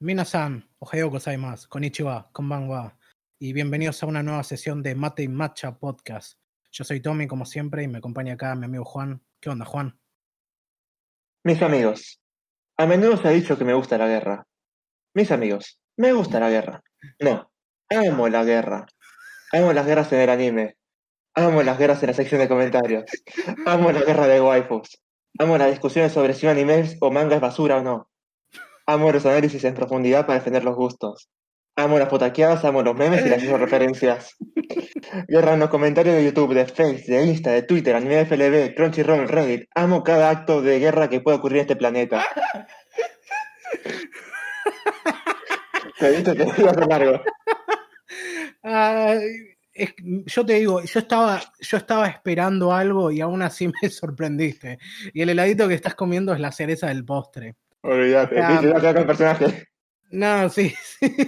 Minasan, ohayou gozaimasu, konnichiwa, konbanwa, y bienvenidos a una nueva sesión de Mate y Matcha Podcast. Yo soy Tommy, como siempre, y me acompaña acá mi amigo Juan. ¿Qué onda, Juan? Mis amigos, a menudo se ha dicho que me gusta la guerra. Mis amigos, me gusta la guerra. No, amo la guerra. Amo las guerras en el anime. Amo las guerras en la sección de comentarios. Amo la guerra de waifus. Amo las discusiones sobre si un anime o manga es basura o no. Amo los análisis en profundidad para defender los gustos. Amo las potaqueadas, amo los memes y las referencias. Guerra en los comentarios de YouTube, de Face, de Insta, de Twitter, anime FLB, Crunchyroll, Reddit. Amo cada acto de guerra que pueda ocurrir en este planeta. Te ser largo. Ay, es- yo te digo, yo estaba, yo estaba esperando algo y aún así me sorprendiste. Y el heladito que estás comiendo es la cereza del postre. Olvídate, Ah, con el personaje. No, sí. sí.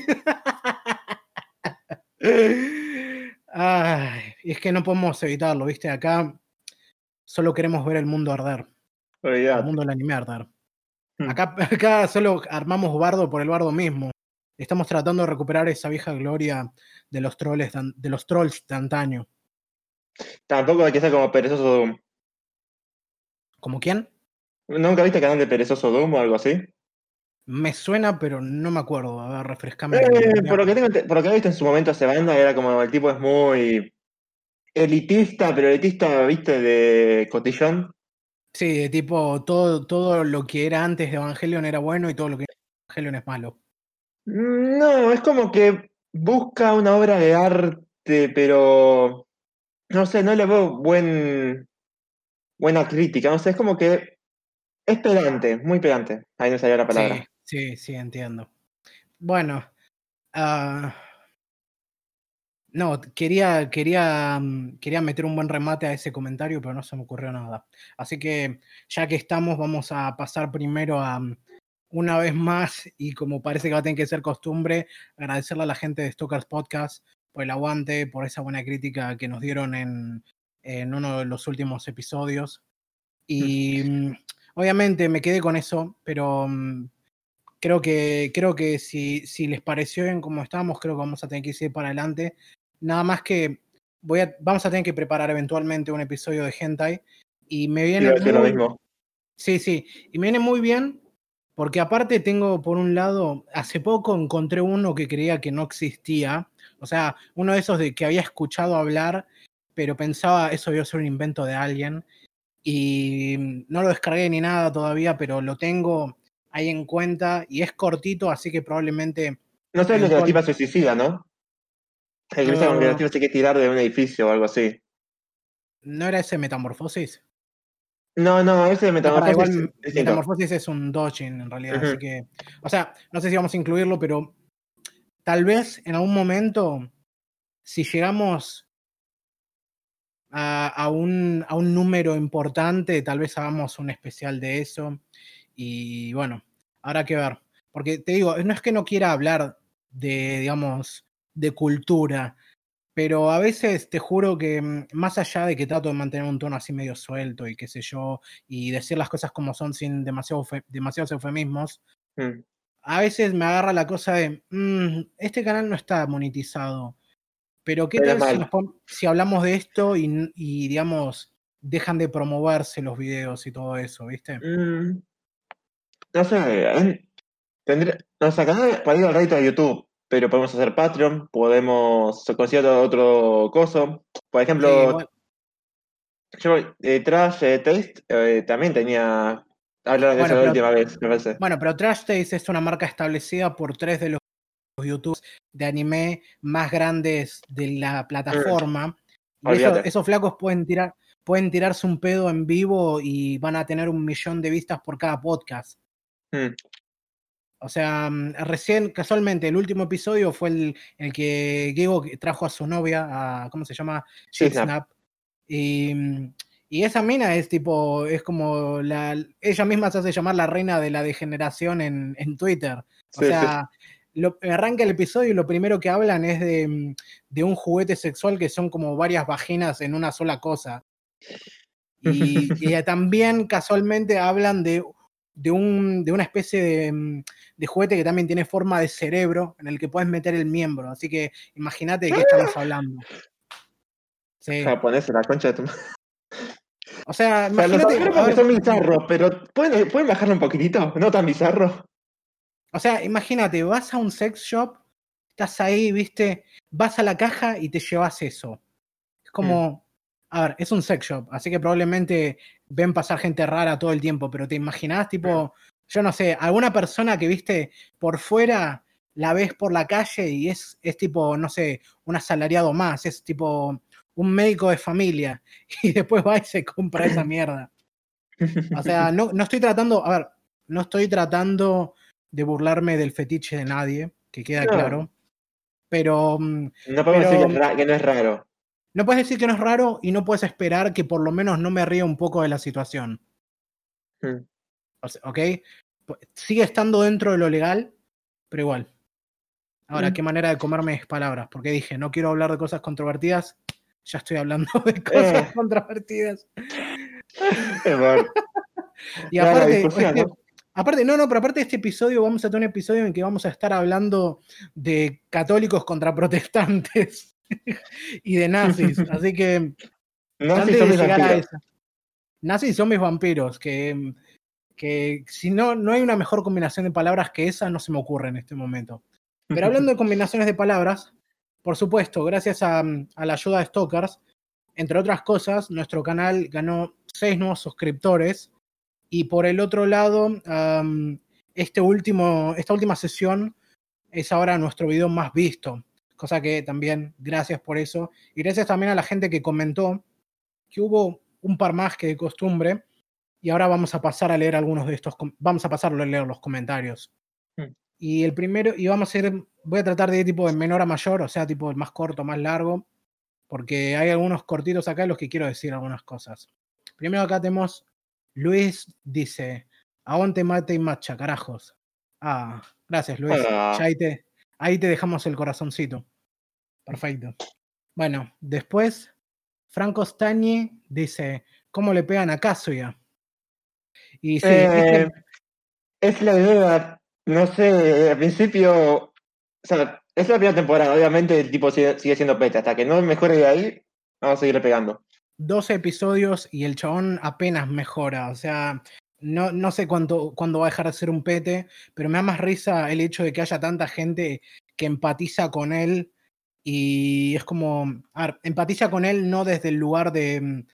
Ay, y es que no podemos evitarlo, ¿viste? Acá solo queremos ver el mundo arder, el Olvídate. mundo del anime arder. Hmm. Acá, acá solo armamos bardo por el bardo mismo. Estamos tratando de recuperar esa vieja gloria de los trolls, de los trolls de antaño. Tampoco hay que ser como perezoso. ¿Como quién? ¿Nunca viste el canal de perezoso Doom o algo así? Me suena, pero no me acuerdo. A ver, refrescame. Eh, por, lo que tengo, por lo que he visto en su momento ese banda, era como el tipo es muy elitista, pero elitista, viste, de cotillón. Sí, de tipo, todo, todo lo que era antes de Evangelion era bueno y todo lo que era Evangelion es malo. No, es como que busca una obra de arte, pero no sé, no le veo buen, buena crítica, no sé, es como que es pedante, muy pedante. Ahí no salió la palabra. Sí, sí, sí, entiendo. Bueno, ah, no, quería, quería, mm, quería meter un buen remate a ese comentario, pero no se me ocurrió nada. Así que ya que estamos, vamos a pasar primero a, mm, una vez más, y como parece que va a tener que ser costumbre, agradecerle a la gente de Stalkers Podcast por el aguante, por esa buena crítica que nos dieron en, en uno de los últimos episodios. Y mm, obviamente me quedé con eso, pero mm, creo que, creo que si, si les pareció bien como estábamos, creo que vamos a tener que ir para adelante. Nada más que voy a, vamos a tener que preparar eventualmente un episodio de Hentai. Y me viene. Lo muy- mismo. Sí, sí. Y me viene muy bien porque aparte tengo por un lado, hace poco encontré uno que creía que no existía. O sea, uno de esos de que había escuchado hablar, pero pensaba eso debió ser un invento de alguien. Y mm, no lo descargué ni nada todavía, pero lo tengo ahí en cuenta y es cortito, así que probablemente... No sé, la tipa se suicida, ¿no? El que dice como que la Ah. tipa se quiere tirar de un edificio o algo así. ¿No era ese Metamorfosis? No, no, ese de No, Metamorfosis igual es distinto. Metamorfosis es un dojin en realidad, así que. O sea, no sé si vamos a incluirlo, pero tal vez en algún momento, si llegamos a, a un, a un número importante, tal vez hagamos un especial de eso. Y bueno, habrá que ver. Porque te digo, no es que no quiera hablar de, digamos, de cultura, pero a veces te juro que mm, más allá de que trato de mantener un tono así medio suelto y qué sé yo, y decir las cosas como son sin demasiado demasiados eufemismos, Mm. a veces me agarra la cosa de, "Mm, este canal no está monetizado, pero ¿qué tal si, nos hablamos de esto y, digamos, dejan de promoverse los videos y todo eso, ¿viste? Mm, No sé, en- tendré, nos sacará para ir al rédito de YouTube, pero podemos hacer Patreon, podemos conseguir otro, coso. Por Sí, ejemplo, bueno, yo, eh, Trash eh, Taste eh, también tenía. Hablaron de Bueno, eso la última vez, me parece. Bueno, pero Trash Taste es una marca establecida por tres de los YouTubers de anime más grandes de la plataforma. Y esos flacos pueden tirar, pueden tirarse un pedo en vivo y van a tener un millón de vistas por cada podcast. Mm, O sea, mm, recién, casualmente, el último episodio fue el, el que Gego trajo a su novia, a, ¿cómo se llama? Sí, Snap. Snap. Y, mm, y esa mina es tipo, es como la, ella misma se hace llamar la reina de la degeneración en, en Twitter. O Sí, sí. Lo- arranca el episodio y lo primero que hablan es de, mm, de un juguete sexual que son como varias vaginas en una sola cosa. Y, y también casualmente hablan de de, un, de una especie de, mm, de, juguete que también tiene forma de cerebro en el que puedes meter el miembro. Así que imagínate de qué estamos hablando. Sí. Japonés, la concha de tu O sea, imagínate. O son bizarros, pero ¿pueden, ¿pueden bajarlo un poquitito? No tan bizarro. O sea, imagínate, vas a un sex shop, estás ahí, viste, vas a la caja y te llevas eso. Es como, mm. a ver, es un sex shop, así que probablemente ven pasar gente rara todo el tiempo, pero te imaginás, tipo, yo no sé, alguna persona que viste por fuera la ves por la calle y es, es tipo, no sé, un asalariado más, es tipo un médico de familia y después va y se compra esa mierda. O sea, no, no estoy tratando, a ver, no estoy tratando de burlarme del fetiche de nadie, que queda claro. Pero. Mm, no podemos decir que, no es raro. No puedes decir que no es raro y no puedes esperar que por lo menos no me ría un poco de la situación. Hmm. ¿Ok? Sigue estando dentro de lo legal, pero igual. Ahora, hmm. qué manera de comerme palabras, porque dije, no quiero hablar de cosas controvertidas, ya estoy hablando de cosas eh. controvertidas. y aparte, Aparte, no, no, pero aparte de este episodio, vamos a tener un episodio en que vamos a estar hablando de católicos contra protestantes y de nazis. Así que. Nazis son mis vampiros. nazis son mis vampiros, que, que si no, no hay una mejor combinación de palabras que esa, no se me ocurre en este momento. Pero hablando de combinaciones de palabras, por supuesto, gracias a, a la ayuda de Stalkers, entre otras cosas, nuestro canal ganó seis nuevos suscriptores y por el otro lado, este último, esta última sesión es ahora nuestro video más visto, cosa que también gracias por eso. Y gracias también a la gente que comentó que hubo un par más que de costumbre. Y ahora vamos a pasar a leer algunos de estos, vamos a pasarlo a leer los comentarios. Hmm. Y el primero, y vamos a ir, voy a tratar de ir tipo de menor a mayor, o sea, tipo más corto, más largo, porque hay algunos cortitos acá en los que quiero decir algunas cosas. Primero acá tenemos Luis dice, aguante mate y macha, carajos. Ah, gracias Luis. Ya ahí, te, ahí te dejamos el corazoncito. Perfecto. Bueno, después, Franco Stañi dice, ¿cómo le pegan a Kazuya? Y sí, eh, es la verdad, no sé, al principio, o sea, es la primera temporada, obviamente el tipo sigue, siendo peta, hasta que no mejore de ahí, vamos a seguirle pegando. 12 episodios y el chabón apenas mejora. O sea, no, no sé cuánto, cuándo va a dejar de ser un pete, pero me da más risa el hecho de que haya tanta gente que empatiza con él y es como, a ver, empatiza con él no desde el lugar de,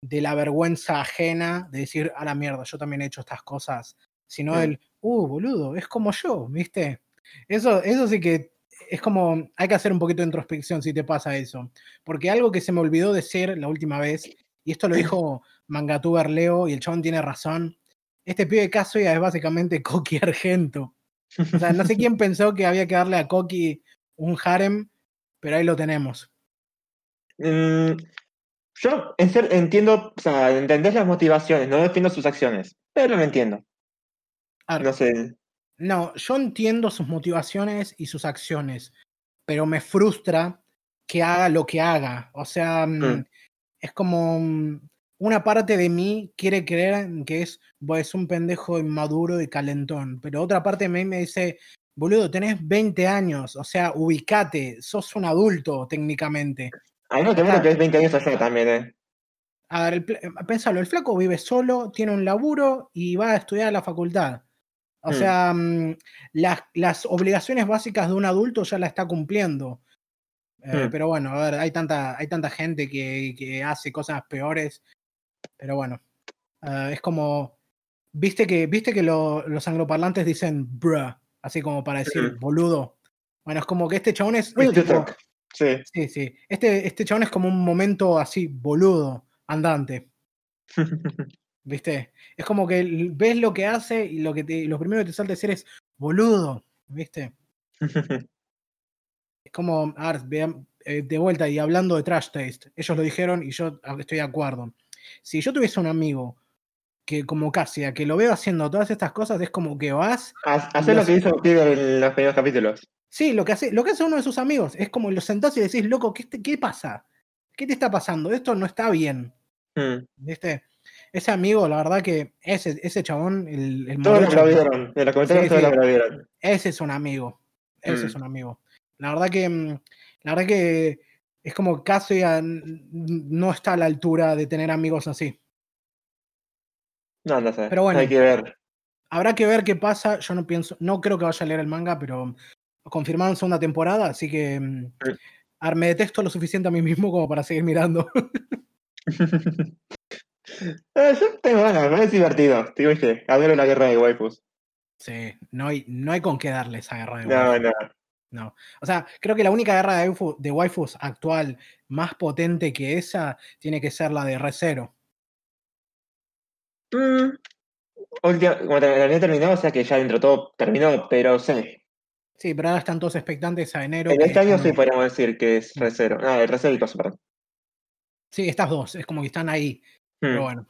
de la vergüenza ajena, de decir, a la mierda, yo también he hecho estas cosas, sino el, uh, boludo, es como yo, ¿viste? Eso, eso sí que es como, hay que hacer un poquito de introspección si te pasa eso. Porque algo que se me olvidó decir la última vez, y esto lo dijo Mangatuber Leo, y el chabón tiene razón, este pibe de Kazuya es básicamente Koki Argento. O sea, no sé quién pensó que había que darle a Koki un harem, pero ahí lo tenemos. Mm, yo entiendo, o sea, entendés las motivaciones, no defiendo sus acciones, pero lo entiendo. no sé. No, yo entiendo sus motivaciones y sus acciones, pero me frustra que haga lo que haga. O sea, mm, mm. es como mm, una parte de mí quiere creer que es, es un pendejo inmaduro y calentón, pero otra parte de mí me dice, boludo, tenés 20 años, o sea, ubicate, sos un adulto técnicamente. Ay, no, te que es 20 años allá también, eh. A ver, pensalo, el flaco vive solo, tiene un laburo y va a estudiar a la facultad. O mm. sea, mm, las, obligaciones básicas de un adulto ya la está cumpliendo. Eh, mm. Pero bueno, a ver, hay tanta, hay tanta gente que, hace cosas peores. Pero bueno, eh, es como, viste que, viste que los angloparlantes dicen bruh, así como para decir boludo. Bueno, es como que este chabón es... sí. sí, sí. Este, este chabón es como un momento así, boludo, andante. ¿Viste? Es como que ves lo que hace y lo que te, lo primero que te salta a decir es boludo, ¿viste? es como, a ver, eh, de vuelta y hablando de trash taste, ellos lo dijeron y yo estoy de acuerdo. Si yo tuviese un amigo que como Casia, que lo veo haciendo todas estas cosas, es como que vas. Hacer lo que hizo en los primeros capítulos. Sí, lo que hace, lo que hace uno de sus amigos. Es como lo sentás y decís, loco, ¿qué, qué pasa? ¿Qué te está pasando? Esto no está bien. Hmm. ¿Viste? Ese amigo, la verdad que ese, ese chabón, el, el Todos lo aplaudieron. En los comentarios Sí, todos sí. lo aplaudieron. ese es un amigo. Ese Mm. es un amigo. La verdad que, mm, la verdad que es como casi a- no está a la altura de tener amigos así. No, no sé. Pero bueno. Hay que ver. Habrá que ver qué pasa. Yo no pienso, no creo que vaya a leer el manga, pero confirmaron segunda temporada, así que mm, Sí. a ver, me detesto lo suficiente a mí mismo como para seguir mirando. Eh, yo tengo ganas, es divertido. Te dije, adoro la guerra de waifus. sí, no hay, no hay con qué darle esa guerra de No, waifus. no. No. O sea, creo que la única guerra de, waifu- de waifus actual más potente que esa tiene que ser la de Recero. Mm, última- la había terminado, o sea que ya dentro de todo terminó, pero sí. Sí, pero ahora están todos expectantes a enero. En este año están- sí podríamos decir que es Mm. Recero. Ah, el Recero y cosa, perdón. Sí, estas dos, es como que están ahí. Pero Mm. bueno.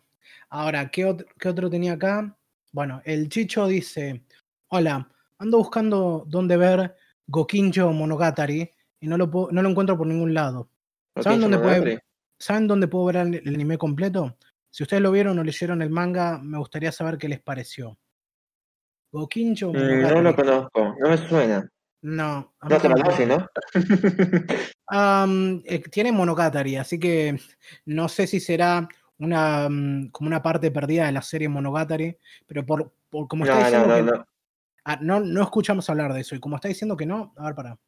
Ahora, ¿qué otro, qué otro tenía acá? Bueno, el Chicho dice: Hola, ando buscando dónde ver Gokinjo Monogatari y no lo, puedo- no lo encuentro por ningún lado. ¿Saben dónde puede-. ¿Saben dónde puedo ver el, el anime completo? Si ustedes lo vieron o leyeron el manga, me gustaría saber qué les pareció. Gokinjo Mm, no Monogatari. lo conozco, no me suena. No, No te conoces, ¿no? Eh, tiene Monogatari, así que no sé si será una mm, como una parte perdida de la serie Monogatari, pero por, por como está No, no, diciendo no, que no. ah, no, no escuchamos hablar de eso, y como está diciendo que no, a ver, para.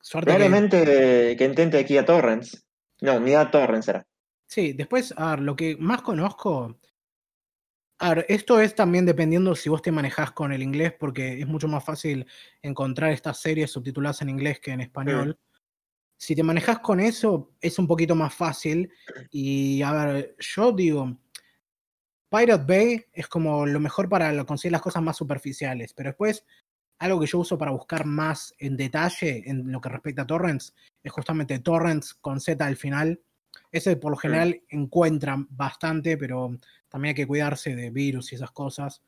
Suerte que- Probablemente que intente aquí a Torrents. No, ni a Torrents era. Sí, después, a ver, lo que más conozco. A ver, esto es también dependiendo si vos te manejás con el inglés, porque es mucho más fácil encontrar estas series subtituladas en inglés que en español. Si te manejas con eso, es un poquito más fácil. Y a ver, yo digo, Pirate Bay es como lo mejor para conseguir las cosas más superficiales, pero después algo que yo uso para buscar más en detalle en lo que respecta a torrents es justamente torrents con Z al final. Ese por lo general encuentran bastante, pero también hay que cuidarse de virus y esas cosas.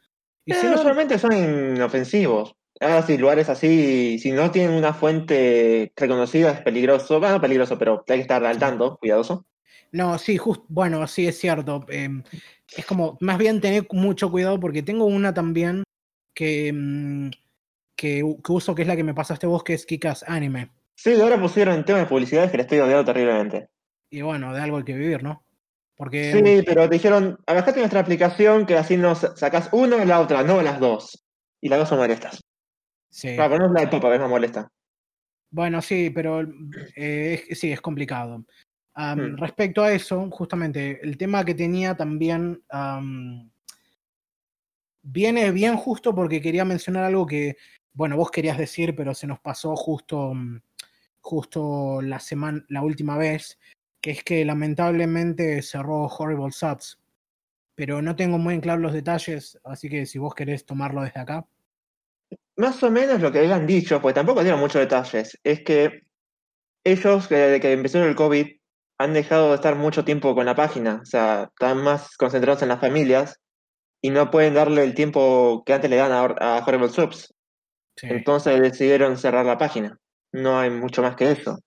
Y Eh, si no, usualmente son inofensivos. Ahora sí, lugares así, si no tienen una fuente reconocida es peligroso. Bueno, peligroso, pero hay que estar al tanto, cuidadoso. No, sí, justo, bueno, sí es cierto. em, es como, más bien tener mucho cuidado porque tengo una también que, mm, que, uso, que es la que me pasaste vos, que es Kikas Anime. Sí, ahora pusieron temas de publicidades que le estoy odiando terriblemente. Y bueno, de algo hay que vivir, ¿no? Porque Sí, pero te dijeron, bajate nuestra aplicación que así nos sacás una o la otra, no las dos. Y las dos son molestas. Sí. No, pero no es la de Popa, que es más molesta. Bueno, sí, pero eh, es- sí, es complicado. Hmm. Respecto a eso, justamente, el tema que tenía también am, viene bien justo porque quería mencionar algo que, bueno, vos querías decir, pero se nos pasó justo, mm, justo la semana, la última vez, que es que lamentablemente cerró Horrible Subs. Pero no tengo muy en claro los detalles, así que si vos querés tomarlo desde acá. Más o menos lo que habían dicho, pues tampoco dieron muchos detalles, es que ellos, desde que empezó el COVID, han dejado de estar mucho tiempo con la página, o sea, están más concentrados en las familias y no pueden darle el tiempo que antes le dan a, a Horrible Subs. Sí. Entonces decidieron cerrar la página. No hay mucho más que eso.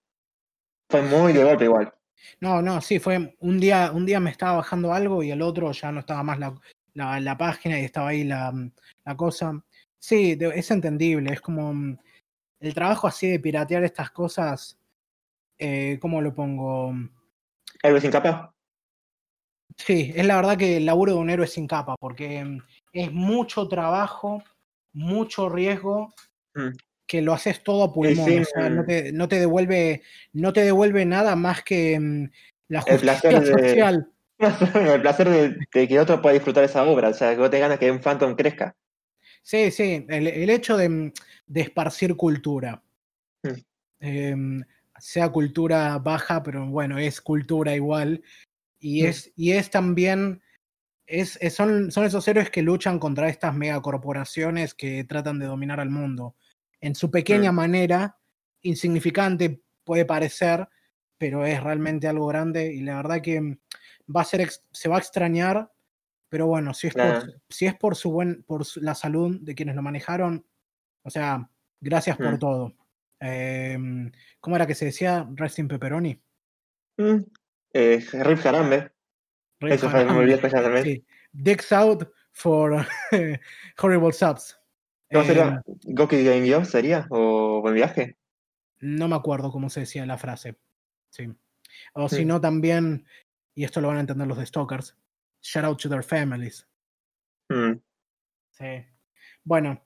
Fue muy de golpe igual. No, no, sí, fue un día, un día me estaba bajando algo y el otro ya no estaba más la, la, la página y estaba ahí la, la cosa. Sí, es entendible, es como mm, el trabajo así de piratear estas cosas, eh, ¿cómo lo pongo? Héroe sin capa. Sí, es la verdad que el laburo de un héroe sin capa, porque mm, es mucho trabajo, mucho riesgo, Mm. que lo haces todo a pulmón, o sea, no te, no te devuelve, no te devuelve nada más que mm, la El justicia de- social. El placer de, de que otro pueda disfrutar esa obra, o sea, que vos te ganas que un Phantom crezca. Sí, sí, el, el hecho de, de esparcir cultura. Mm. Em, sea cultura baja, pero bueno, es cultura igual. Y Mm. es, y es también, es, es- son, son esos héroes que luchan contra estas megacorporaciones que tratan de dominar al mundo. En su pequeña Mm. manera, insignificante puede parecer, pero es realmente algo grande. Y la verdad que va a ser, se va a extrañar, pero bueno, si es por, Claro. si es por su buen, por su- la salud de quienes lo manejaron, o sea, gracias por Mm. todo. Em, ¿Cómo era que se decía? Resting Pepperoni. Mm. Eh, Rip Harambe. Eso. Sí. Dicks out for horrible subs. ¿Cómo Eh, sería? ¿Goki Game Yo sería? ¿O Buen Viaje? no me acuerdo cómo se decía la frase. Sí. O si Mm. no, también, y esto lo van a entender los de Stalkers, shout out to their families. Mm. Sí. Bueno,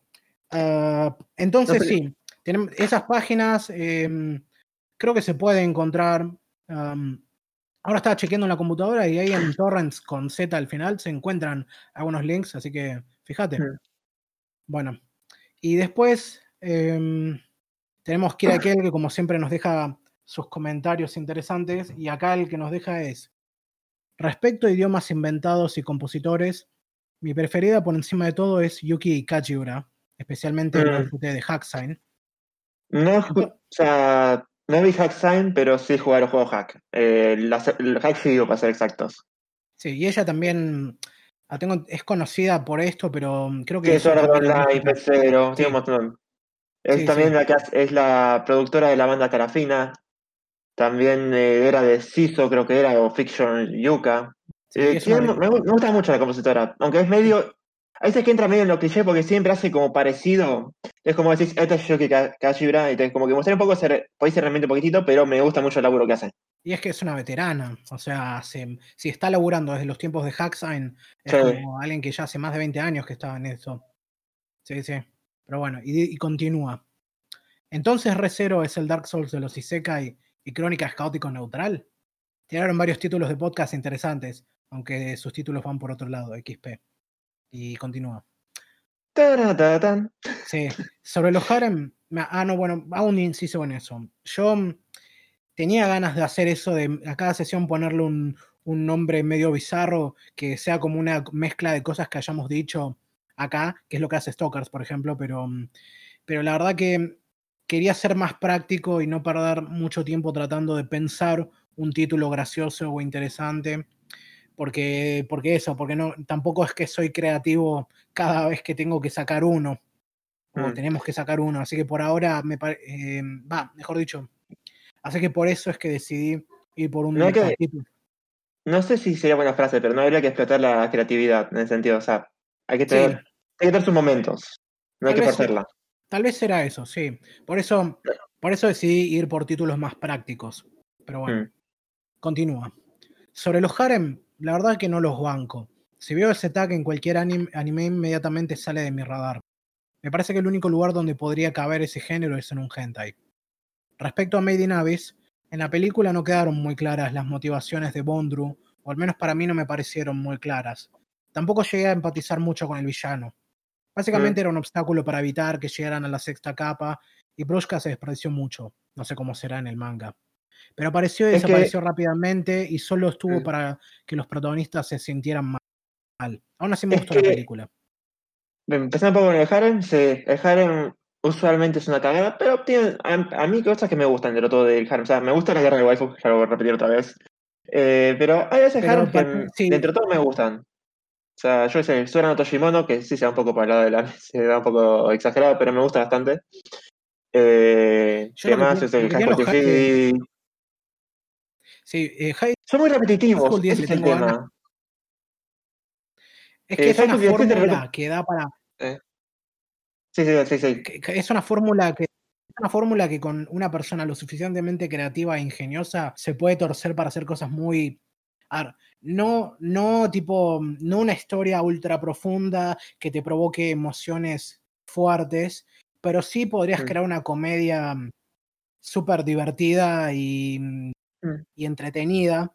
ah, entonces No sí, tenemos esas páginas, em, creo que se puede encontrar. ahora estaba chequeando en la computadora y ahí en torrents con Z al final se encuentran algunos links, así que fíjate. Mm. Bueno, y después em, tenemos Kira Kel, que como siempre nos deja sus comentarios interesantes, y acá el que nos deja es, respecto a idiomas inventados y compositores, mi preferida por encima de todo es Yuki Kajiura, especialmente el Mm. OST de Hacksign. No, o sea, no vi Hack Sign, pero sí jugué los juegos Hack. Eh, el Hack Hero, para ser exactos. Sí, y ella también la tengo, es conocida por esto, pero creo que Sí, la Online, música- P0, Sí. tiene un montón. Es Sí, también sí. la que es la productora de la banda Carafina. También eh, era de Siso, creo que era, o Fiction Yuka. Sí, Eh, me, gu- me gusta mucho la compositora, aunque es medio. A veces que entra medio en lo cliché porque siempre hace como parecido. Es como decís, esta es Yuki Ka- Kajibra, y te como que mostrar un poco, ser, podéis ser realmente un poquitito, pero me gusta mucho el laburo que hace. Y es que es una veterana, o sea, hace- si está laburando desde los tiempos de Hacksign, es Sí. como alguien que ya hace más de 20 años que estaba en eso. Sí, sí. Pero bueno, y, y continúa. Entonces ReZero es el Dark Souls de los Isekai y Crónicas Caótico Neutral. Tiraron varios títulos de podcast interesantes, aunque sus títulos van por otro lado, XP. Y continúa. Sí, sobre los harem, ah, no, bueno, hago un inciso en eso. Yo mm, tenía ganas de hacer eso, de a cada sesión ponerle un, un nombre medio bizarro, que sea como una mezcla de cosas que hayamos dicho acá, que es lo que hace Stalkers, por ejemplo, pero, mm, pero la verdad que quería ser más práctico y no perder mucho tiempo tratando de pensar un título gracioso o interesante. Porque, porque eso, porque no, tampoco es que soy creativo cada vez que tengo que sacar uno o Mm. tenemos que sacar uno. Así que por ahora me eh, va, mejor dicho. Así que por eso es que decidí ir por un No que-. No sé si sería buena frase, pero no habría que explotar la creatividad en ese sentido. O sea, hay que tener, Sí. hay que tener sus momentos. No hay Tal que forzarla. Tal vez será eso, sí. Por eso, por eso decidí ir por títulos más prácticos. Pero bueno, Mm. continúa. Sobre los harem, la verdad que no los banco. Si veo ese tag en cualquier anime, anime, inmediatamente sale de mi radar. Me parece que el único lugar donde podría caber ese género es en un hentai. Respecto a Made in Abyss, en la película no quedaron muy claras las motivaciones de Bondru, o al menos para mí no me parecieron muy claras. Tampoco llegué a empatizar mucho con el villano. Básicamente era un obstáculo para evitar que llegaran a la sexta capa, y Brushka se desperdició mucho. No sé cómo será en el manga. Pero apareció y Es que- desapareció rápidamente y solo estuvo Mm. para que los protagonistas se sintieran mal. Aún así me Es gustó la película. Empezando con el harem, sí, el harem usualmente es una cagada, pero tiene a, a mí cosas que me gustan de lo todo del harem. O sea, me gusta la guerra de waifu, ya lo voy a repetir otra vez. Eh, pero hay veces harem que sí. dentro de todo me gustan. O sea, yo sé, Suena no Toshimono, que sí se va un poco para el lado de la se va un poco exagerado, pero me gusta bastante. Eh, ¿Qué más? Es el High School. Sí, eh, High Son muy repetitivos, ese es el ganas. tema. es Eh, que es High una fórmula que da para. Sí, sí, sí, sí. que es una fórmula que. es Una fórmula que con una persona lo suficientemente creativa e ingeniosa se puede torcer para hacer cosas muy. a ver, no, no tipo, no una historia ultra profunda que te provoque emociones fuertes, pero sí podrías Mm. crear una comedia súper divertida y, mm, Mm. y entretenida.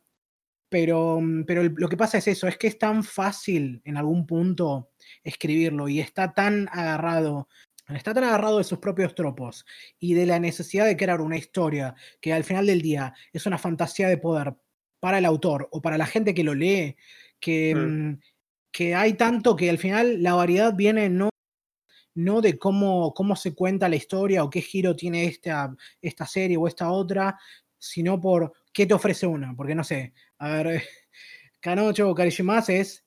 Pero, pero lo que pasa es eso, es que es tan fácil en algún punto escribirlo y está tan agarrado, está tan agarrado de sus propios tropos y de la necesidad de crear una historia que al final del día es una fantasía de poder para el autor o para la gente que lo lee, que, Mm. mm, que hay tanto que al final la variedad viene no, no de cómo, cómo se cuenta la historia o qué giro tiene esta, esta serie o esta otra, sino por qué te ofrece una. Porque no sé, a ver, Kanocho o Karishimas es.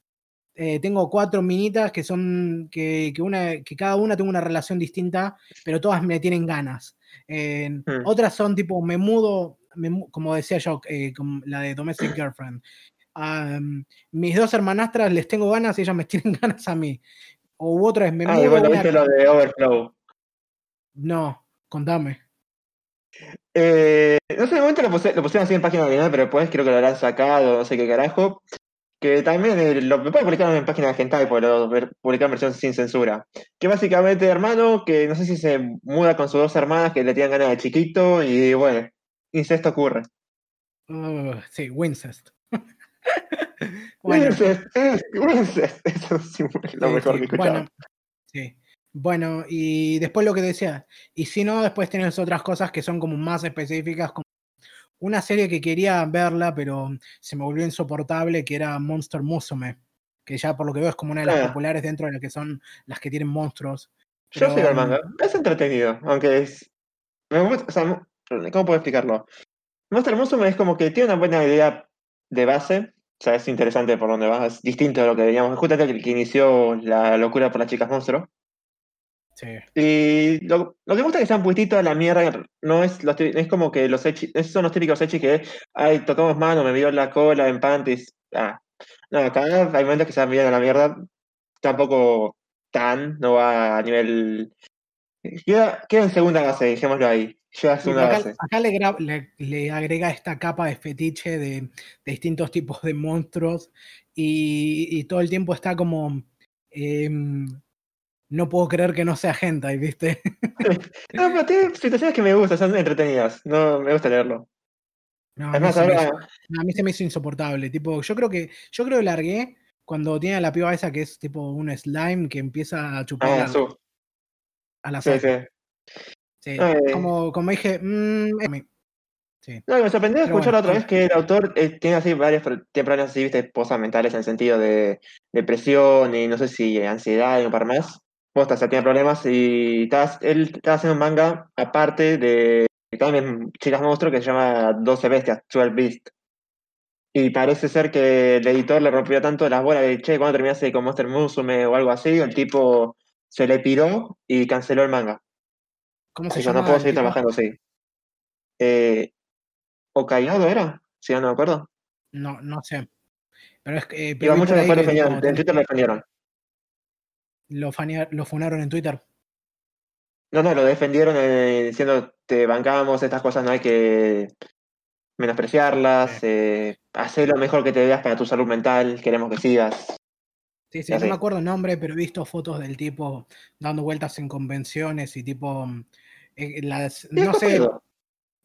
eh, tengo cuatro minitas que son. Que, que una, que cada una tengo una relación distinta, pero todas me tienen ganas. Eh, Mm. Otras son tipo, me mudo, me como decía yo, eh, como la de Domestic Girlfriend. mis dos hermanastras les tengo ganas y ellas me tienen ganas a mí. O otra vez me Ah, mudo bueno, viste lo de Overflow. No, contame. Eh, no sé, de momento lo, puse- lo pusieron así en página de anime, pero después creo que lo habrán sacado, no sé qué carajo. Que también eh, lo pueden publicar en página de Hentai, lo ver- publican en versión sin censura. Que básicamente, hermano, que no sé si se muda con sus dos hermanas que le tienen ganas de chiquito y bueno, incesto ocurre. Uh, sí, Wincest. bueno, Incest, eh, incest, eso sí es lo sí, mejor sí, que bueno, sí. Bueno, y después lo que decía, y si no, después tienes otras cosas que son como más específicas, como una serie que quería verla, pero se me volvió insoportable, que era Monster Musume, que ya por lo que veo es como una de las Ah. populares dentro de las que son las que tienen monstruos. Yo sigo el manga. Es entretenido, aunque es. Me gusta, o sea, mu- ¿cómo puedo explicarlo? Monster Musume es como que tiene una buena idea de base. O sea, es interesante por donde va. Es distinto de lo que veníamos. Justamente el que inició la locura por las chicas monstruo. Sí. Y lo, lo que me gusta es que sea un puestito a la mierda. No es, los, es como que los echi, esos son los típicos hechis que, ay, tocamos mano, me vio la cola en panties. Ah. No, acá hay momentos que se van a la mierda. Tampoco tan, no va a nivel. Queda, queda en segunda base, dejémoslo ahí. Llega a segunda acá, base. acá le, le- le agrega esta capa de fetiche de, de distintos tipos de monstruos y, y todo el tiempo está como em, no puedo creer que no sea hentai, ¿viste? No, pero tiene situaciones que me gustan, son entretenidas. No, me gusta leerlo. No, a, mí Además, ahora. hizo, a mí se me hizo insoportable. Tipo, yo creo que yo creo que largué cuando tiene a la piba esa que es tipo un slime que empieza a chupar Ah, a, su. a la Sí, sí. Sí, como, como dije, mm, es mi- sí. No, me sorprendió escuchar bueno, otra vez que el autor eh, tiene así tiene problemas así, viste, posas mentales en el sentido de depresión y no sé si ansiedad y un par más. Posta, o sea, tiene problemas y estaba- él estaba haciendo un manga aparte de también Chicas Monstruo que se llama 12 Bestias, 12 Beast. Y parece ser que el editor le rompió tanto las bolas de, che, cuando terminaste con Monster Musume o algo así, el tipo se le piró y canceló el manga. ¿Cómo se llama? no puedo seguir tipo? trabajando así. Eh, ¿Okayado era? Si no, no me acuerdo. No, no sé. Pero es que eh, pero muchos que defendieron, en Twitter lo defendieron. Lo, lo funaron en Twitter. No, no, lo defendieron eh, diciendo te bancamos, estas cosas no hay que menospreciarlas, Sí. eh, hacer lo mejor que te veas para tu salud mental, queremos que sigas. Sí, sí, no me acuerdo el nombre, pero he visto fotos del tipo dando vueltas en convenciones y tipo eh, las, no sé,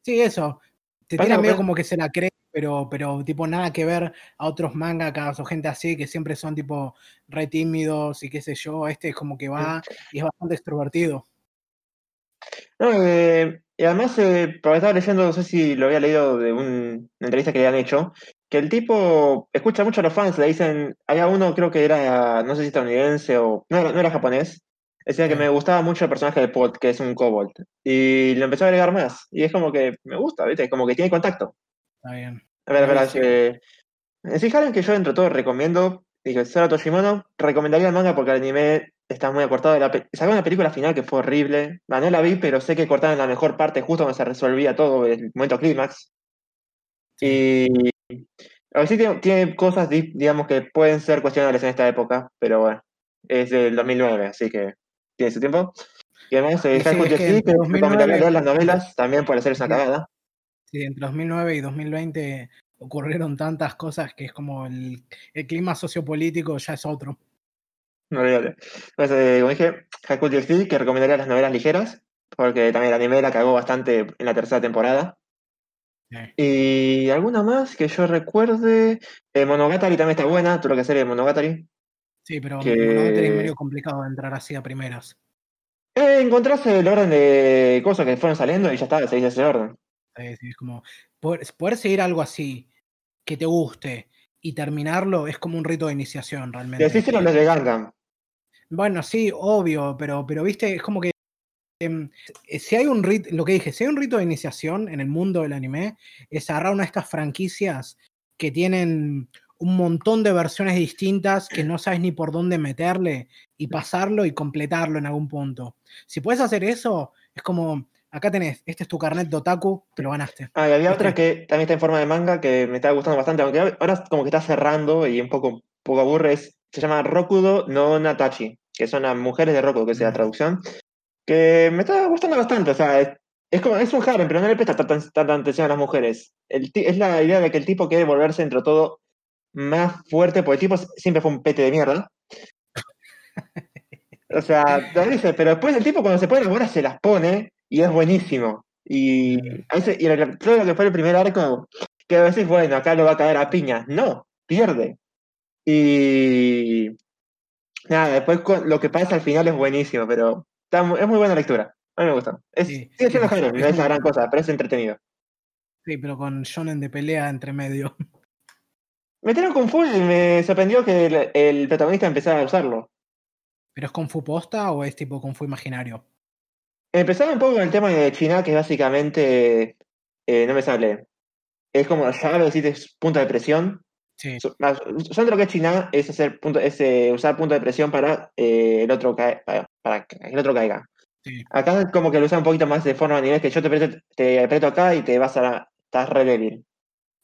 sí, eso. Te tiran medio como que se la cree, pero, pero tipo nada que ver a otros mangakas o gente así que siempre son tipo re tímidos y qué sé yo. Este es como que va y es bastante extrovertido. No, eh, y además, eh, porque estaba leyendo, no sé si lo había leído de un- una entrevista que le han hecho, que el tipo escucha mucho a los fans, le dicen, había uno creo que era, no sé si estadounidense o, no era, no era japonés, decía que me gustaba mucho el personaje de Pot, que es un kobold, y lo empezó a agregar más, y es como que me gusta, ¿viste? Como que tiene contacto. Está bien. A ver, a ver, Sí. eh, que yo entre todo recomiendo, dije, Sora Toshimono, recomendaría el manga porque el anime está muy acortado. de La pe- Sacó una película final que fue horrible. No la vi, pero sé que cortaron la mejor parte justo donde se resolvía todo, el momento clímax. Y a ver, sí tiene, tiene cosas, di- digamos, que pueden ser cuestionables en esta época, pero bueno, es del 2009, así que tiene su tiempo. Y además, eh, sí, es que que 2009 recomendaría leer las novelas, también puede ser una cagada. Sí, entre 2009 y 2020 ocurrieron tantas cosas que es como el, el clima sociopolítico ya es otro. No olvídate. Pues, eh, como dije, School DxD, que recomendaría las novelas ligeras, porque también el anime la cagó bastante en la tercera temporada. Sí. Y alguna más que yo recuerde. Eh, Monogatari también está buena, lo que serie de Monogatari. Sí, pero Que- Monogatari es medio complicado de entrar así a primeras. Eh, encontrás el orden de cosas que fueron saliendo y ya está, seguís ese orden. Es como poder, poder seguir algo así que te guste y terminarlo es como un rito de iniciación realmente. así hicieron los de Gundam. Bueno, sí, obvio, pero, pero viste, es como que em, si hay un rito, lo que dije, si hay un rito de iniciación en el mundo del anime, es agarrar una de estas franquicias que tienen un montón de versiones distintas que no sabes ni por dónde meterle y pasarlo y completarlo en algún punto. Si puedes hacer eso, es como acá tenés, este es tu carnet de otaku, te lo ganaste. Ah, y había otra que también está en forma de manga que me está gustando bastante, aunque ahora como que está cerrando y un poco, poco aburre, es- se llama Rokudo no Natachi, que son las mujeres de Rokudo, que es la Mm. traducción, que me está gustando bastante, o sea, es, es como, es un harem, pero no le presta tanta, atención a las mujeres. El es la idea de que el tipo quiere volverse dentro de todo más fuerte, porque el tipo siempre fue un pete de mierda. O sea, lo dice, pero después el tipo cuando se pone las bolas se las pone y es buenísimo. Y, a veces, y el- todo lo que fue el primer arco, que a veces, bueno, acá lo va a caer a piñas. No, pierde. Y nada, después lo que pasa al final es buenísimo, pero está es muy buena lectura. A mí me gusta. Es, Sí, sigue siendo es no es la gran cosa, pero es entretenido. Sí, pero con shonen de pelea entre medio. Metieron Kung Fu y me sorprendió que el, el protagonista empezara a usarlo. ¿Pero es Kung Fu posta o es tipo Kung Fu imaginario? Empezaba un poco con el tema de China, que es básicamente, eh, no me sale, es como llave, decir, es punto de presión. Sí, Usando lo que es China es, hacer punto, es eh, usar punto de presión para, eh, el otro cae- para, para que el otro caiga. sí. Acá como que lo usa un poquito más de forma a nivel que yo te aprieto, te aprieto acá y te vas a... estás re débil.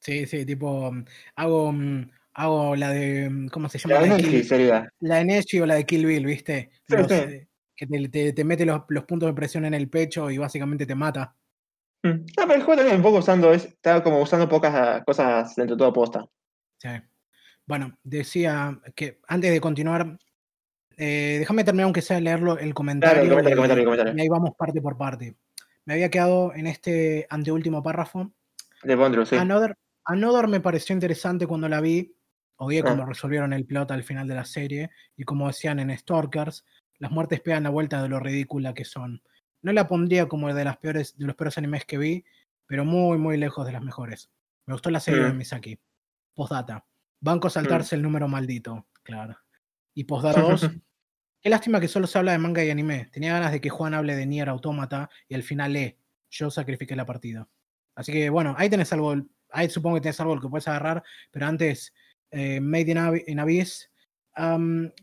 Sí, sí, tipo, mm, hago, mm, hago la de, mm, ¿cómo se llama? La La de, Kill, sería. la de Neji o la de Kill Bill, ¿viste? Los, sí. eh, que te, te- te mete los, los puntos de presión en el pecho y básicamente te mata. Mm. No, pero el juego también un poco usando, es, está como usando pocas ah, cosas dentro de todo posta. Sí. Bueno, decía que antes de continuar, eh, déjame terminar aunque sea leerlo el comentario, comentario, y, comentario, comentario. y ahí vamos parte por parte. Me había quedado en este anteúltimo párrafo. De Bondru, sí. Another, Another me pareció interesante cuando la vi. Odié Ah. cómo resolvieron el plot al final de la serie. Y como decían en Stalkers, las muertes pegan la vuelta de lo ridícula que son. No la pondría como de, las peores, de los peores animes que vi, pero muy, muy lejos de las mejores. Me gustó la serie de Mm. Misaki. Postdata. Banco saltarse el número maldito. Claro. Y postdata 2. Qué lástima que solo se habla de manga y anime. Tenía ganas de que Juan hable de Nier Automata y al final lee. Yo sacrifiqué la partida. Así que bueno, ahí tenés algo. Ahí supongo que tenés algo que puedes agarrar. Pero antes, eh, Made in, Ab- in Abyss.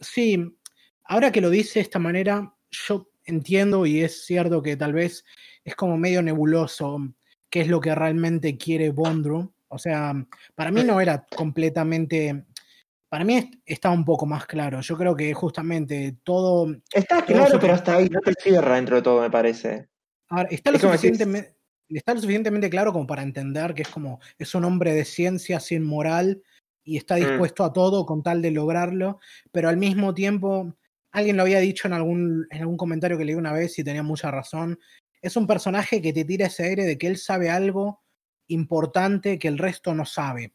Sí, ahora que lo dice de esta manera, yo entiendo y es cierto que tal vez es como medio nebuloso qué es lo que realmente quiere Bondru. O sea, para mí no era completamente. Para mí est- está un poco más claro. Yo creo que justamente todo. Está Todo claro, pero hasta ahí no te cierra dentro de todo, me parece. Ahora, está lo, suficientemente, está lo suficientemente claro como para entender que es como. Es un hombre de ciencia sin moral y está Mm. dispuesto a todo con tal de lograrlo. Pero al mismo tiempo, alguien lo había dicho en algún, en algún comentario que leí una vez y tenía mucha razón. Es un personaje que te tira ese aire de que él sabe algo importante que el resto no sabe.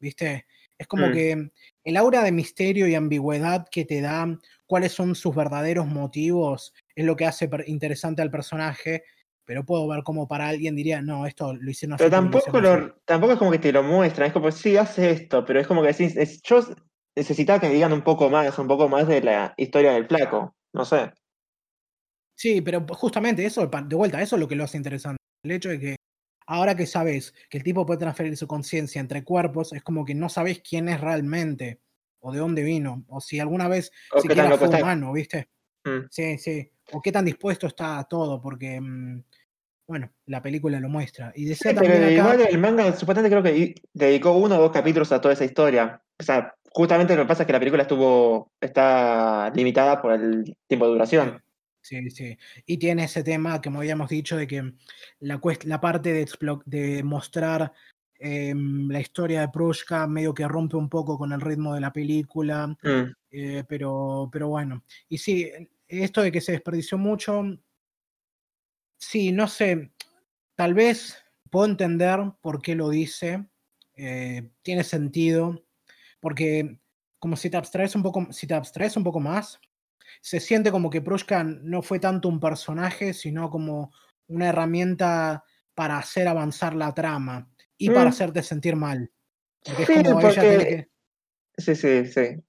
¿Viste? Es como Mm. que el aura de misterio y ambigüedad que te da, cuáles son sus verdaderos motivos, es lo que hace interesante al personaje. Pero puedo ver cómo para alguien diría, no, esto lo hicieron así. Pero lo tampoco, hicieron así". lo, tampoco es como que te lo muestran, es como, sí, hace esto, pero es como que decís, es- yo necesitaba que me digan un poco más, un poco más de la historia del flaco, no sé. Sí, pero justamente eso, de vuelta, eso es lo que lo hace interesante. El hecho de que ahora que sabes que el tipo puede transferir su conciencia entre cuerpos, es como que no sabes quién es realmente, o de dónde vino, o si alguna vez O siquiera fue humano, ¿viste? Mm. Sí, sí. O qué tan dispuesto está a todo, porque, mm, bueno, la película lo muestra. Y Sí, decía pero también acá, igual el manga supuestamente creo que dedicó uno o dos capítulos a toda esa historia. O sea, justamente lo que pasa es que la película estuvo, está limitada por el tiempo de duración. Sí, sí. Y tiene ese tema, como habíamos dicho, de que la, parte de mostrar em, la historia de Prushka medio que rompe un poco con el ritmo de la película, Mm. eh, pero, pero bueno. Y sí, esto de que se desperdició mucho, sí, no sé, tal vez puedo entender por qué lo dice, eh, tiene sentido, porque como si te abstraes un poco, si te abstraes un poco más, se siente como que Prushka no fue tanto un personaje, sino como una herramienta para hacer avanzar la trama y para Mm. hacerte sentir mal. Porque es Sí, como ella tiene que, Sí, sí, sí.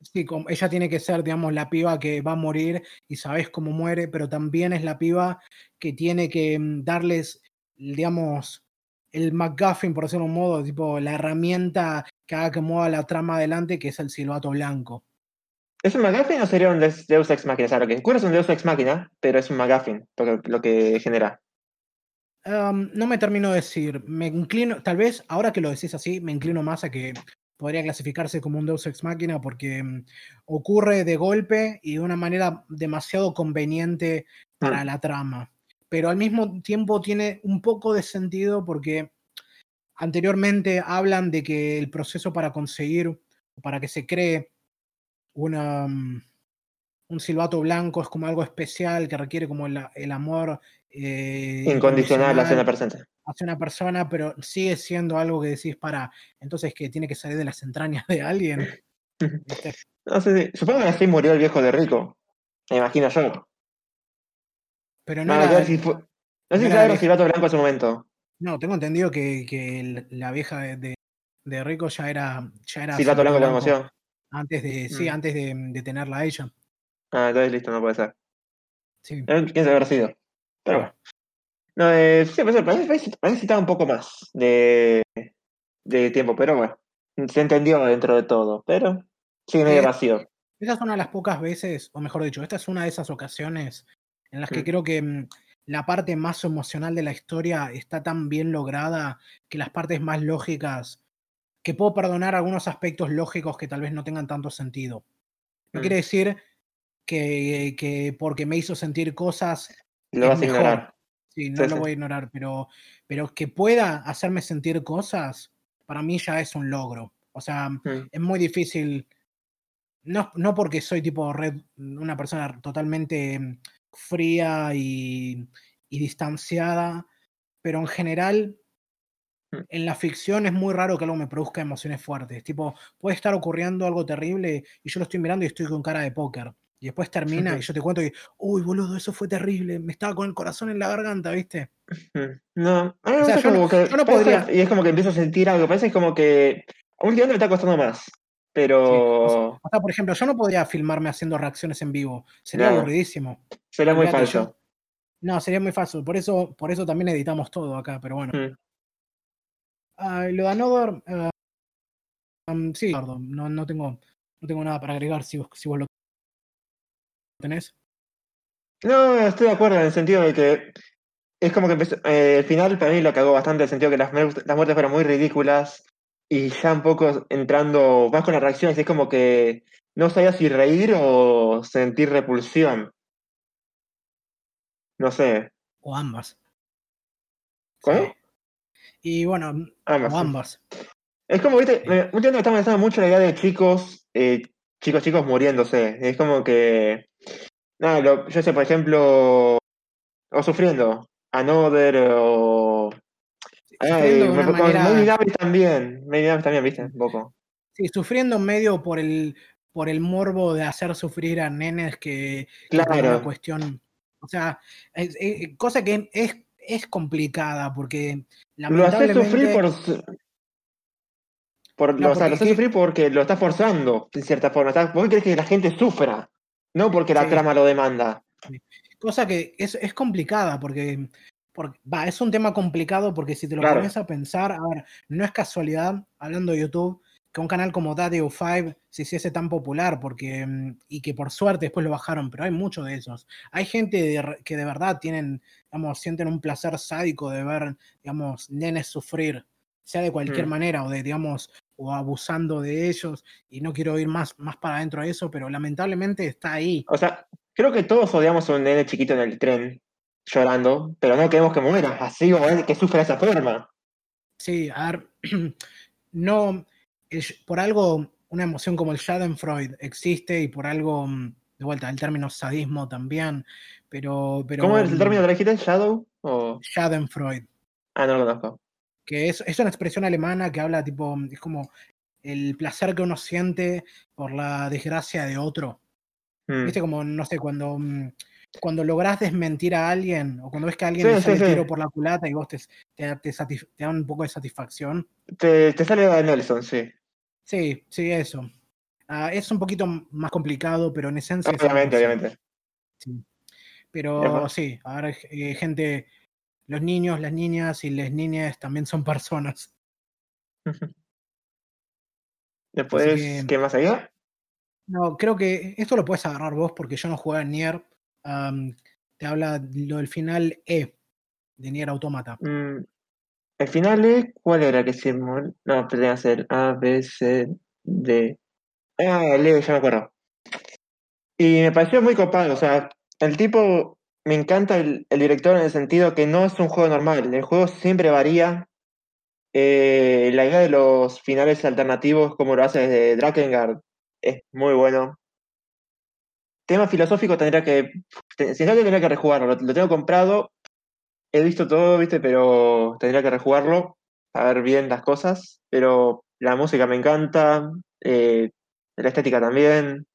sí, como ella tiene que ser, digamos, la piba que va a morir y sabes cómo muere, pero también es la piba que tiene que mm, darles, digamos, el McGuffin, por decirlo de un modo, tipo la herramienta que haga que mueva la trama adelante, que es el silbato blanco. ¿Es un McGuffin o sería un Deus Ex Machina? O sea, lo que ocurre es un Deus Ex Machina, pero es un McGuffin, lo que genera. Um, no me termino de decir. Me inclino, tal vez ahora que lo decís así, me inclino más a que podría clasificarse como un Deus Ex Machina porque mm, ocurre de golpe y de una manera demasiado conveniente para Mm. la trama. Pero al mismo tiempo tiene un poco de sentido porque anteriormente hablan de que el proceso para conseguir, para que se cree una, mm, un silbato blanco es como algo especial que requiere como el, el amor eh, Incondicional hacia una persona. hacia una persona, pero sigue siendo algo que decís para, entonces que tiene que salir de las entrañas de alguien. No sé si. Supongo que así murió el viejo de Rico. Me imagino yo. Pero no, No, era- sí fue- no sé si era viejo. silbatos blancos en su momento. No, tengo entendido que, que la vieja de, de- de Rico ya era, ya era blanco blanco emoción. antes de, sí, Mm. antes de, de tenerla a ella. Ah, entonces listo, no puede ser. Sí. Eh, ¿Quién se habrá sido? Pero bueno. No, eh, sí, pues, parece, parece, parece que necesitaba un poco más de, de tiempo, pero bueno. Se entendió dentro de todo, pero sigue medio Eh, vacío. Esa es una de las pocas veces, o mejor dicho, esta es una de esas ocasiones en las que Mm. creo que mm, la parte más emocional de la historia está tan bien lograda que las partes más lógicas, que puedo perdonar algunos aspectos lógicos que tal vez no tengan tanto sentido. No Mm. quiere decir que, que porque me hizo sentir cosas, Lo vas a ignorar. sí, no Sí, lo sí. voy a ignorar, pero, pero que pueda hacerme sentir cosas, para mí ya es un logro. O sea, Mm. es muy difícil. No, no porque soy tipo red, una persona totalmente mm, fría y, y distanciada, pero en general, Mm. en la ficción es muy raro que algo me produzca emociones fuertes. Tipo, puede estar ocurriendo algo terrible y yo lo estoy mirando y estoy con cara de póker. Y después termina y yo te cuento que, uy, boludo, eso fue terrible, me estaba con el corazón en la garganta, ¿viste? No, a mí me O sea, gusta yo no- que yo podría- y es como que empiezo a sentir algo, parece como que últimamente me está costando más, Sí, pero O sea, o sea, por ejemplo, yo no podría filmarme haciendo reacciones en vivo. Sería No. aburridísimo. será muy falso. yo- No, sería muy fácil. Por eso, por eso también editamos todo acá, pero bueno. Mm. Lo de Another, eh, um, sí, Eduardo, no, no, tengo, no tengo nada para agregar si vos, si vos lo tenés. No, estoy de acuerdo en el sentido de que es como que empezó, eh, el final para mí lo cagó bastante, en el sentido que las, las muertes fueron muy ridículas y ya un poco entrando más con las reacciones, es como que no sabía si reír o sentir repulsión. No sé. O ambas. ¿Cómo? Sí. Y bueno, Ambas, o ambas. Es como, viste, me, últimamente me está molestando mucho la idea de chicos, eh, chicos, chicos muriéndose. Es como que, nada, lo- yo sé, por ejemplo, o sufriendo, Another o... Me- manera. Davis también, Davis también, viste, un poco. Sí, sufriendo medio por el, por el morbo de hacer sufrir a nenes que, que por una Claro, cuestión. O sea, es- es- cosa que es, es complicada porque lo haces sufrir lamentablemente. por... su- por No, lo, o sufrir porque lo estás forzando, de cierta forma. Vos querés que la gente sufra, no porque la Sí. trama lo demanda. Cosa que es, es complicada porque, porque- va, es un tema complicado porque si te lo Claro. pones a pensar, a ver, no es casualidad, hablando de YouTube, que un canal como Daddy 5 se hiciese tan popular porque, mm, y que por suerte después lo bajaron, pero hay muchos de esos. Hay gente de que de verdad tienen, digamos, sienten un placer sádico de ver, digamos, nenes sufrir, sea de cualquier Mm. manera o de, digamos, o abusando de ellos, y no quiero ir más, más para adentro de eso, pero lamentablemente está ahí. O sea, creo que todos odiamos a un nene chiquito en el tren llorando, pero no queremos que muera, así o él que sufra de esa forma. Sí, a ver, no, el- por algo una emoción como el Schadenfreude existe y por algo, mm, de vuelta, el término sadismo también, pero... pero ¿Cómo es el mm, término que dijiste? ¿Shadow? O... Schadenfreude, Ah, no lo conozco. que es, es una expresión alemana que habla tipo, es como el placer que uno siente por la desgracia de otro. Mm. Viste como, no sé, cuando, cuando lográs desmentir a alguien o cuando ves que a alguien Sí, le sale sí. tiro por la culata y vos te, te, te satis- te da un poco de satisfacción. Te, te sale de Nelson, sí. Sí, sí, eso. Ah, es un poquito más complicado, pero en esencia Obviamente, obviamente. sí. Pero sí, ahora eh, gente, los niños, las niñas y las niñas también son personas. Después, que- ¿qué más había? No, creo que esto lo puedes agarrar vos porque yo no jugué en Nier. Te habla lo del final E de Nier Automata. Mm, el final E, ¿cuál era que se No, que ser A, B, C, D. Ah, el E, ya me acuerdo. Y me pareció muy copado, o sea, el tipo, me encanta el, director en el sentido que no es un juego normal, el juego siempre varía. Eh, la idea de los finales alternativos, como lo hace desde Drakengard, es muy bueno. Tema filosófico tendría que, sinceramente tendría que rejugarlo, lo, tengo comprado, he visto todo, viste, pero tendría que rejugarlo, a ver bien las cosas, pero la música me encanta, eh, la estética también,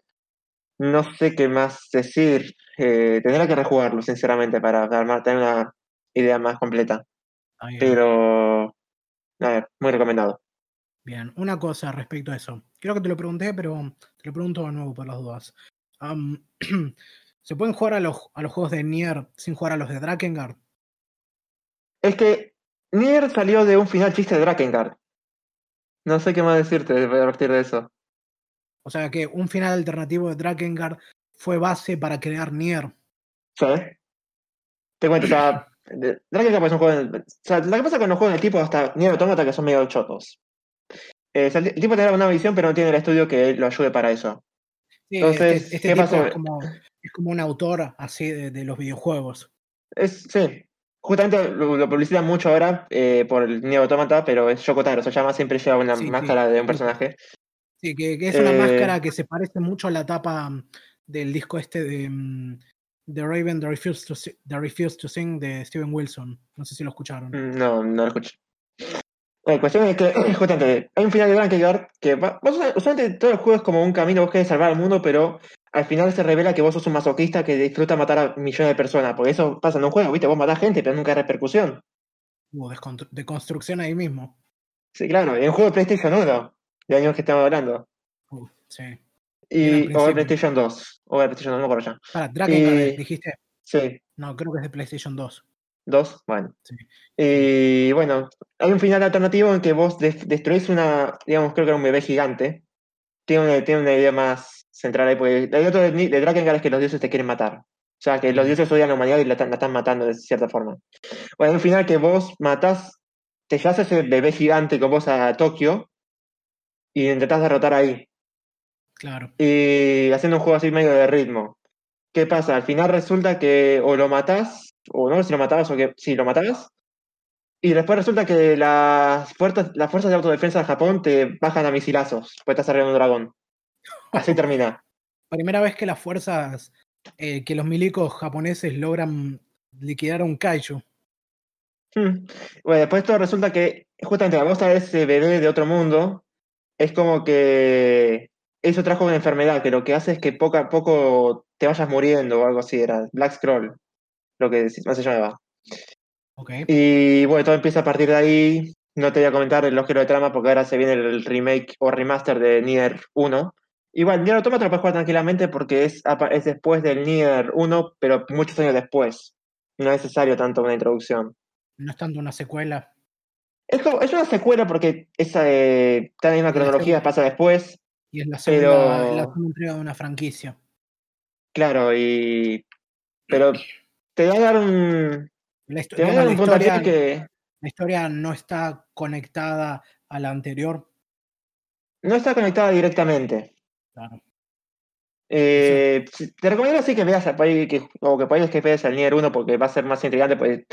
no sé qué más decir. Eh, tendría que rejugarlo, sinceramente, para, para tener una idea más completa. Pero, a ver, muy recomendado. Bien, una cosa respecto a eso. Creo que te lo pregunté, pero te lo pregunto de nuevo por las dudas. ¿Se pueden jugar a los, a los juegos de Nier sin jugar a los de Drakengard? Es que Nier salió de un final chiste de Drakengard. No sé qué más decirte a partir de eso. O sea que un final alternativo de Drakengard fue base para crear Nier. Sí. Te cuento, o sea, Drakengard es un juego. o sea, lo que pasa con los juegos del tipo hasta Nier Automata que son medio chotos. Eh, el, tipo tiene una visión, pero no tiene el estudio que lo ayude para eso. Sí, Entonces, este, este ¿qué pasó? Es como, es como un autor así de, los videojuegos. Es, sí. Justamente lo, publicitan mucho ahora eh, por el Nier Automata, pero es Yokotaro, se llama, siempre lleva una máscara de un personaje. Sí, que, es una máscara eh, que se parece mucho a la tapa mm, del disco este de mm, The Raven, The Refused to, The to Sing de Steven Wilson. No sé si lo escucharon. Mm, no, no lo escuché. La cuestión es que, justamente, hay un final de Drakengard que va, usualmente todo el juego es como un camino, vos querés salvar al mundo, pero al final se revela que vos sos un masoquista que disfruta matar a millones de personas, porque eso pasa en un juego, ¿viste? Vos matás gente, pero nunca hay repercusión. Hubo de construcción ahí mismo. Sí, claro, en un juego de PlayStation 1 de años que estamos hablando. sí. Y, o de PlayStation 2. O de PlayStation 2, no por allá. Para, Dragon dijiste. Sí. No, creo que es de PlayStation 2. ¿Dos? Bueno. Sí. Y bueno, hay un final alternativo en que vos destruís una, digamos, creo que era un bebé gigante. Tiene una, tiene una idea más central ahí, porque el otro de, de Drakengard es que los dioses te quieren matar. O sea, que los dioses odian a la humanidad y la, la, están matando de cierta forma. Bueno, hay un final que vos matás, te llevas ese bebé gigante con vos a Tokio y intentás derrotar ahí. Claro. Y haciendo un juego así medio de ritmo. ¿Qué pasa? Al final resulta que o lo matás, o no, si lo matabas o que si lo matabas. Y después resulta que las fuerzas, las fuerzas de autodefensa de Japón te bajan a misilazos, pues estás arriba de un dragón. Así termina. Primera vez que las fuerzas, eh, que los milicos japoneses logran liquidar a un kaiju. Hmm. Bueno, después todo resulta que justamente la voz de ese bebé de otro mundo es como que eso trajo una enfermedad que lo que hace es que poco a poco te vayas muriendo o algo así, era Black Scroll, lo que no se llamaba. Okay. Y bueno, todo empieza a partir de ahí. No te voy a comentar el giro de trama porque ahora se viene el remake o remaster de Nier 1. Igual, Nier Automata lo puedes jugar tranquilamente porque es, es después del Nier 1, pero muchos años después. No es necesario tanto una introducción. No es tanto una secuela. Es, una secuela porque esa en la misma cronología, pasa después. Y es la segunda, entrega de una franquicia. Claro, y. Pero te va a dar un. La, historia, que. La historia no está conectada a la anterior. No está conectada directamente. Claro. Eh, te recomiendo así que veas que, o que puedas que veas el Nier 1 porque va a ser más intrigante, pues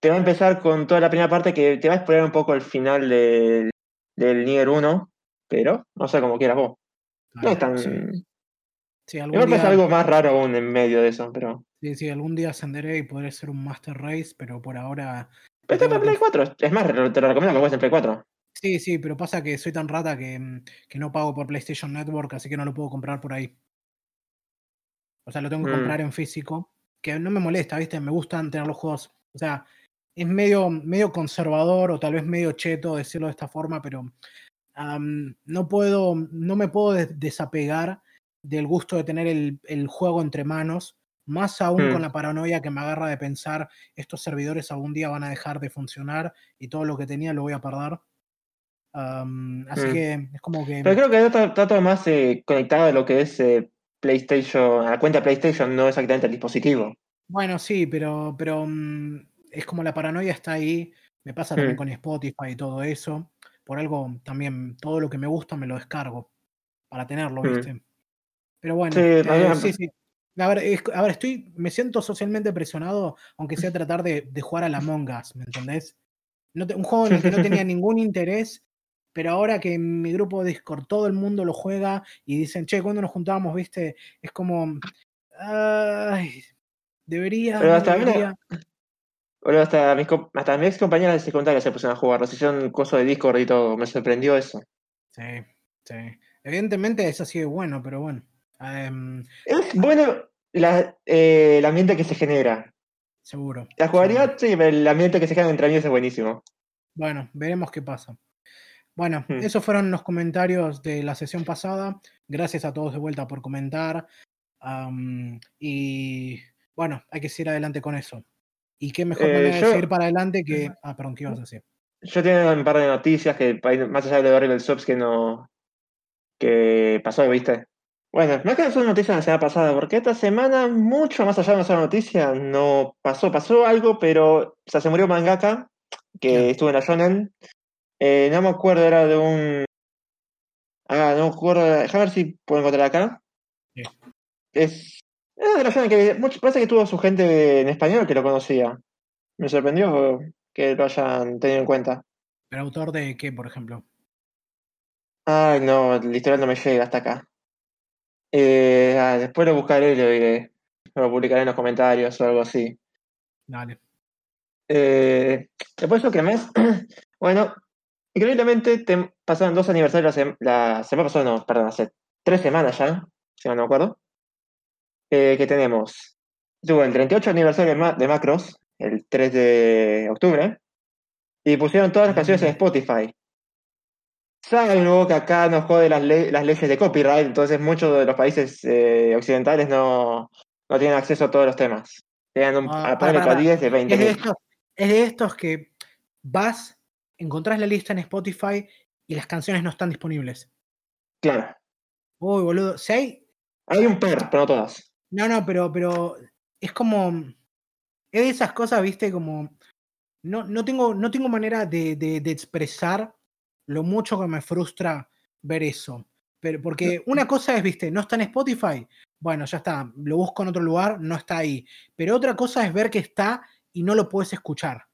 te va a empezar con toda la primera parte que te va a explorar un poco el final del Nier 1, pero no sé cómo quieras vos. no es tan. Sí. Algún día... algo más raro aún en medio de eso, pero. Sí, sí, algún día ascenderé y podré ser un Master Race, pero por ahora. Pero está para Play 4, es más, te lo recomiendo que juegues en Play 4. Sí, sí, pero pasa que soy tan rata que, que, no pago por PlayStation Network, así que no lo puedo comprar por ahí. O sea, lo tengo que mm. comprar en físico, que no me molesta, ¿viste? Me gustan tener los juegos. O sea, es medio, medio conservador o tal vez medio cheto decirlo de esta forma, pero no puedo, no me puedo desapegar del gusto de tener el, el juego entre manos, más aún con mm. la paranoia que me agarra de pensar estos servidores algún día van a dejar de funcionar y todo lo que tenía lo voy a perder. Um, así Mm. que es como que. Pero creo que está, está todo más eh, conectado a lo que es eh, PlayStation, a la cuenta PlayStation, no exactamente al dispositivo. Bueno, sí, pero, pero mm, es como la paranoia está ahí. Me pasa también con Spotify y todo eso. Por algo también, todo lo que me gusta me lo descargo para tenerlo. ¿viste? Pero bueno, Sí, eh, a mí me- sí, sí. A ver, es- a ver, estoy, me siento socialmente presionado, aunque sea tratar de, de jugar a la Among Us, ¿me entendés? No te- un juego en el que no tenía ningún interés, pero ahora que en mi grupo de Discord todo el mundo lo juega y dicen, che, cuando nos juntamos, viste? Es como, ay, debería, Pero hasta ahora- debería. Hasta mis, com- hasta mis ex compañeras de secundaria se pusieron a jugar, nos hicieron coso de Discord y todo, me sorprendió eso. Sí, sí. Evidentemente es así de bueno, pero bueno. Em, Es bueno la- eh, el ambiente que se genera. seguro. La seguro. jugabilidad, sí, pero el ambiente que se genera entre amigos es buenísimo. Bueno, veremos qué pasa. Bueno, Hmm. esos fueron los comentarios de la sesión pasada. Gracias a todos de vuelta por comentar. Y bueno, hay que seguir adelante con eso. Y qué mejor Eh, manera de seguir para adelante que. Ah, perdón, ¿qué ibas a decir? Yo tengo un par de noticias que, más allá de lo de Rebel Subs, que no. que pasó, ¿viste? Bueno, más que no son noticias de la semana pasada, porque esta semana, mucho más allá de sola noticia, no pasó. Pasó algo, pero. O sea, se murió mangaka, que estuvo en la Shonen. Eh, no me acuerdo, era de un. Ah, no me acuerdo. Déjame ver si puedo encontrar acá. Sí. Es. Era de la Shonen que mucho- parece que tuvo su gente en español que lo conocía. Me sorprendió que lo hayan tenido en cuenta. ¿El autor de qué, por ejemplo? Ay, no, el historial no me llega hasta acá. Eh, ah, después lo buscaré y lo diré. Lo publicaré en los comentarios o algo así. Dale. Eh, después lo que más. Bueno, increíblemente te pasaron dos aniversarios la, sem- la semana pasada, no, perdón, hace tres semanas ya, si no me acuerdo. Eh, que tenemos. Tuvo el 38 aniversario de, Ma- de Macros, el 3 de octubre, y pusieron todas las canciones en Spotify. Salvo que acá nos jode las, le- las leyes de copyright, entonces muchos de los países eh, occidentales no, no tienen acceso a todos los temas. Tienen un, Ah, a para, ponerle para, para 10 de 20 Es de, estos, es de estos que vas, encontrás la lista en Spotify y las canciones no están disponibles. Claro. Uy, boludo. Si hay. Hay un par, pero no todas. No, no, pero, pero es como. Es de esas cosas, viste, como. No, no, tengo, no tengo manera de, de- de expresar lo mucho que me frustra ver eso. Pero, porque una cosa es, viste, no está en Spotify. Bueno, ya está. Lo busco en otro lugar, no está ahí. Pero otra cosa es ver que está y no lo puedes escuchar.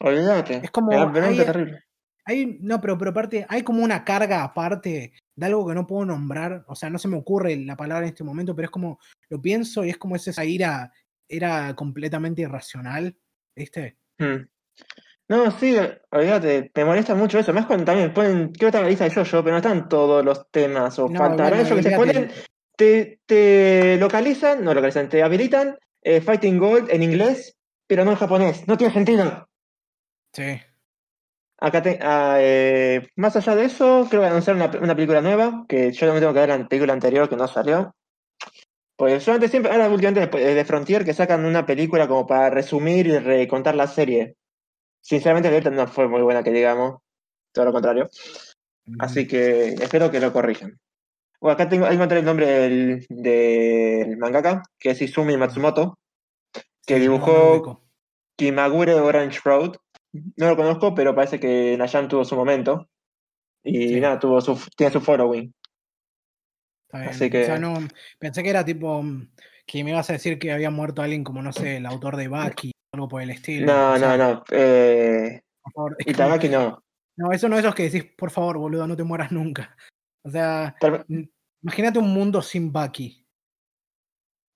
Olvídate. Es como hay- terrible. Hay, no, pero, pero aparte, hay como una carga aparte de algo que no puedo nombrar. O sea, no se me ocurre la palabra en este momento, pero es como, lo pienso y es como esa ira, era completamente irracional, ¿viste? Mm. No, sí, olvídate, me molesta mucho eso. Más cuando también ponen, creo que está la lista de yo pero no están todos los temas. O No, faltará bueno, eso que se ponen, te, te localizan, no localizan, te habilitan eh, Fighting Gold en inglés, pero no en japonés. No tiene sentido. Sí. Acá te- ah, eh, más allá de eso, creo que anunciaron una, una película nueva, que yo también tengo que ver la película anterior que no salió. Pues yo antes siempre, ahora últimamente después de Frontier, que sacan una película como para resumir y recontar la serie. Sinceramente, la neta no fue muy buena que digamos, todo lo contrario. Así que espero que lo corrijan. Bueno, acá tengo, encontré el nombre del, del mangaka, que es Izumi Matsumoto, que Sí, no, no dibujó ubico. Kimagure Orange Road. No lo conozco, pero parece que Nayan tuvo su momento. Y Sí. nada, tuvo su, tiene su following. Así O sea, que- no, pensé que era tipo mm, que me ibas a decir que había muerto alguien como, no sé, el autor de Baki, algo por el estilo. No, o sea, no, no. Eh, por favor, es como- Itagaki no. no, eso no es esos que decís, por favor, boludo, no te mueras nunca. O sea, Tal- mm, imagínate un mundo sin Baki.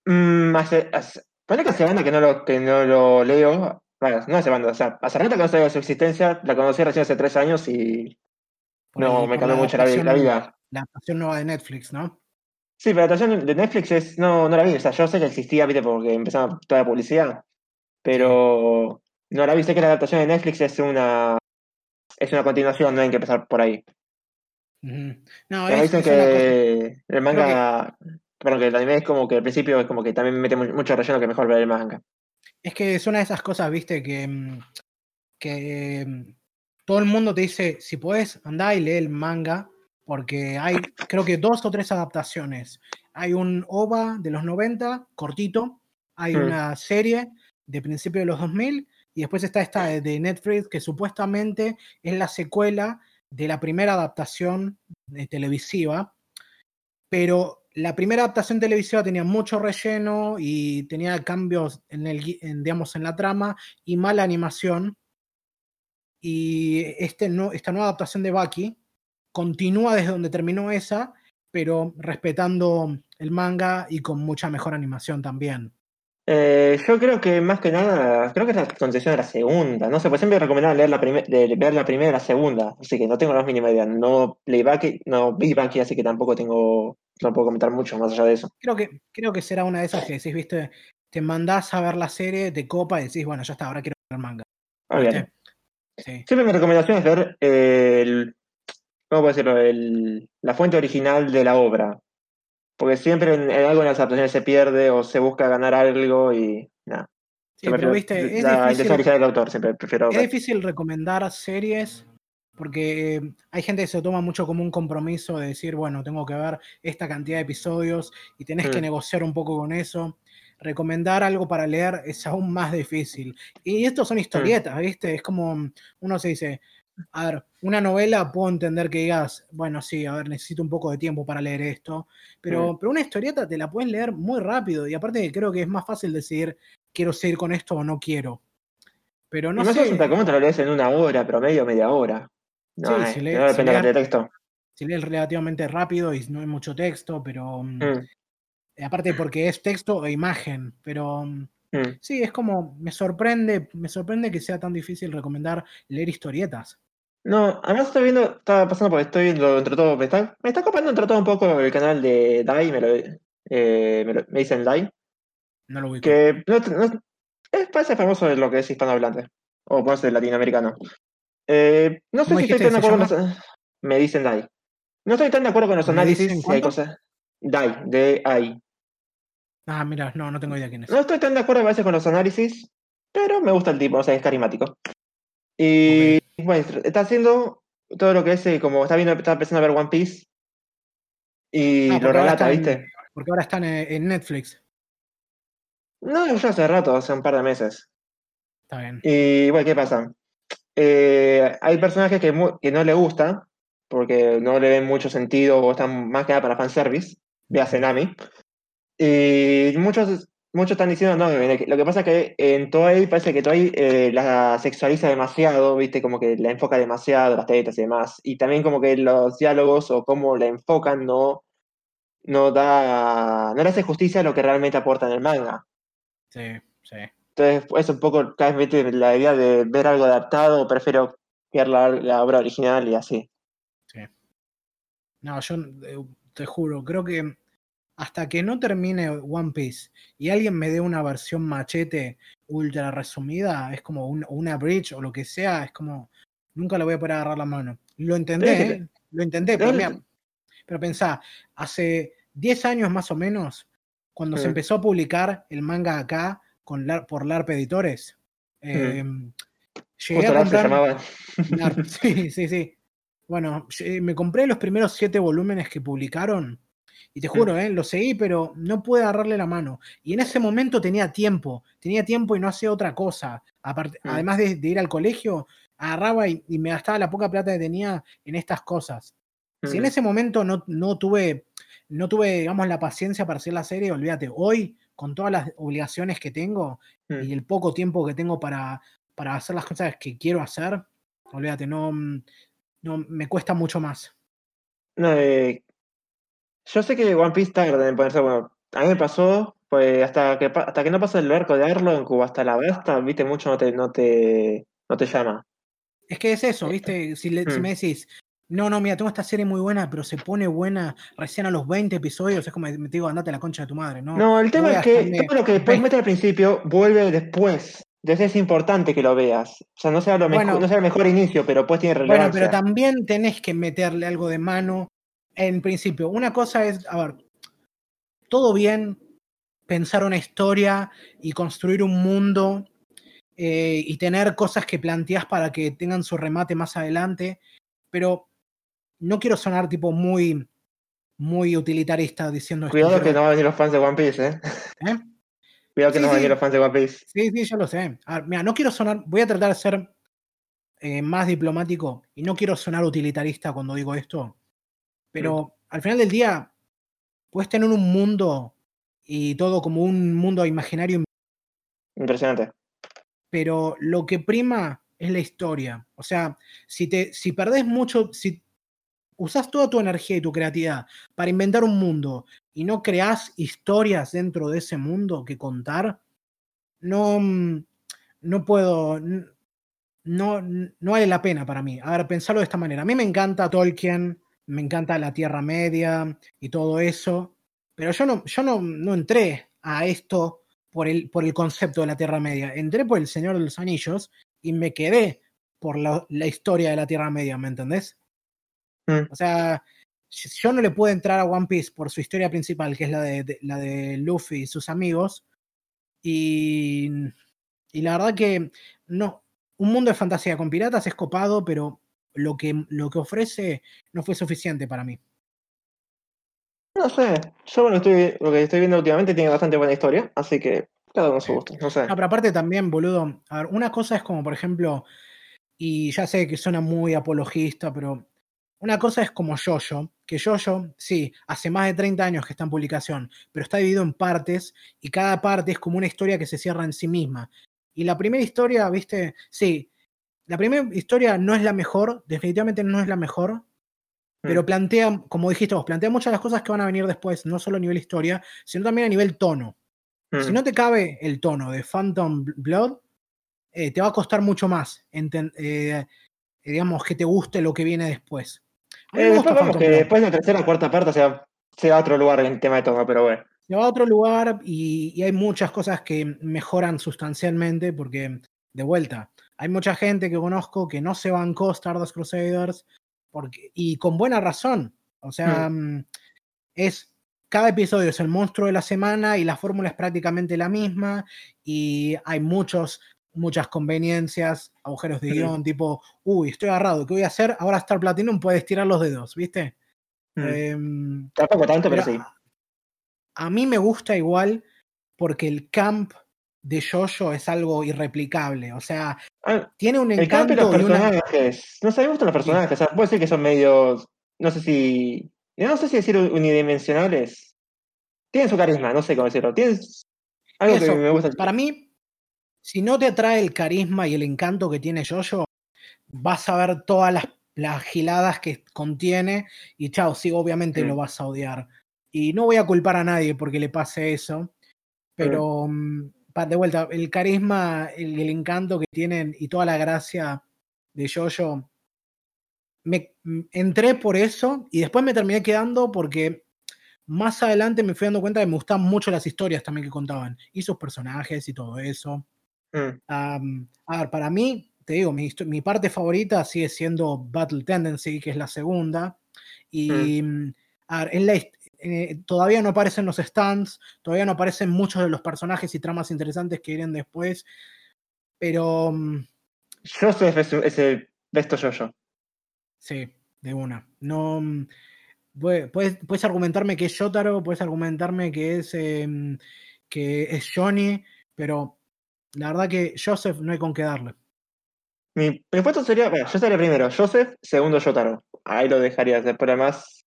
Mm, hace, hace, ponle que hace banda que no lo, que no lo leo. Bueno, no hace banda, o sea, hace rato que no sabía de su existencia, la conocí recién hace tres años y no, me cambió mucho la, vida. La adaptación nueva de Netflix, ¿no? Sí, pero la adaptación de Netflix es, no, no la vi, o sea, yo sé que existía, viste, porque empezaba toda la publicidad, pero no la vi, sé que la adaptación de Netflix es una, es una continuación, no hay que empezar por ahí. No, es, dicen que el manga, perdón, que el anime es como que al principio es como que también mete mu- mucho relleno que mejor ver el manga. Es que es una de esas cosas, viste, que, mm, que mm, todo el mundo te dice, si puedes, anda y lee el manga, porque hay, creo que dos o tres adaptaciones. Hay un OVA de los 90, cortito, hay Mm. una serie de principios de los 2000, y después está esta de- Netflix, que supuestamente es la secuela de la primera adaptación de televisiva, pero la primera adaptación televisiva tenía mucho relleno y tenía cambios en, el, en, digamos, en la trama y mala animación. Y este no, esta nueva adaptación de Baki continúa desde donde terminó esa, pero respetando el manga y con mucha mejor animación también. Eh, yo creo que más que nada, creo que es la concesión de la segunda. No sé, pues siempre recomendaban leer la de ver la primera y la segunda. Así que no tengo la más mínima idea. No Baki, no Baki, así que tampoco tengo, no puedo comentar mucho más allá de eso. Creo que, creo que será una de esas que decís, viste, te mandás a ver la serie, te copa y decís, bueno, ya está, ahora quiero ver manga. Ah, bien. ¿viste? Sí. Siempre mi recomendación es ver el, ¿cómo puedo decirlo? El, la fuente original de la obra. Porque siempre en, en algo en las adaptaciones se pierde o se busca ganar algo y nada. Sí, pero viste, es la difícil, original del autor, siempre prefiero es ver. difícil recomendar series porque eh, hay gente que se toma mucho como un compromiso de decir, bueno, tengo que ver esta cantidad de episodios y tenés que Mm. negociar un poco con eso. Recomendar algo para leer es aún más difícil. Y estos Mm. son historietas, ¿viste? Es como uno se dice, a ver, una novela puedo entender que digas, bueno, sí, a ver, necesito un poco de tiempo para leer esto, pero, pero una historieta te la puedes leer muy rápido y aparte creo que es más fácil decidir, quiero seguir con esto o no quiero. Pero no y sé, un Takemoto lo lees en una hora, promedio, media hora. No, Sí, eh, si lee- no si depende de texto. lees relativamente rápido y no hay mucho texto, pero mm, Mm, aparte porque es texto e imagen, pero mm. sí, es como, me sorprende, me sorprende que sea tan difícil recomendar leer historietas. No, además estoy viendo, estaba pasando porque estoy viendo entre todo, me está, me está copando entre todo un poco el canal de Dai, me lo, eh, me, lo- me dicen Dai, No lo ubico. que no, no- es, parece famoso de lo que es hispanohablante, o puede ser latinoamericano. Eh, no sé ¿Cómo si estoy tan de acuerdo con los, me dicen Dai. No estoy tan de acuerdo con los ¿Me análisis si hay cosas. Dai, de AI. Ah, mira, no, no tengo idea quién es. No estoy tan de acuerdo a veces con los análisis, pero me gusta el tipo, o sea, es carismático. Y bueno, está haciendo todo lo que es, eh, como está viendo, está empezando a ver One Piece y Ah, lo relata, en- ¿viste? Porque ahora están en, en Netflix. No, ya hace rato, hace un par de meses. Está bien. Y bueno, ¿qué pasa? Eh, hay personajes que, no le gusta, porque no le ven mucho sentido o están más que nada para fanservice, véase Nami. Y muchos, muchos están diciendo, no, lo que pasa es que en Toei parece que Toei eh, la sexualiza demasiado, ¿viste? Como que la enfoca demasiado, las tetas y demás. Y también como que los diálogos o cómo la enfocan no, no da, no le hace justicia a lo que realmente aporta en el manga. Sí, sí. Entonces, es un poco cada vez la idea de ver algo adaptado, prefiero ver la, la obra original y así. No, yo eh, te juro, creo que hasta que no termine One Piece y alguien me dé una versión machete ultra resumida, es como un- una bridge o lo que sea, es como nunca le voy a poder agarrar la mano. Lo Sí, sí, ¿eh? lo intenté, pero, mira, pero pensá, hace 10 años más o menos, cuando se empezó a publicar el manga acá con por LARP Editores, eh, llegué Justo a Larp se llamaba. Sí, sí, sí. Bueno, me compré los primeros siete volúmenes que publicaron y te juro, eh, lo seguí, pero no pude agarrarle la mano. Y en ese momento tenía tiempo, tenía tiempo y no hacía otra cosa. Aparte, Mm. Además de, de ir al colegio, agarraba y, y me gastaba la poca plata que tenía en estas cosas. Si en Mm. ese momento no, no tuve, no tuve, digamos, la paciencia para hacer la serie, olvídate, hoy, con todas las obligaciones que tengo Mm. y el poco tiempo que tengo para, para hacer las cosas que quiero hacer, olvídate, no, no me cuesta mucho más. No, eh, yo sé que One Piece tarda en ponerse bueno. A mí me pasó, pues hasta que hasta que no pasa el arco de Arlong o hasta la basta, viste, mucho no te, no te, no te llama. Es que es eso, ¿viste? Si, le- si Mm. me decís, no, no, mira, tengo esta serie muy buena, pero se pone buena recién a los 20 episodios, es como me digo, andate a la concha de tu madre, ¿no? No, el tema es que todo lo que después mete al principio vuelve después. Entonces es importante que lo veas. O sea, no sea lo mejor, Bueno. no sea el mejor inicio, pero pues tiene Bueno, relevancia. pero también tenés que meterle algo de mano en principio. Una cosa es, a ver, todo bien pensar una historia y construir un mundo eh, y tener cosas que planteas para que tengan su remate más adelante, pero no quiero sonar tipo muy, muy utilitarista diciendo Cuidado esto. que no van a venir los fans de One Piece, ¿eh? ¿Eh? Cuidado que Sí, no van a venir los fans de One Piece. Sí, sí, yo lo sé. A ver, mira, no quiero sonar, voy a tratar de ser eh, más diplomático y no quiero sonar utilitarista cuando digo esto, pero al final del día puedes tener un mundo y todo como un mundo imaginario, Impresionante. pero lo que prima es la historia. O sea, si, te, si perdés mucho, si usás toda tu energía y tu creatividad para inventar un mundo y no creás historias dentro de ese mundo que contar, no, mm, no puedo, no, no vale la pena para mí. A ver, pensarlo de esta manera. A mí me encanta Tolkien, me encanta la Tierra Media y todo eso, pero yo no, yo no, no entré a esto por el, por el concepto de la Tierra Media. Entré por el Señor de los Anillos y me quedé por la, la historia de la Tierra Media, ¿me entendés? Mm. O sea, yo no le puedo entrar a One Piece por su historia principal, que es la de, de- la de Luffy y sus amigos. Y, y la verdad que no. Un mundo de fantasía con piratas es copado, pero lo que, lo que ofrece no fue suficiente para mí. No sé. Yo bueno, estoy, lo que estoy viendo últimamente tiene bastante buena historia, así que cada uno su gusto. No sé. No, pero aparte también, boludo, a ver, una cosa es como, por ejemplo, y ya sé que suena muy apologista, pero una cosa es como Jojo, que Jojo, sí, hace más de 30 años que está en publicación, pero está dividido en partes y cada parte es como una historia que se cierra en sí misma. Y la primera historia, viste, sí, la primera historia no es la mejor, definitivamente no es la mejor, pero Mm. plantea, como dijiste vos, plantea muchas de las cosas que van a venir después, no solo a nivel historia, sino también a nivel tono. Si Mm. no te cabe el tono de Phantom Blood, eh, te va a costar mucho más, enten- eh, digamos, que te guste lo que viene después. Eh, después vamos que Blood. después de la tercera o cuarta parte se va, se va a otro lugar en tema de tono, pero bueno. Se va a otro lugar y, y hay muchas cosas que mejoran sustancialmente porque, de vuelta, hay mucha gente que conozco que no se bancó Stardust Crusaders porque, y con buena razón. O sea, mm, es cada episodio es el monstruo de la semana y la fórmula es prácticamente la misma y hay muchos muchas conveniencias, agujeros de Sí. guion, tipo, uy, estoy agarrado, ¿qué voy a hacer? Ahora Star Platinum puede estirar los dedos, ¿viste? Mm. Em, Tampoco tanto, pero, pero sí. a, a mí me gusta igual porque el camp de Jojo es algo irreplicable. O sea, Ah, tiene un el campo y encanto los y una. personajes. No sé, me gustan los personajes. O sea, puedo decir que son medios. No sé si. No sé si decir unidimensionales. Tienen su carisma, no sé cómo decirlo. Tienen algo Eso, que me gusta. Para mí, si no te atrae el carisma y el encanto que tiene Jojo, vas a ver todas las, las giladas que contiene y chao, sí, obviamente Mm. lo vas a odiar. Y no voy a culpar a nadie porque le pase eso, pero mm, de vuelta, el carisma, el, el encanto que tienen y toda la gracia de Jojo, me mm, entré por eso y después me terminé quedando porque más adelante me fui dando cuenta que me gustan mucho las historias también que contaban y sus personajes y todo eso. Mm, a ver, para mí, te digo, mi, parte favorita sigue siendo Battle Tendency, que es la segunda. Y mm, a ver, en la eh, todavía no aparecen los stands, todavía no aparecen muchos de los personajes y tramas interesantes que vienen después. Pero mm, Joseph es, es el besto yo-yo. sí, de una. No. mm, pue- Puedes, puedes argumentarme que es Shotaro, puedes argumentarme que es, em, que es Johnny, pero la verdad que Joseph no hay con qué darle. Mi, puesto sería. Bueno, yo estaría primero Joseph, segundo Yotaro. Ahí lo dejaría. Después, además.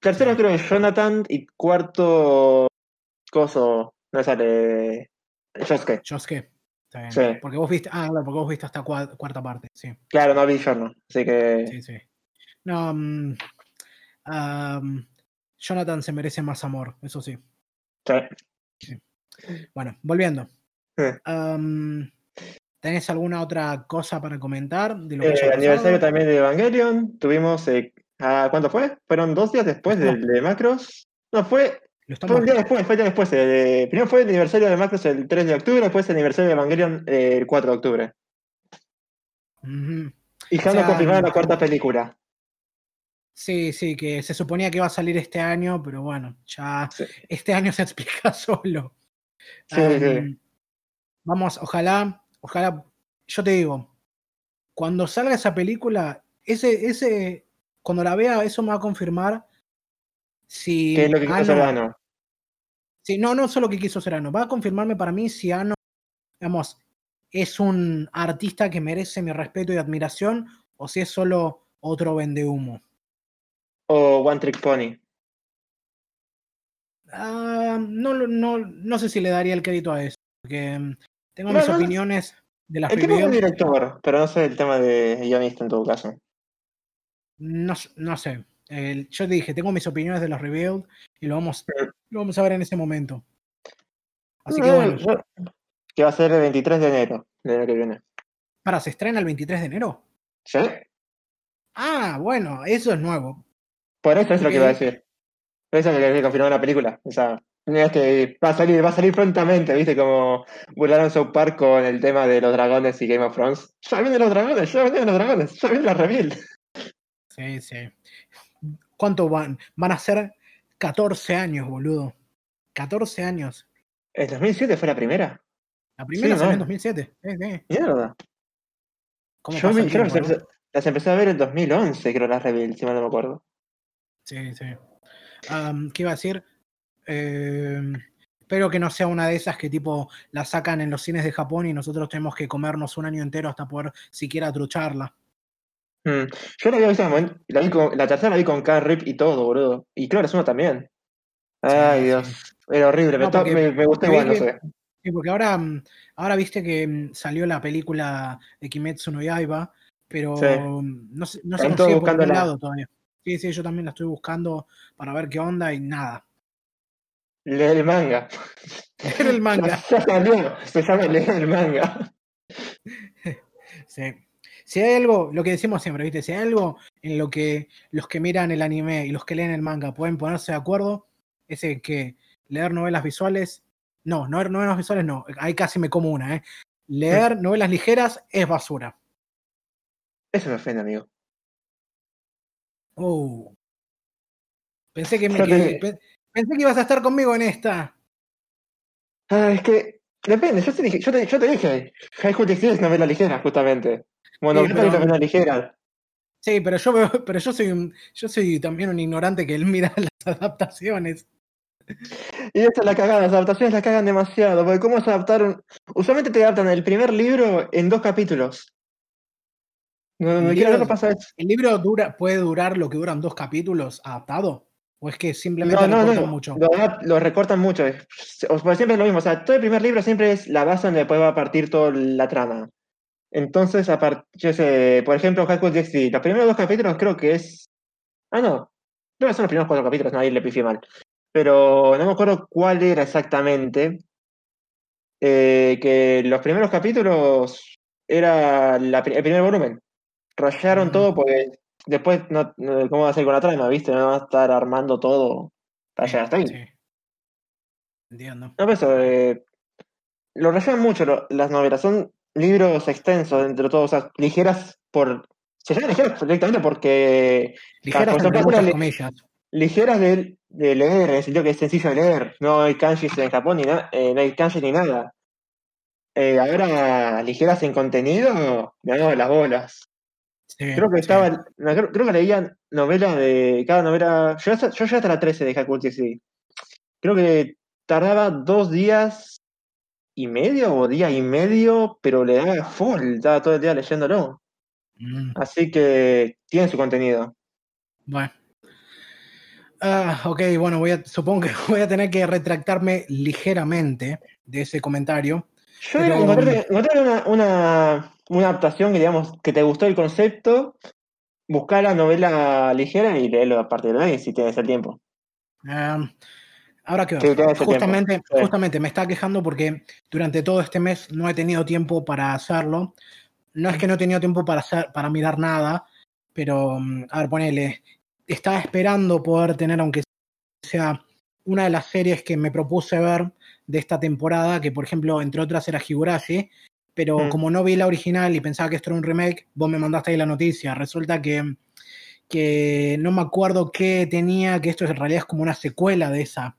Tercero creo que Jonathan y cuarto. Coso. No sale. Josuke. Josuke. Está bien. Sí. Porque vos viste, ah, claro, porque vos viste hasta cua- cuarta parte, sí, Claro, no vi Jorno. Así que. sí, sí. No, mm, Jonathan se merece más amor, eso sí. sí. Bueno, volviendo. Sí. ¿Tenés alguna otra cosa para comentar de lo que Eh, aniversario también de Evangelion. Tuvimos. Eh, ah, ¿Cuánto fue? ¿Fueron dos días después del de Macros? No, fue, fue un día después, fue un día después. eh, primero fue el aniversario de Macros el 3 de octubre, después el aniversario de Evangelion eh, el 4 de octubre. Y ya O sea, confirmaron la cuarta película. Sí, sí, que se suponía que iba a salir este año, pero bueno, ya Sí. este año se explica solo. Sí, sí. Vamos, ojalá, ojalá, yo te digo, cuando salga esa película, ese, ese, cuando la vea, eso me va a confirmar si. ¿Qué es lo que quiso Ano- Serrano? Sí, no, no solo que quiso Serrano, va a confirmarme para mí si Ano, digamos, es un artista que merece mi respeto y admiración o si es solo otro vendehumo. O One Trick Pony. Ah, no, no, no sé si le daría el crédito a eso, porque mm, tengo No, mis no, opiniones de las El tipo es un director, pero no sé el tema de guionista en todo caso. No, no sé. Yo te dije, tengo mis opiniones de los reviews y lo vamos, Mm. lo vamos a ver en ese momento. Así que No, bueno, yo- que va a ser el 23 de enero, del año que viene. para, ¿se estrena el 23 de enero? ¿Sí? Ah, bueno, eso es nuevo. Por eso es lo que iba a decir. Por eso es lo que confirmó la película. O sea, va a salir, va a salir prontamente, ¿viste? Como burlaron South Park con el tema de los dragones y Game of Thrones. Ya vienen los dragones, ya vienen los dragones, ya viene la reveal. Sí, sí. ¿Cuánto van? Van a ser 14 años, boludo. 14 años. ¿El 2007 fue la primera? La primera Sí, salió en no. 2007. Sí, sí. Mierda. ¿Cómo Yo el creo que tiempo, no? las empecé a ver en 2011, creo, las reveal, si mal no me acuerdo. Sí, sí. ¿Qué iba a decir? Eh, espero que no sea una de esas que tipo la sacan en los cines de Japón y nosotros tenemos que comernos un año entero hasta poder siquiera trucharla. Mm. Yo la había visto en el momento- la, vi con- la tercera la vi con Car Rip y todo, boludo. Y claro, es uno también. Ay, Dios. Era horrible. me, No, porque- me, me gustó igual, no que- sé. Sí, porque ahora, mm, ahora viste que mm, salió la película de Kimetsu no Yaiba, pero Sí. no, se- no se consigue por ningún lado todavía. Sí, sí, yo también la estoy buscando para ver qué onda y nada. Leer el manga. Leer el manga. Ya, salió. Se llama leer el manga. Sí. Si hay algo, lo que decimos siempre, ¿viste? Si hay algo en lo que los que miran el anime y los que leen el manga pueden ponerse de acuerdo, es que leer novelas visuales, no, no novelas visuales no, ahí casi me como una, ¿eh? Leer novelas ligeras es basura. Eso me ofende, amigo. Oh. Pensé que, me, pensé que ibas a estar conmigo en esta. Ah, es que. Depende, yo te dije, yo te, yo te dije, High School es novela ligera, justamente. Monogatari es pero- ligera. Sí, pero yo veo- pero yo soy un, yo soy también un ignorante que él mira las adaptaciones. Y esa es la cagada, las adaptaciones la cagan demasiado, porque cómo se adaptaron. Usualmente te adaptan el primer libro en dos capítulos. No, no quiero pasa eso. ¿El libro dura, puede durar lo que duran dos capítulos adaptado? ¿O es que simplemente No, no, recortan no. mucho? Lo, lo recortan mucho. O siempre es lo mismo. O sea, todo el primer libro siempre es la base donde después va a partir toda la trama. Entonces, a par- yo sé, por ejemplo, High School DxD, los primeros dos capítulos creo que es. Ah, no. Creo que son los primeros cuatro capítulos, no, ahí le pifié mal. Pero no me acuerdo cuál era exactamente. Eh, que los primeros capítulos era la el primer volumen. Rayaron Mm. todo porque después, no, no- ¿cómo va a ser con la trama? ¿Viste? No va a estar armando todo para llegar hasta ahí. Sí. Entiendo. No, pero eso, eh, lo rayan mucho lo- las novelas. Son libros extensos, entre todos, o sea, ligeras por. Se llaman ligeras directamente porque. Ligeras por entre ejemplo, muchas le- comillas. Ligeras de, de leer, en el sentido que es sencillo de leer. No hay kanjis en Japón ni nada, no hay kanjis ni nada. Eh, ahora, ligeras en contenido, me hago las bolas. Sí, Creo que sí. estaba, no, creo, creo que leía novela de cada novela. Yo, yo llegué hasta la 13 de Hakuti, sí. Creo que tardaba dos días y medio o día y medio, pero le daba full, estaba todo el día leyéndolo. Mm, Así que tiene su contenido. bueno. Ah, ok, bueno, voy a, supongo que voy a tener que retractarme ligeramente de ese comentario. Yo Pero- encontré, encontré una, una, una adaptación que, digamos, que te gustó el concepto, buscar la novela ligera y leerlo a partir de ahí, si tienes el tiempo. Ah, ahora que Sí, justamente, tiempo, justamente me está quejando porque durante todo este mes no he tenido tiempo para hacerlo. No es que no he tenido tiempo para hacer, para mirar nada, pero mm, a ver, ponele, estaba esperando poder tener, aunque sea una de las series que me propuse ver de esta temporada, que por ejemplo, entre otras era Higurashi, pero Mm. como no vi la original y pensaba que esto era un remake, vos me mandaste ahí la noticia. Resulta que, que no me acuerdo qué tenía, que esto en realidad es como una secuela de esa.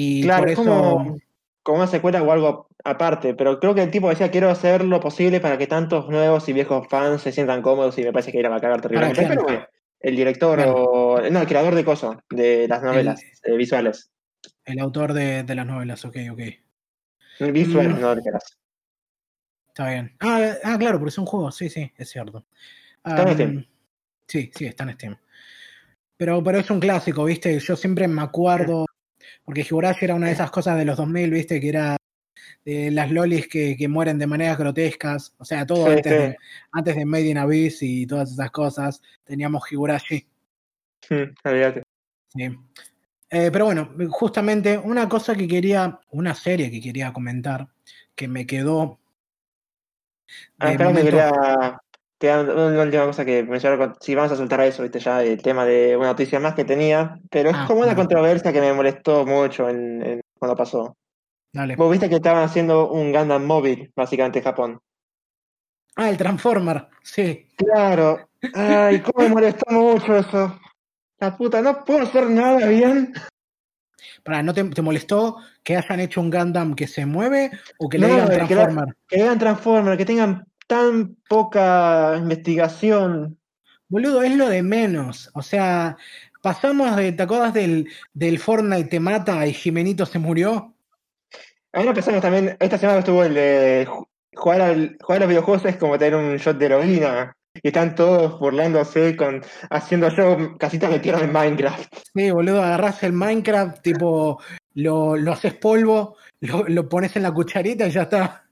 Y claro, por es eso. como, como una secuela o algo aparte, pero creo que el tipo decía quiero hacer lo posible para que tantos nuevos y viejos fans se sientan cómodos y me parece que era a cagar terriblemente. Pero el director Claro. o. No, el creador de cosas, de las novelas eh, visuales. El autor de, de las novelas, ok, ok. Visuales, Mm. no novelas. Está bien. Ah, ah, claro, porque es un juego, sí, sí, es cierto. Está en Am, Steam. Sí, sí, está en Steam. Pero, pero es un clásico, ¿viste? Yo siempre me acuerdo, porque Higurashi era una de esas cosas de los 2000, ¿viste? Que era de las lolis que, que mueren de maneras grotescas. O sea, todo Sí, antes, sí. De, antes de Made in Abyss y todas esas cosas. Teníamos Higurashi. Olvídate. Sí. Eh, pero bueno, justamente una cosa que quería, una serie que quería comentar, que me quedó. Ah, que momento- quería. Te da una última cosa que mencionar. Si vamos a soltar a eso, viste, ya el tema de una noticia más que tenía, pero es Ah, como una controversia que me molestó mucho en, en- cuando pasó. Dale. Vos viste que estaban haciendo un Gundam móvil, básicamente en Japón. Ah, el Transformer, sí. Claro. Ay, cómo me molestó mucho eso. La puta, no puedo hacer nada bien. Para, ¿no te, te molestó que hayan hecho un Gundam que se mueve o que le digan que la- Transformer? Que digan Transformer, que tengan tan poca investigación. Boludo, es lo de menos. O sea, pasamos de, ¿te acuerdas del, del Fortnite te mata y Jimenito se murió? Ahora empezamos también, esta semana estuvo el de ju- jugar, al, jugar a los videojuegos es como tener un shot de heroína. Y están todos burlándose con haciendo yo casitas de tierra en Minecraft. Sí, boludo, agarrás el Minecraft, tipo, lo, lo haces polvo, lo, lo pones en la cucharita y ya está.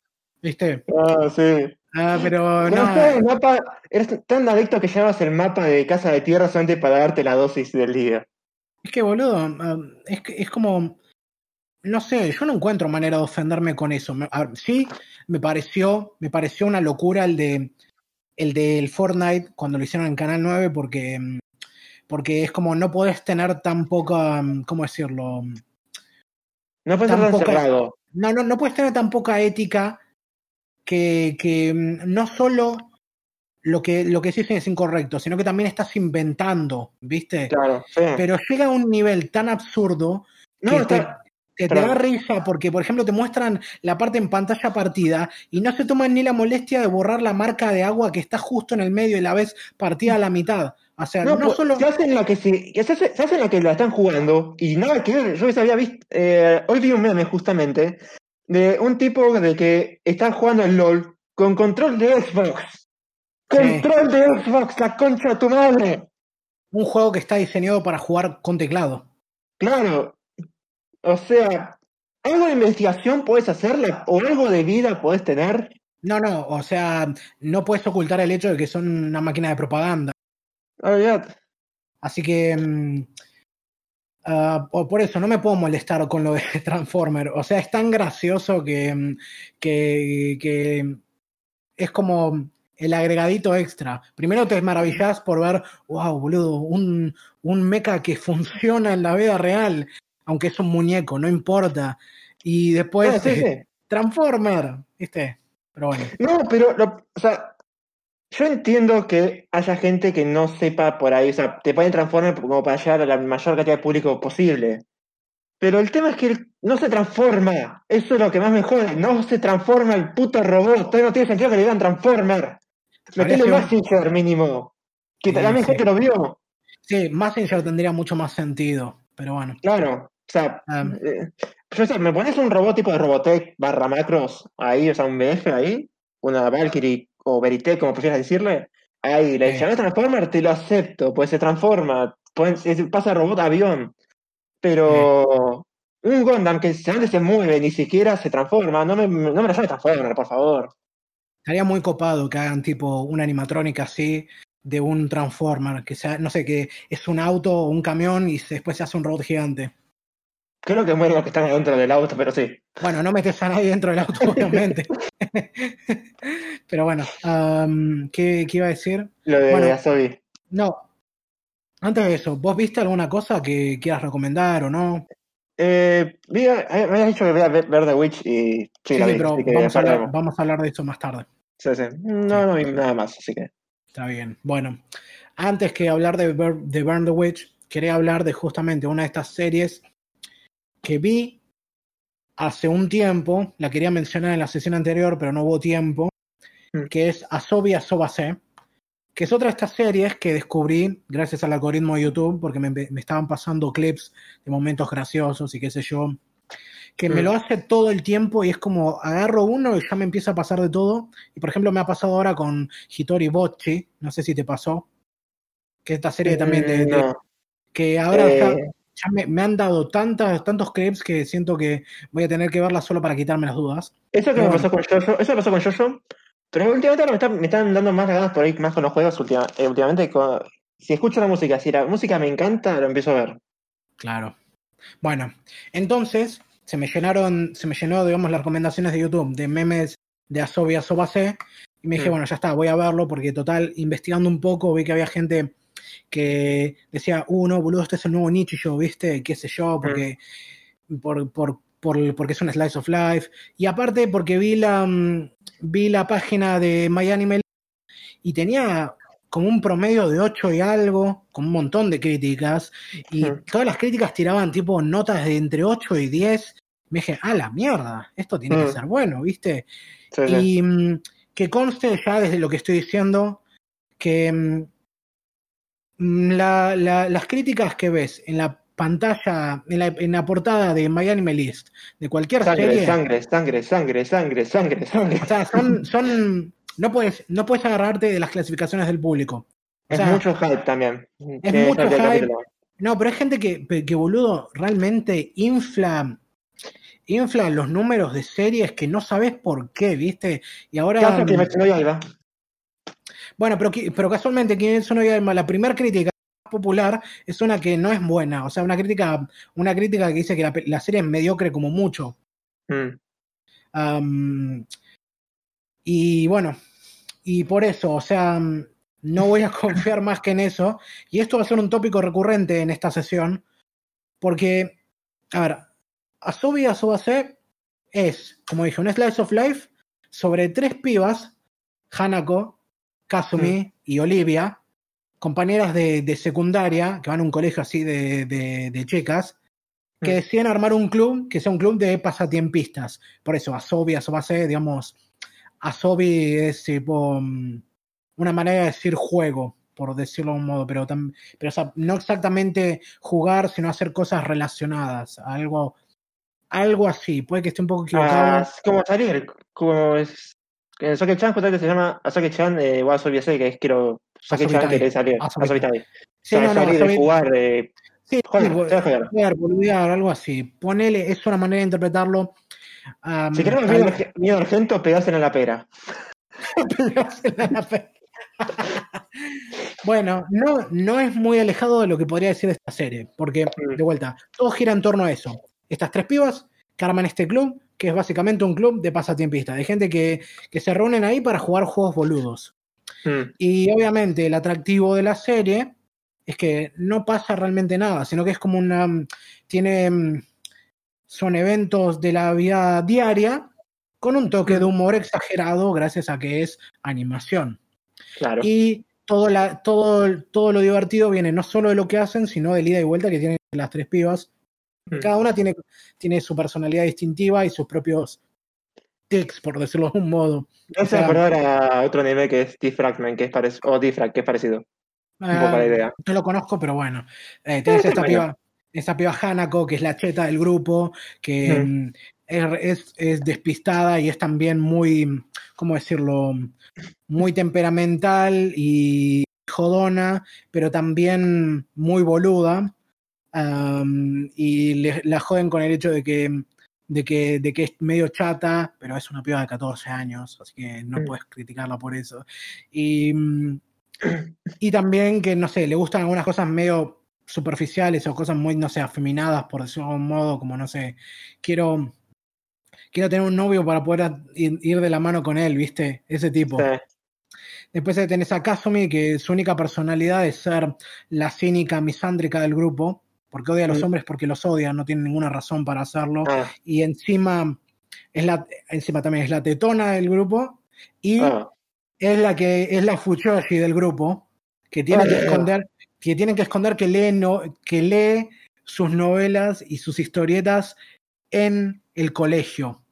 ¿Viste? Ah, sí. Ah, pero No, no. sé, el mapa, eres tan adicto que llevas el mapa de casa de tierra solamente para darte la dosis del día. Es que, boludo, um, es, que- es como. No sé, yo no encuentro manera de ofenderme con eso. Ver, sí, me pareció, me pareció una locura el de el del Fortnite cuando lo hicieron en Canal 9, porque, mm, porque es como no podés tener tan poca. mm, ¿Cómo decirlo? No puedes tan cerrado. No, no, no puedes tener tan poca ética que, que mm, no solo lo que, lo que dicen es incorrecto, sino que también estás inventando, ¿viste? Claro, sí. Pero llega a un nivel tan absurdo no, que está- te, que te pero- da risa porque, por ejemplo, te muestran la parte en pantalla partida y no se toman ni la molestia de borrar la marca de agua que está justo en el medio y la ves partida a la mitad. O sea, no, No, pues, solo... se hacen la que se, se, hace- se hacen la que están jugando y nada que ver. Yo había visto, eh, hoy vi un meme justamente de un tipo de que está jugando al LOL con control de Xbox. Control de Xbox, la concha de tu madre. Un juego que está diseñado para jugar con teclado. Claro. O sea, algo de investigación puedes hacerla o algo de vida puedes tener. No, no, o sea, no puedes ocultar el hecho de que son una máquina de propaganda. Olvídate. Así que ah, por, eso no me puedo molestar con lo de Transformer. O sea, es tan gracioso que, mm, que, que es como el agregadito extra. Primero te maravillas por ver, wow, boludo, un, un mecha que funciona en la vida real, aunque es un muñeco, no importa. Y después, sí, eh, sí. Transformer, ¿viste? Pero bueno. No, pero, lo- o sea, yo entiendo que haya gente que no sepa por ahí, o sea, te pueden transformar como para llegar a la mayor cantidad de público posible. Pero el tema es que no se transforma. Eso es lo que más me jode. No se transforma el puto robot. Todavía no tiene sentido que le digan Transformer. Metele un- Massinger mínimo. Que Sí, también sí. gente lo vio. Sí, Messenger tendría mucho más sentido, pero bueno. Claro. O sea, Ah. eh, yo, o sea, me pones un robot tipo de Robotech barra macros ahí, o sea, un BF ahí, una Valkyrie o Veritech, como prefieras decirle, ahí le Sí. llamas Transformer, te lo acepto, pues se transforma, pues, es- pasa robot a avión, pero un Gundam que solamente se mueve, ni siquiera se transforma, no me, no me lo llames Transformer, por favor. Estaría muy copado que hagan tipo una animatrónica así de un Transformer, que sea, no sé, que es un auto o un camión y se- después se hace un robot gigante. Creo que mueren los que están adentro del auto, pero sí. Bueno, no metes a nadie dentro del auto, obviamente. pero bueno, ¿qué, qué iba a decir? Lo de Bueno. Asobi. No. Antes de eso, ¿vos viste alguna cosa que quieras recomendar o no? Eh, vi- eh, me habías dicho que voy a ver, The Witch y sí, Sí, la vi, pero que vamos a, hablar, hablamos. vamos a hablar de esto más tarde. Sí, sí. No, no vi nada más, así que. Está bien. Bueno, antes que hablar de, de Burn the Witch, quería hablar de justamente una de estas series que vi hace un tiempo, la quería mencionar en la sesión anterior, pero no hubo tiempo, Mm. que es Asobi Asobase, que es otra de estas series que descubrí gracias al algoritmo de YouTube, porque me, me estaban pasando clips de momentos graciosos y qué sé yo, que me Mm. lo hace todo el tiempo y es como agarro uno y ya me empieza a pasar de todo. Y por ejemplo, me ha pasado ahora con Hitori Bocci, no sé si te pasó, que esta serie también de, Mm, de- no. que ahora Eh, ya me, me han dado tantas, tantos clips que siento que voy a tener que verla solo para quitarme las dudas. Eso que me pasó con Jojo, eso me pasó con Jojo, pero últimamente me, está- me están dando más ganas por ahí, más con los juegos última- eh, últimamente. con- si escucho la música, si la música me encanta, lo empiezo a ver. Claro. Bueno, entonces se me llenaron, se me llenó, digamos, las recomendaciones de YouTube de memes de Asobi Asobase y me dije, Mm. bueno, ya está, voy a verlo porque total, investigando un poco, vi que había gente que decía, uh, no, boludo, este es el nuevo Nichijou, ¿viste? Qué sé yo, porque, por, por, por- porque es un slice of life. Y aparte porque vi la, mm, vi la página de MyAnimal y tenía como un promedio de 8 y algo, con un montón de críticas, y Hmm. todas las críticas tiraban tipo notas de entre 8 y 10. Me dije, ah, la mierda, esto tiene que ser bueno, ¿viste? Sí. Y mm, que conste ya desde lo que estoy diciendo que mm, mm, la- la- las críticas que ves en la pantalla, en la, en la portada de My Anime List, de cualquier Sangre, serie, sangre, sangre, sangre, sangre, sangre, sangre. o sea, son, son no puedes, no puedes agarrarte de las clasificaciones del público. O Es sea, mucho hype también. es mucho hype. No, pero hay gente que, que boludo, realmente infla, infla los números de series que no sabes por qué, ¿viste? Y ahora. Bueno, pero, pero casualmente, Kimetsu no Yaiba, la primera crítica popular es una que no es buena. O sea, una crítica, una crítica que dice que la, serie es mediocre como mucho. Mm. Y bueno, y por eso, o sea, no voy a confiar más que en eso. Y esto va a ser un tópico recurrente en esta sesión, porque, a ver, Asobi Asobase es, como dije, un slice of life sobre tres pibas, Hanako, Kazumi y Olivia, compañeras de, de secundaria, que van a un colegio así de, de, de chicas, que Mm. deciden armar un club que sea un club de pasatiempistas. Por eso, Asobi, Asobase, digamos, Asobi es tipo mm, una manera de decir juego, por decirlo de un modo, pero, pero o sea, no exactamente jugar, sino hacer cosas relacionadas, algo, algo así. Puede que esté un poco equivocado. Ah, es como salir, como es. En Soke-chan justamente se llama Asoke-chan eh, wa que es quiero. Asobitai. quiere salir. Asobitai. Sí, O sea, no, no, salir de jugar, de. sí, Joder, sí, se va a joder. jugar, boludear, algo así. Ponele, es una manera de interpretarlo. am, Si queremos miedo, miedo argento, pegársela en la pera. en la fe. bueno, no, no es muy alejado de lo que podría decir de esta serie, porque, Mm. de vuelta, todo gira en torno a eso. Estas tres pibas que arman este club, que es básicamente un club de pasatiempistas, de gente que, que se reúnen ahí para jugar juegos boludos. Mm. Y obviamente el atractivo de la serie es que no pasa realmente nada, sino que es como una. Tiene. mm, Son eventos de la vida diaria con un toque de humor exagerado gracias a que es animación. Claro. Y todo, la, todo, todo lo divertido viene no solo de lo que hacen, sino del ida y vuelta que tienen las tres pibas. Mm. Cada una tiene, tiene su personalidad distintiva y sus propios tics, por decirlo de un modo. Hace o sea- acordar a otro anime que es Diffragment, que es parecido. O que es parecido. Un poco Ah, la idea. No lo conozco, pero bueno. Eh, tenés esta Bueno. piba, esta piba Hanako, que es la cheta del grupo, que mm, es, es- es despistada y es también muy, ¿cómo decirlo? Muy temperamental y jodona, pero también muy boluda. Y le- la joden con el hecho de que, de, que, de que es medio chata, pero es una piba de 14 años, así que no Mm. puedes criticarla por eso. Y, mm, y también que, no sé, le gustan algunas cosas medio superficiales o cosas muy, no sé, afeminadas, por decirlo de algún modo, como, no sé, quiero, quiero tener un novio para poder ir, ir de la mano con él, ¿viste? Ese tipo. Sí. Después tenés a Kazumi, que su única personalidad es ser la cínica misándrica del grupo, porque odia a los hombres porque los odia, no tiene ninguna razón para hacerlo. Ah, Y encima, es la, encima también es la tetona del grupo y ah. es la que es la Fuchoshi del grupo, que tiene Ah, que esconder, que tienen que esconder que lee, no, que lee sus novelas y sus historietas en el colegio.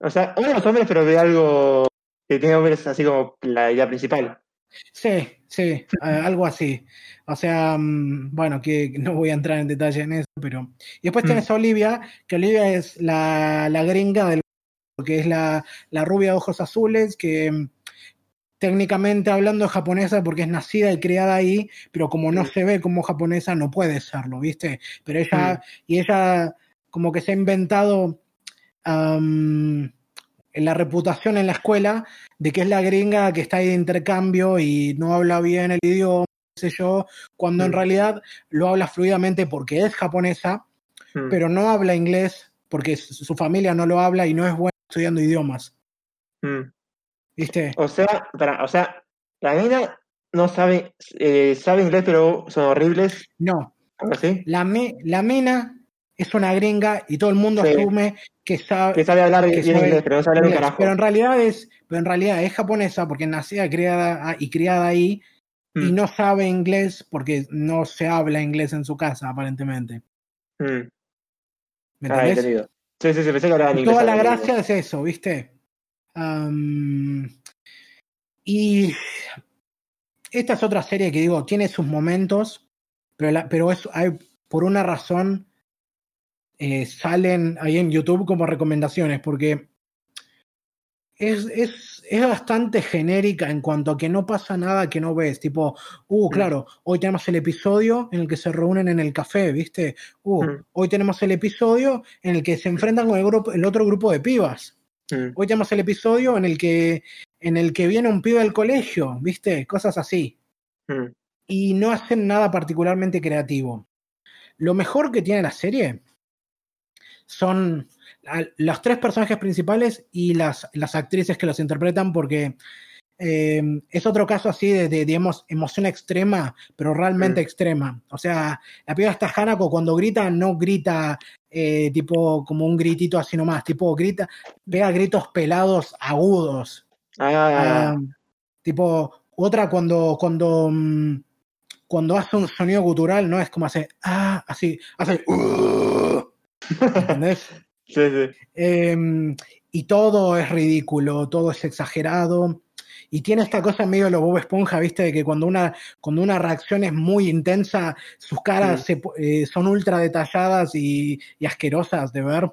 O sea, uno de los hombres, pero de algo que tiene hombres así como la idea principal. Sí, sí, algo así. O sea, mm, bueno, que no voy a entrar en detalle en eso, pero. Y después Mm. tienes a Olivia, que Olivia es la, la gringa del. que es la, la rubia de ojos azules, que mm, técnicamente hablando es japonesa porque es nacida y criada ahí, pero como no Mm. se ve como japonesa, no puede serlo, ¿viste? Pero ella. Y ella, como que se ha inventado. en la reputación en la escuela de que es la gringa que está ahí de intercambio y no habla bien el idioma, sé yo, cuando en Mm. realidad lo habla fluidamente porque es japonesa, Mm. pero no habla inglés porque su familia no lo habla y no es buena estudiando idiomas, Mm. ¿viste? O sea, para, o sea, la mina no sabe, eh, sabe inglés, pero son horribles, No, así. la, la mina es una gringa y todo el mundo Sí. asume que sabe, Que sabe hablar que bien sabe inglés, pero no sabe hablar un carajo. pero en realidad es, pero en realidad es japonesa porque nacida criada ah, y criada ahí y Mm. no sabe inglés porque no se habla inglés en su casa aparentemente. Mm. ¿Me Ah, entendés? entendido. Sí, sí, sí, pensé que inglés. toda la gracia es eso, ¿viste? Y esta es otra serie que digo, tiene sus momentos, pero, la- pero es, hay, por una razón eh, salen ahí en YouTube como recomendaciones, porque es, es, es bastante genérica en cuanto a que no pasa nada que no ves. Tipo, uh, Mm. claro, hoy tenemos el episodio en el que se reúnen en el café, ¿viste? Uh, Mm. hoy tenemos el episodio en el que se enfrentan con el, grupo, el otro grupo de pibas. Mm. Hoy tenemos el episodio en el que en el que viene un pibe del colegio, ¿viste? Cosas así. Y no hacen nada particularmente creativo. Lo mejor que tiene la serie son los tres personajes principales y las, las actrices que los interpretan, porque eh, es otro caso así de, de, digamos, emoción extrema, pero realmente Mm. extrema. O sea, la piba está Hanako cuando grita, no grita eh, tipo como un gritito así nomás, tipo grita, pega gritos pelados agudos. Ah, Ah, tipo, otra cuando, cuando, mm, cuando hace un sonido gutural, no es como hace, ah, así, hace, "Uh", ¿entendés? sí, sí. Em, y todo es ridículo, todo es exagerado. Y tiene esta cosa medio lo Bob Esponja, ¿viste? De que cuando una, cuando una reacción es muy intensa, sus caras se eh, son ultra detalladas y, y asquerosas de ver.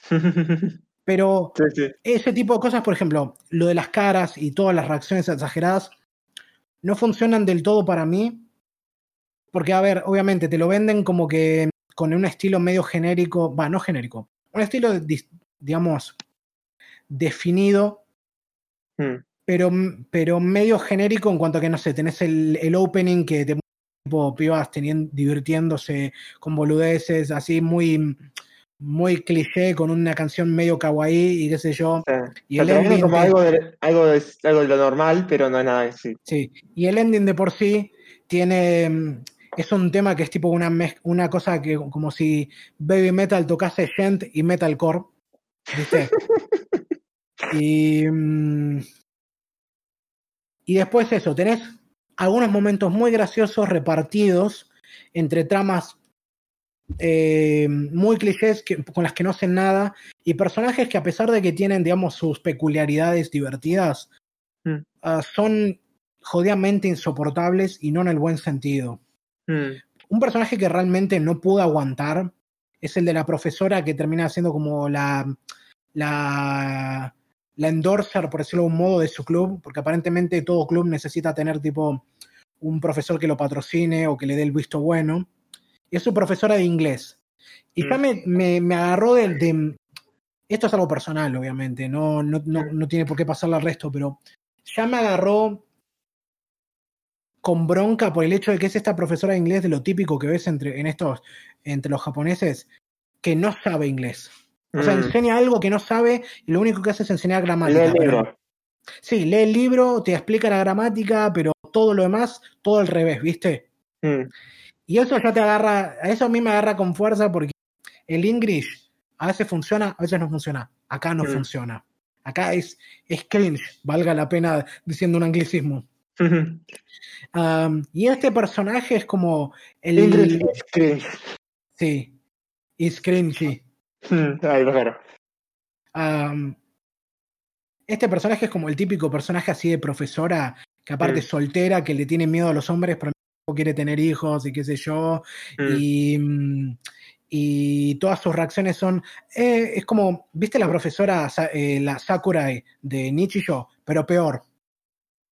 Pero sí, sí. ese tipo de cosas, por ejemplo, lo de las caras y todas las reacciones exageradas, no funcionan del todo para mí. Porque, a ver, obviamente te lo venden como que con un estilo medio genérico, va, no genérico, un estilo, digamos, definido, Mm. pero, pero medio genérico en cuanto a que, no sé, tenés el, el opening que te tipo pibas teniendo, divirtiéndose con boludeces, así muy, muy cliché, con una canción medio kawaii y qué sé yo. Sea, Y o sea, el ending como de- algo de, algo, de, algo de lo normal, pero no es nada así. Sí, y el ending de por sí tiene. Es un tema que es tipo una, una cosa que como si Baby Metal tocase Gent y Metalcore. ¿Viste? y. mm, y después eso, tenés algunos momentos muy graciosos repartidos entre tramas eh, muy clichés que- con las que no hacen nada y personajes que a pesar de que tienen, digamos, sus peculiaridades divertidas, Mm. ah, son jodidamente insoportables y no en el buen sentido. Mm. Un personaje que realmente no pude aguantar es el de la profesora que termina siendo como la, la, la endorser, por decirlo de un modo, de su club, porque aparentemente todo club necesita tener tipo un profesor que lo patrocine o que le dé el visto bueno. Y es su profesora de inglés. Y ya Mm. me, me, me agarró de, de- Esto es algo personal, obviamente, no, no, no, no tiene por qué pasarle al resto, pero ya me agarró con bronca por el hecho de que es esta profesora de inglés de lo típico que ves entre, en estos, entre los japoneses, que no sabe inglés. O sea, Mm. enseña algo que no sabe y lo único que hace es enseñar Lee gramática. el pero- libro. sí, lee el libro, te explica la gramática, pero todo lo demás, todo al revés, ¿viste? Mm. Y eso ya te agarra, a eso a mí me agarra con fuerza porque el English a veces funciona, a veces no funciona. Acá no Mm. funciona. Acá es, es cringe, valga la pena diciendo un anglicismo. Um, y este personaje es como el. Ingrid es cringe. Sí. It's cringy. Ay, claro. Este personaje es como el típico personaje así de profesora, que aparte Mm. es soltera, que le tiene miedo a los hombres, pero no quiere tener hijos y qué sé yo. Mm. Y, mm, y todas sus reacciones son. eh, es como, ¿viste la profesora, eh, la Sakurai de Nichijou? Pero peor.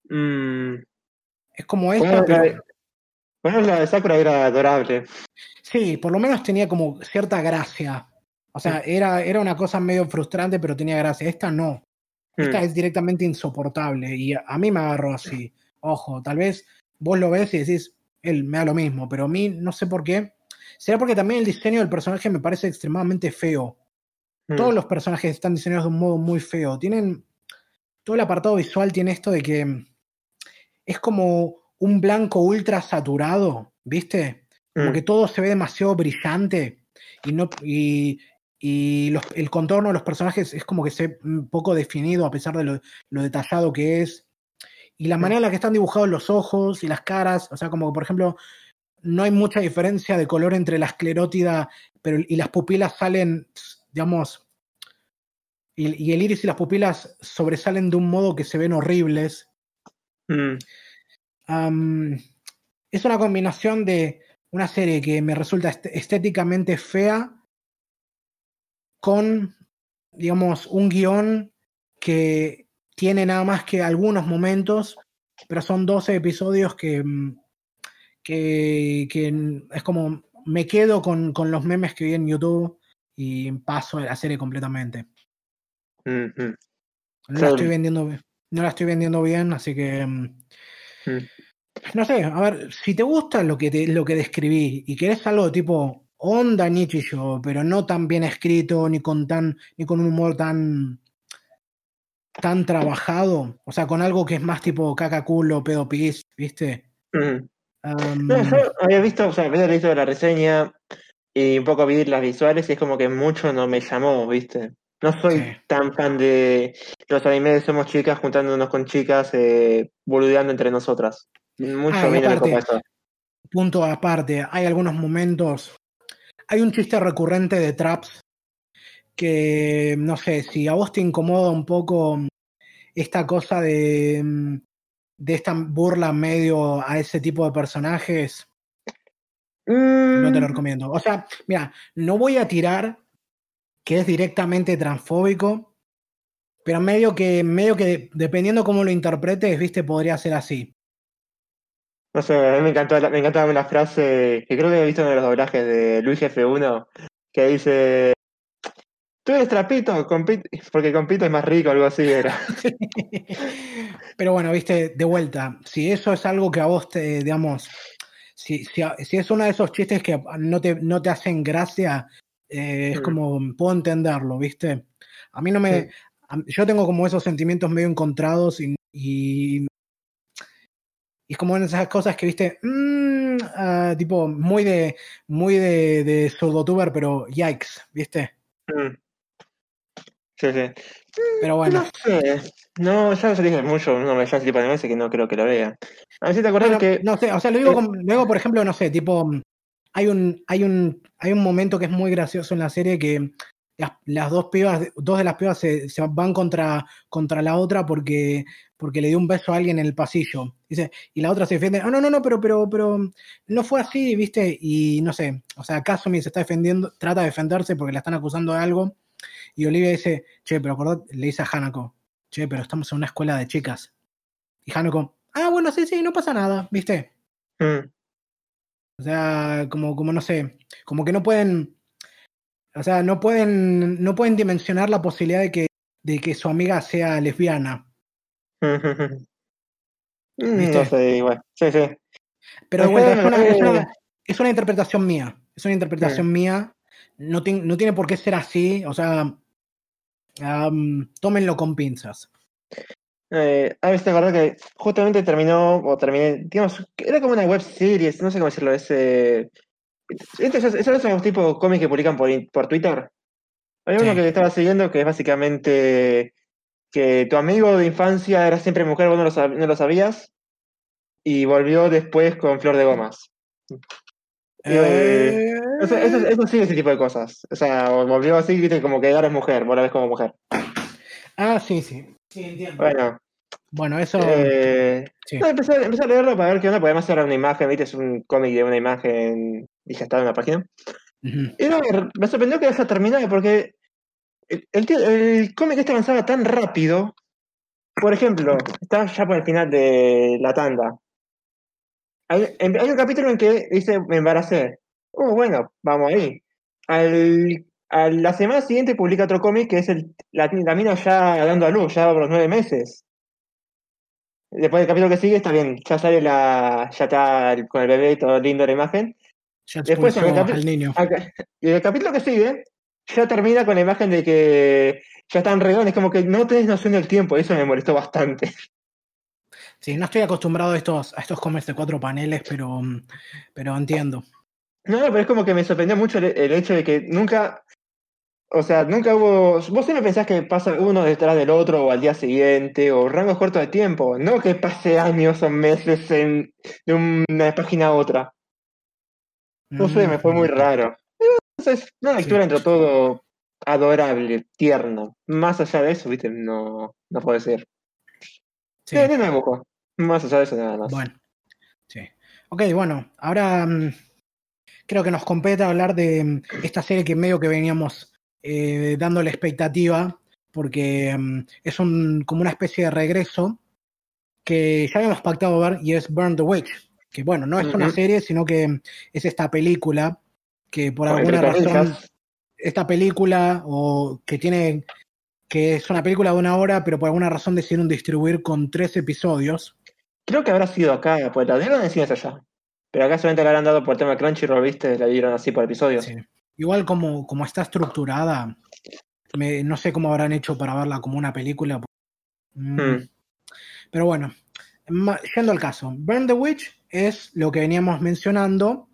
Mm. Es como Bueno, esta, la, pero. de, bueno, la de Sakura era adorable. Sí, por lo menos tenía como cierta gracia. O sea, era, era una cosa medio frustrante, pero tenía gracia. Esta no. Esta Mm. es directamente insoportable y a, a mí me agarró así. Ojo, tal vez vos lo ves y decís, él me da lo mismo, pero a mí no sé por qué. Será porque también el diseño del personaje me parece extremadamente feo. Mm. Todos los personajes están diseñados de un modo muy feo. Tienen. Todo el apartado visual tiene esto de que es como un blanco ultra saturado, ¿viste? Como Mm. que todo se ve demasiado brillante y no y, y los- el contorno de los personajes es como que se ve un poco definido a pesar de lo, lo detallado que es. Y la Mm. manera en la que están dibujados los ojos y las caras, o sea, como que por ejemplo, no hay mucha diferencia de color entre la esclerótida pero, y las pupilas salen, digamos, y, y el iris y las pupilas sobresalen de un modo que se ven horribles. Mm. Es una combinación de una serie que me resulta est- estéticamente fea con, digamos, un guion que tiene nada más que algunos momentos, pero son 12 episodios que, mm, que, que es como me quedo con, con los memes que vi en YouTube y paso de la serie completamente. Mm. No la Claro. estoy vendiendo, no la estoy vendiendo bien, así que mm, Mm. no sé, a ver, si te gusta lo que te, lo que describí y querés algo tipo onda Nichijou, pero no tan bien escrito ni con tan ni con un humor tan tan trabajado, o sea, con algo que es más tipo caca culo, pedo pis, ¿viste? Mm. No, yo había visto, o sea, había visto la reseña y un poco vi las visuales y es como que mucho no me llamó, ¿viste? No soy Sí. tan fan de los animes somos chicas juntándonos con chicas, eh, boludeando entre nosotras. Mucho Ah, a y mí no me aparte- eso. punto aparte, hay algunos momentos, hay un chiste recurrente de traps que, no sé, si a vos te incomoda un poco esta cosa de, de esta burla medio a ese tipo de personajes, no te lo Mm, recomiendo. O sea, mira, no voy a tirar que es directamente transfóbico, pero medio que, medio que dependiendo cómo lo interpretes, viste, podría ser así. No sé, a mí me encantó, la- me encantaba una frase que creo que he visto en uno de los doblajes de Luis F1 que dice: Tú eres trapito, compit- porque compito es más rico, algo así era. Pero bueno, viste, de vuelta, si eso es algo que a vos te, digamos, si, si, si es uno de esos chistes que no te, no te hacen gracia, eh, es Mm. como, puedo entenderlo, viste. A mí no me, Sí. a- yo tengo como esos sentimientos medio encontrados y, y, y es como una de esas cosas que, viste, mm, ah, tipo, muy de, muy de, de surdotuber, pero yikes, viste. Mm. Sí, sí. Pero bueno. No sé. No, ya se dije mucho, no me ese tipo de así que no creo que lo vea. A ver si te acordás Bueno, que. no sé, o sea, lo digo, eh, como- lo digo, por ejemplo, no sé, tipo, mm, hay un, hay un, hay un momento que es muy gracioso en la serie que las, dos pibas, dos de las pibas se, van contra, contra la otra porque, porque le dio un beso a alguien en el pasillo. Dice, y la otra se defiende, "Ah, no, no, no, pero, pero, pero no fue así, ¿viste? Y no sé, o sea, Kazumi se está defendiendo, trata de defenderse porque la están acusando de algo. Y Olivia dice, che, pero acordate, le dice a Hanako, che, pero estamos en una escuela de chicas. Y Hanako, ah, bueno, sí, sí, no pasa nada, ¿viste? mm, O sea, como, como no sé, como que no pueden, o sea, no pueden, no pueden dimensionar la posibilidad de que, de que su amiga sea lesbiana. mm, ¿Viste? No sé, igual. Sí, sí. Pero de vuelta, es una, es, eh. una, es una interpretación mía. Es una interpretación mía. No, ti- no tiene por qué ser así. O sea, am, tómenlo con pinzas. Eh, a ver, te que justamente terminó, o terminé, digamos, era como una web series, no sé cómo decirlo, ese. Estos esos esos son los tipos cómics que publican por, por Twitter. Había uno que estaba siguiendo que es básicamente que tu amigo de infancia era siempre mujer, vos no lo, no lo sabías, y volvió después con Flor de Gomas. Eh, Eh, eso, eso, eso sí, ese tipo de cosas. O sea, volvió así, viste, como que ahora es mujer, vos la ves como mujer. Ah, sí, sí. Sí, entiendo. Bueno, Bueno, eso. eh, sí. no, empecé, empecé a leerlo para ver qué onda, porque además era una imagen, viste, es un cómic de una imagen y ya está en la página. Y no, me sorprendió que haya terminado porque el, el, tío- el cómic este avanzaba tan rápido. Por ejemplo, está ya por el final de la tanda. Hay, hay un capítulo en que dice, me embaracé. Oh, bueno, vamos ahí. Al, a la semana siguiente publica otro cómic que es el, la, la mina ya dando a luz, ya por los nueve meses. Después del capítulo que sigue está bien, ya sale la, ya está con el bebé y todo lindo la imagen. Ya Después, en el al niño. Acá- Y el capítulo que sigue ya termina con la imagen de que ya están redones, como que no tenés noción del tiempo, eso me molestó bastante. Sí, no estoy acostumbrado a estos, a estos cómics de cuatro paneles, pero, pero entiendo. No, no, pero es como que me sorprendió mucho el, el hecho de que nunca, o sea, nunca hubo, vos siempre pensás que pasa uno detrás del otro o al día siguiente o rangos cortos de tiempo, no que pase años o meses en, de una página a otra. No sé, me fue muy Mm, raro. Es una lectura entre todo adorable, tierno. Más allá de eso, viste, no, no puedo decir. Sí. Sí, no me busco. Más allá de eso, nada más. Bueno, sí. Ok, bueno, ahora mm, creo que nos compete hablar de mm, esta serie que medio que veníamos eh, dándole expectativa, porque mm, es un, como una especie de regreso que ya habíamos pactado ver y es Burn the Witch, que bueno, no es una serie, sino que es esta película que por alguna razón esta película o que tiene que es una película de una hora, pero por alguna razón decidieron distribuir con tres episodios. Creo que habrá sido acá, pues la dieron en cines allá. Pero acá solamente la habrán dado por el tema de Crunchyroll, viste, la dieron así por episodios. Sí. Igual como, como está estructurada, me- no sé cómo habrán hecho para verla como una película. Mm, Hmm. Pero bueno, yendo al caso, Burn the Witch es lo que veníamos mencionando,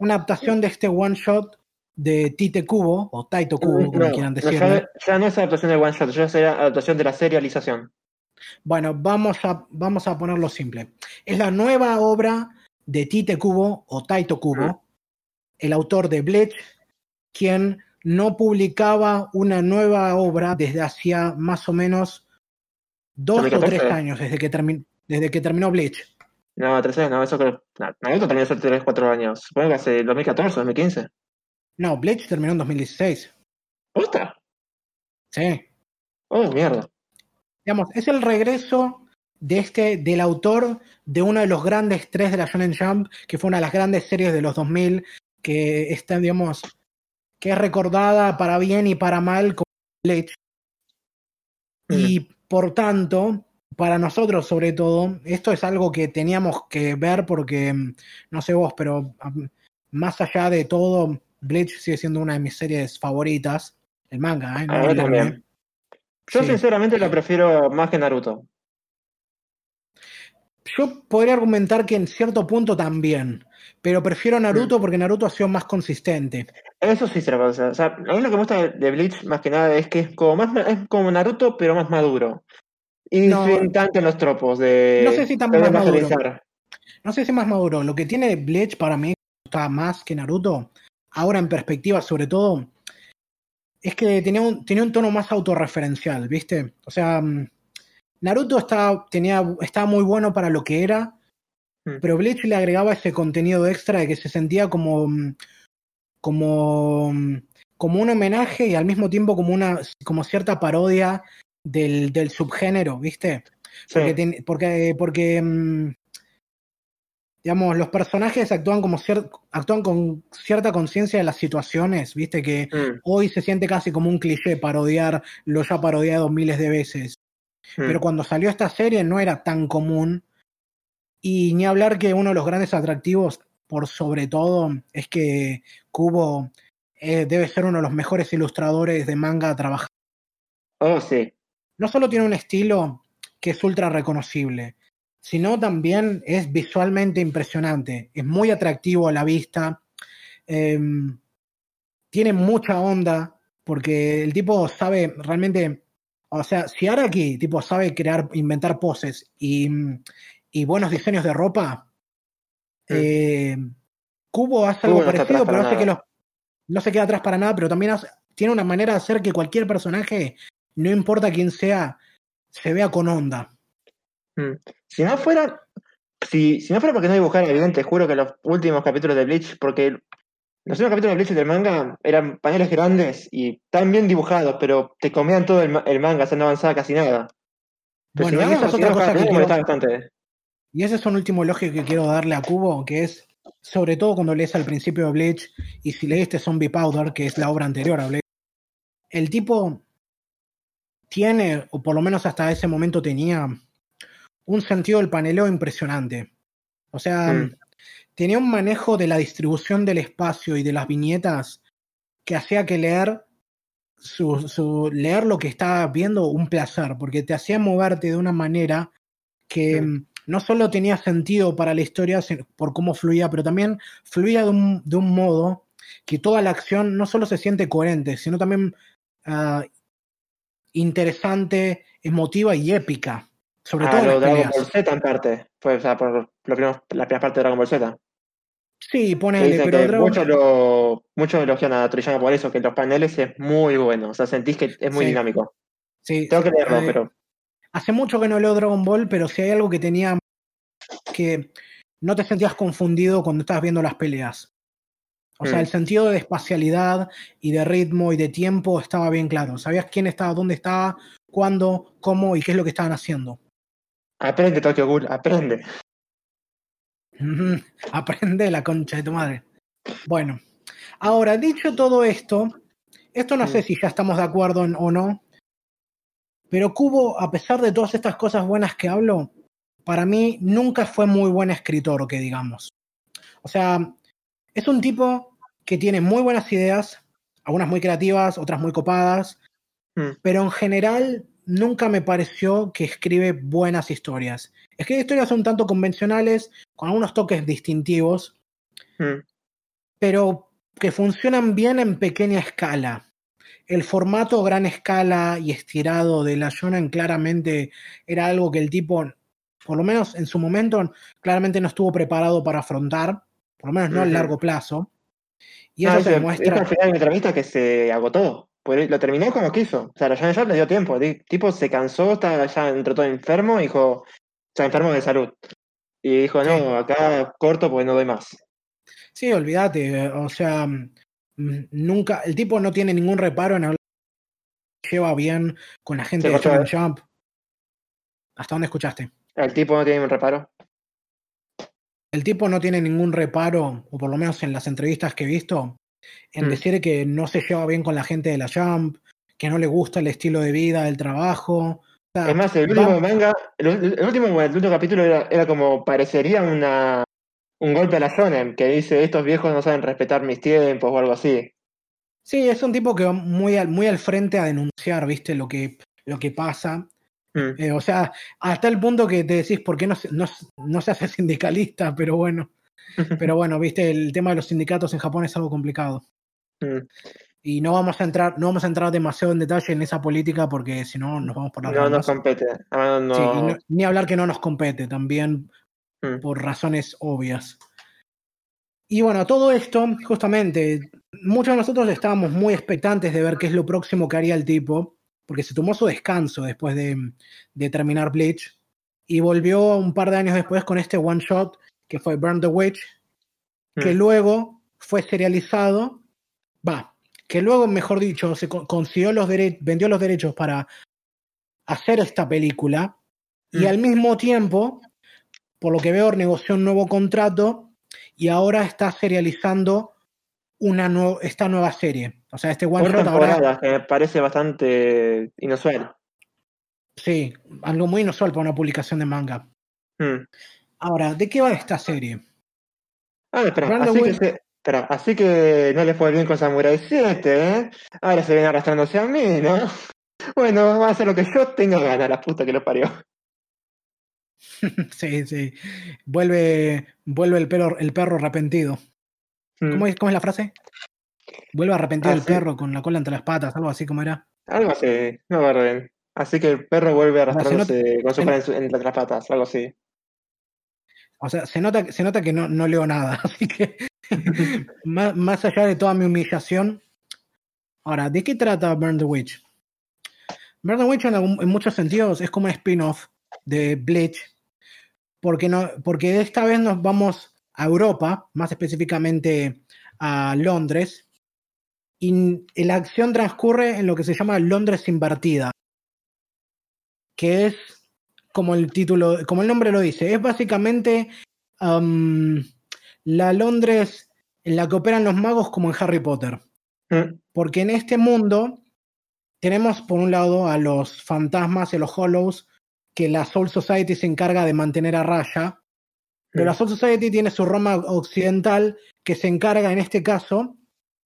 una adaptación de este one shot de Tite Kubo, o Taito Kubo, como No, quieran no, decirle. ya, ya no es adaptación de One Shot, ya será adaptación de la serialización. Bueno, vamos a, vamos a ponerlo simple. Es la nueva obra de Tite Kubo o Taito Kubo, Mm. el autor de Bleach, quien no publicaba una nueva obra desde hacía más o menos dos o 2014. tres años, desde que, termi- desde que terminó Bleach. No, tres años, no, eso creo. No, Naruto también hace 3, 4 años. Supongo que hace 2014, 2015. No, Bleach terminó en 2016. ¿Posta? Sí. Oh, mierda. Digamos, es el regreso de este, del autor de uno de los grandes tres de la Shonen Jump, que fue una de las grandes series de los 2000, que está, digamos, que es recordada para bien y para mal como Bleach. Y por tanto, para nosotros sobre todo, esto es algo que teníamos que ver porque, mm, no sé vos, pero más allá de todo, Bleach sigue siendo una de mis series favoritas. El manga, ¿eh? No A mí el anime. también. Yo Sí. sinceramente la prefiero más que Naruto. Yo podría argumentar que en cierto punto también, pero prefiero Naruto porque Naruto ha sido más consistente. Eso sí se lo. O sea, a mí lo que me gusta de- Bleach más que nada es que es como más es como Naruto, pero más maduro. Y No. sin tanto en los tropos de No sé si tan más maduro. No sé si más maduro. Lo que tiene Bleach para mí está más que Naruto, ahora en perspectiva sobre todo, es que tenía un, tenía un tono más autorreferencial, ¿viste? O sea, mm, Naruto estaba, tenía, estaba muy bueno para lo que era, Mm. pero Bleach le agregaba ese contenido extra de que se sentía como, mm, como, mm, como un homenaje y al mismo tiempo como una como cierta parodia del, del subgénero, ¿viste? Sí. Porque, ten- porque, porque digamos, los personajes actúan como cier- actúan con cierta conciencia de las situaciones, viste que Mm, hoy se siente casi como un cliché parodiar lo ya parodiado miles de veces. mm. Pero cuando salió esta serie no era tan común. Y ni hablar que uno de los grandes atractivos, por sobre todo, es que Kubo eh, debe ser uno de los mejores ilustradores de manga trabajado. Oh, sí. No solo tiene un estilo que es ultra reconocible, sino también es visualmente impresionante. Es muy atractivo a la vista. eh, tiene mucha onda, porque el tipo sabe realmente. O sea, si Araki tipo sabe crear, inventar poses y, y buenos diseños de ropa, Mm. eh, Cubo hace algo parecido, pero hace que los, no se queda atrás para nada, pero también tiene una manera de hacer que cualquier personaje, no importa quién sea, se vea con onda. Mm. Si no fuera, si, si no fuera porque no dibujara bien, te juro que los últimos capítulos de Bleach, porque los últimos capítulos de Bleach del manga eran paneles grandes y tan bien dibujados, pero te comían todo el, manga, o sea, no avanzaba casi nada. bueno, y esa es otra cosa que quiero... bastante. Y ese es un último elogio que quiero darle a Cubo, que es, sobre todo cuando lees al principio de Bleach, y si leíste Zombie Powder, que es la obra anterior a Bleach, el tipo tiene, o por lo menos hasta ese momento tenía, un sentido del paneleo impresionante. O sea, mm. tenía un manejo de la distribución del espacio y de las viñetas que hacía que leer su, leer lo que estaba viendo un placer, porque te hacía moverte de una manera que mm, no solo tenía sentido para la historia por cómo fluía, pero también fluía de un, de un modo que toda la acción no solo se siente coherente, sino también uh, interesante, emotiva y épica. Sobre ah, todo lo Dragon Ball Z en parte. Fue, o sea, por lo primero, la primera parte de Dragon Ball Z. Sí, ponele, pero Dragon... muchos lo, mucho elogian a Toriyama por eso, que los paneles es muy bueno. O sea, sentís que es muy dinámico. Sí. Tengo que leerlo, eh, pero. Hace mucho que no leo Dragon Ball, pero si hay algo que tenía que no te sentías confundido cuando estabas viendo las peleas. O sea, mm. el sentido de espacialidad y de ritmo y de tiempo estaba bien claro. Sabías quién estaba, dónde estaba, cuándo, cómo y qué es lo que estaban haciendo. Aprende, Tokyo Ghoul, aprende. aprende la concha de tu madre. Bueno, ahora, dicho todo esto, esto no sé si ya estamos de acuerdo o no, pero Kubo, a pesar de todas estas cosas buenas que hablo, para mí nunca fue muy buen escritor, que digamos. O sea, es un tipo que tiene muy buenas ideas, algunas muy creativas, otras muy copadas, mm. pero en general nunca me pareció que escribe buenas historias. Escribe historias un tanto convencionales, con algunos toques distintivos, hmm. pero que funcionan bien en pequeña escala. El formato gran escala y estirado de la Shonen claramente era algo que el tipo, por lo menos en su momento, claramente no estuvo preparado para afrontar, por lo menos no a largo plazo. Y eso se demuestra. Es final de entrevista que se agotó. Pues lo terminó como quiso. O sea, la Shonen le dio tiempo. El tipo se cansó, estaba ya entre todo enfermo, dijo, o sea, enfermo de salud. Y dijo, no, acá corto porque no doy más. Sí, olvídate. O sea, nunca, el tipo no tiene ningún reparo en hablar. Lleva bien con la gente de Shonen Jump. ¿Hasta dónde escuchaste? El tipo no tiene ningún reparo. El tipo no tiene ningún reparo, o por lo menos en las entrevistas que he visto, en mm. decir que no se lleva bien con la gente de la Jump, que no le gusta el estilo de vida, el trabajo. es más, el último manga, el, último, el último capítulo era, como parecería una, un golpe a la zona, que dice estos viejos no saben respetar mis tiempos o algo así. Sí, es un tipo que va muy al, muy al frente a denunciar, viste, lo que, lo que pasa. Mm. Eh, o sea, hasta el punto que te decís, ¿por qué no, no, no se hace sindicalista? Pero bueno. Pero bueno, viste, el tema de los sindicatos en Japón es algo complicado. Mm. Y no vamos a entrar, no vamos a entrar demasiado en detalle en esa política porque si no nos vamos por la No nos compete. Ah, ni hablar que no nos compete, también mm. por razones obvias. Y bueno, todo esto, justamente, muchos de nosotros estábamos muy expectantes de ver qué es lo próximo que haría el tipo, porque se tomó su descanso después de, de terminar Bleach y volvió un par de años después con este one shot que fue Burn the Witch, que mm. luego fue serializado, va, que luego, mejor dicho, se consiguió los vendió los derechos para hacer esta película y mm. al mismo tiempo, por lo que veo, negoció un nuevo contrato y ahora está serializando una esta nueva serie. O sea, este One Shot ahora... que me parece bastante inusual. Sí, algo muy inusual para una publicación de manga. Mm. Ahora, ¿de qué va esta serie? Ah, espera, así que, así que no le fue bien con Samurai 7, ¿eh? Ahora se viene arrastrándose a mí, ¿no? Bueno, va a hacer lo que yo tenga ganas, la puta que lo parió. sí, sí. Vuelve, vuelve el, perro, el perro arrepentido. Mm. ¿Cómo, es, ¿Cómo es la frase? Vuelve arrepentido el perro con la cola entre las patas, algo así como era. Algo así, no me bien. Así que el perro vuelve arrastrándose con su cola entre las patas, algo así. O sea, se nota, se nota que no, no leo nada, así que más, más allá de toda mi humillación. Ahora, ¿de qué trata Burn the Witch? Burn the Witch en, algún- en muchos sentidos es como un spin-off de Bleach, porque, no, porque esta vez nos vamos a Europa, más específicamente a Londres, y la acción transcurre en lo que se llama Londres invertida, que es como el título, como el nombre lo dice, es básicamente am, la Londres en la que operan los magos como en Harry Potter. Mm, Porque en este mundo tenemos por un lado a los fantasmas y los hollows que la Soul Society se encarga de mantener a raya, pero la. Soul Society tiene su Roma occidental que se encarga en este caso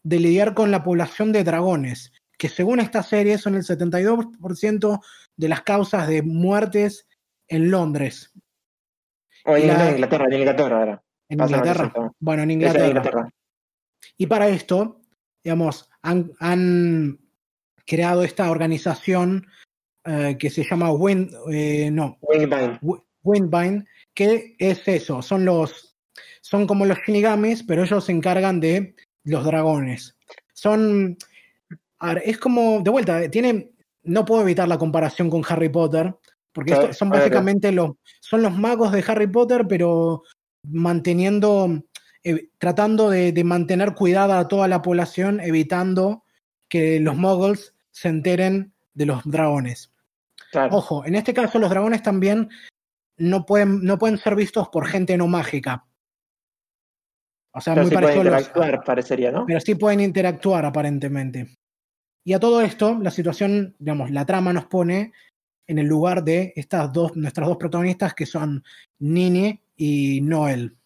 de lidiar con la población de dragones, que según esta serie son el 72% de las causas de muertes en Londres. O en La- Inglaterra, en Inglaterra ahora. En Inglaterra. Bueno, en en Inglaterra. Inglaterra. Y para esto, digamos, han, han creado esta organización eh, que se llama Wind, eh, no, Windbind, que es eso, son los, son como los shinigamis, pero ellos se encargan de los dragones. Son, es como, de vuelta, tiene, no puedo evitar la comparación con Harry Potter, porque Claro, son básicamente los, son los magos de Harry Potter, pero manteniendo, eh, tratando de, de mantener cuidada a toda la población, evitando que los muggles se enteren de los dragones. Claro. Ojo, en este caso los dragones también no pueden, no pueden ser vistos por gente no mágica. O sea, Pero muy sí parecido a los- interactuar, parecería, ¿no? pero sí pueden interactuar aparentemente. Y a todo esto, la situación, digamos, la trama nos pone en el lugar de estas dos, nuestras dos protagonistas que son Nini y Noel.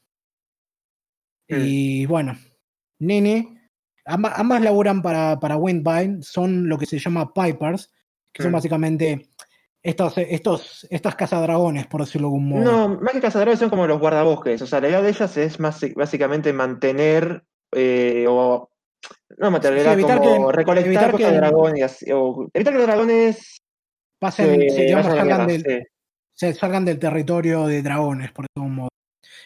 Mm. Y bueno, Nini, amba- ambas laburan para, para Windbind, son lo que se llama Pipers, que son Mm. básicamente estos, estos, estas cazadragones, por decirlo de algún modo. No, más que cazadores son como los guardabosques. O sea, la idea de ellas es más básicamente mantener eh, o no mantener, Sí, evitar como que- recolectar evitar cosas que- de dragones o evitar que los dragones Pasen, se sí, digamos, salgan guerra, del, sí. se salgan del territorio de dragones, por algún modo.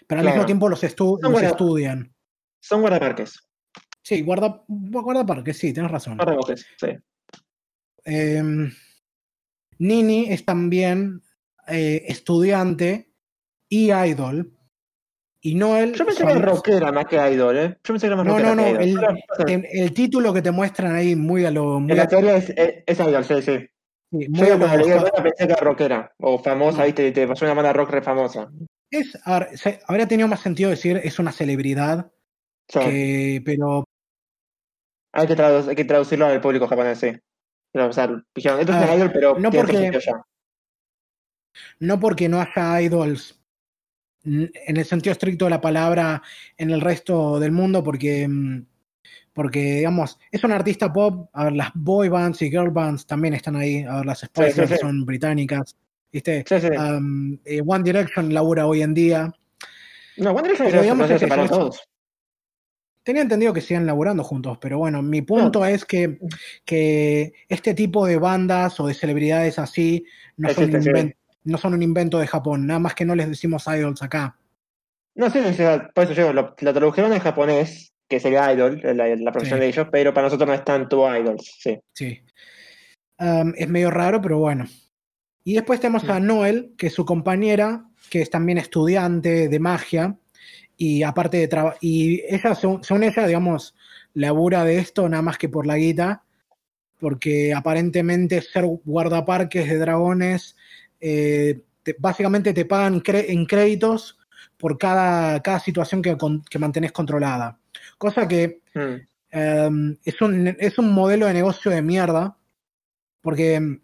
Pero al Claro. mismo tiempo los, estu- estudian. Son guardaparques, Sí, guarda, guardaparques, sí, tienes razón. guardabosques, sí. Em, Nini es también eh, estudiante y idol. Y Noel. Yo pensé que era rockera más que idol, ¿eh? Yo pensé que era más No, rockera no, no. que El, te- título que te muestran ahí muy a lo. Muy en la teoría es, es, es idol, sí, sí. sí, Yo muy a lo- cuando leí pensé que era rockera, o famosa, No. viste, te pasó una banda rock re famosa. es, a ver, se- habría tenido más sentido decir es una celebridad. Sí. Que, pero Hay, que tradu- hay que traducirlo al público japonés, sí. Pero, o sea, dijeron, esto es una idol, pero no porque- ya. no porque no haya idols en el sentido estricto de la palabra en el resto del mundo, porque, mm, porque digamos, es un artista pop, a ver, las boy bands y girl bands también están ahí, a ver, las Spice sí, son británicas, ¿viste? Um, eh, One Direction labura hoy en día. no, One Direction pero se- se eso es- todos. Tenía entendido que sigan laburando juntos, pero bueno, mi punto es que, que este tipo de bandas o de celebridades así no son, un Existe, sí. inven- no son un invento de Japón, nada más que no les decimos idols acá. No, sí, o sea, por eso yo lo, lo tradujeron en japonés, que sería idol, la, la profesión Sí. de ellos, pero para nosotros no es tanto idols, sí. Sí. Um, es medio raro, pero bueno. Y después tenemos a Noel, que es su compañera, que es también estudiante de magia. Y aparte de trabajar. Y ella, según, según ella, digamos, labura de esto nada más que por la guita. Porque aparentemente ser guardaparques de dragones. eh, te- básicamente te pagan en créditos por cada, cada situación que, con- que mantenés controlada. Cosa que Mm. Um, es, un, es un modelo de negocio de mierda, porque, um,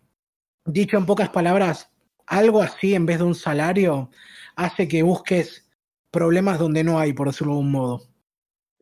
dicho en pocas palabras, algo así en vez de un salario hace que busques problemas donde no hay, por decirlo de algún modo.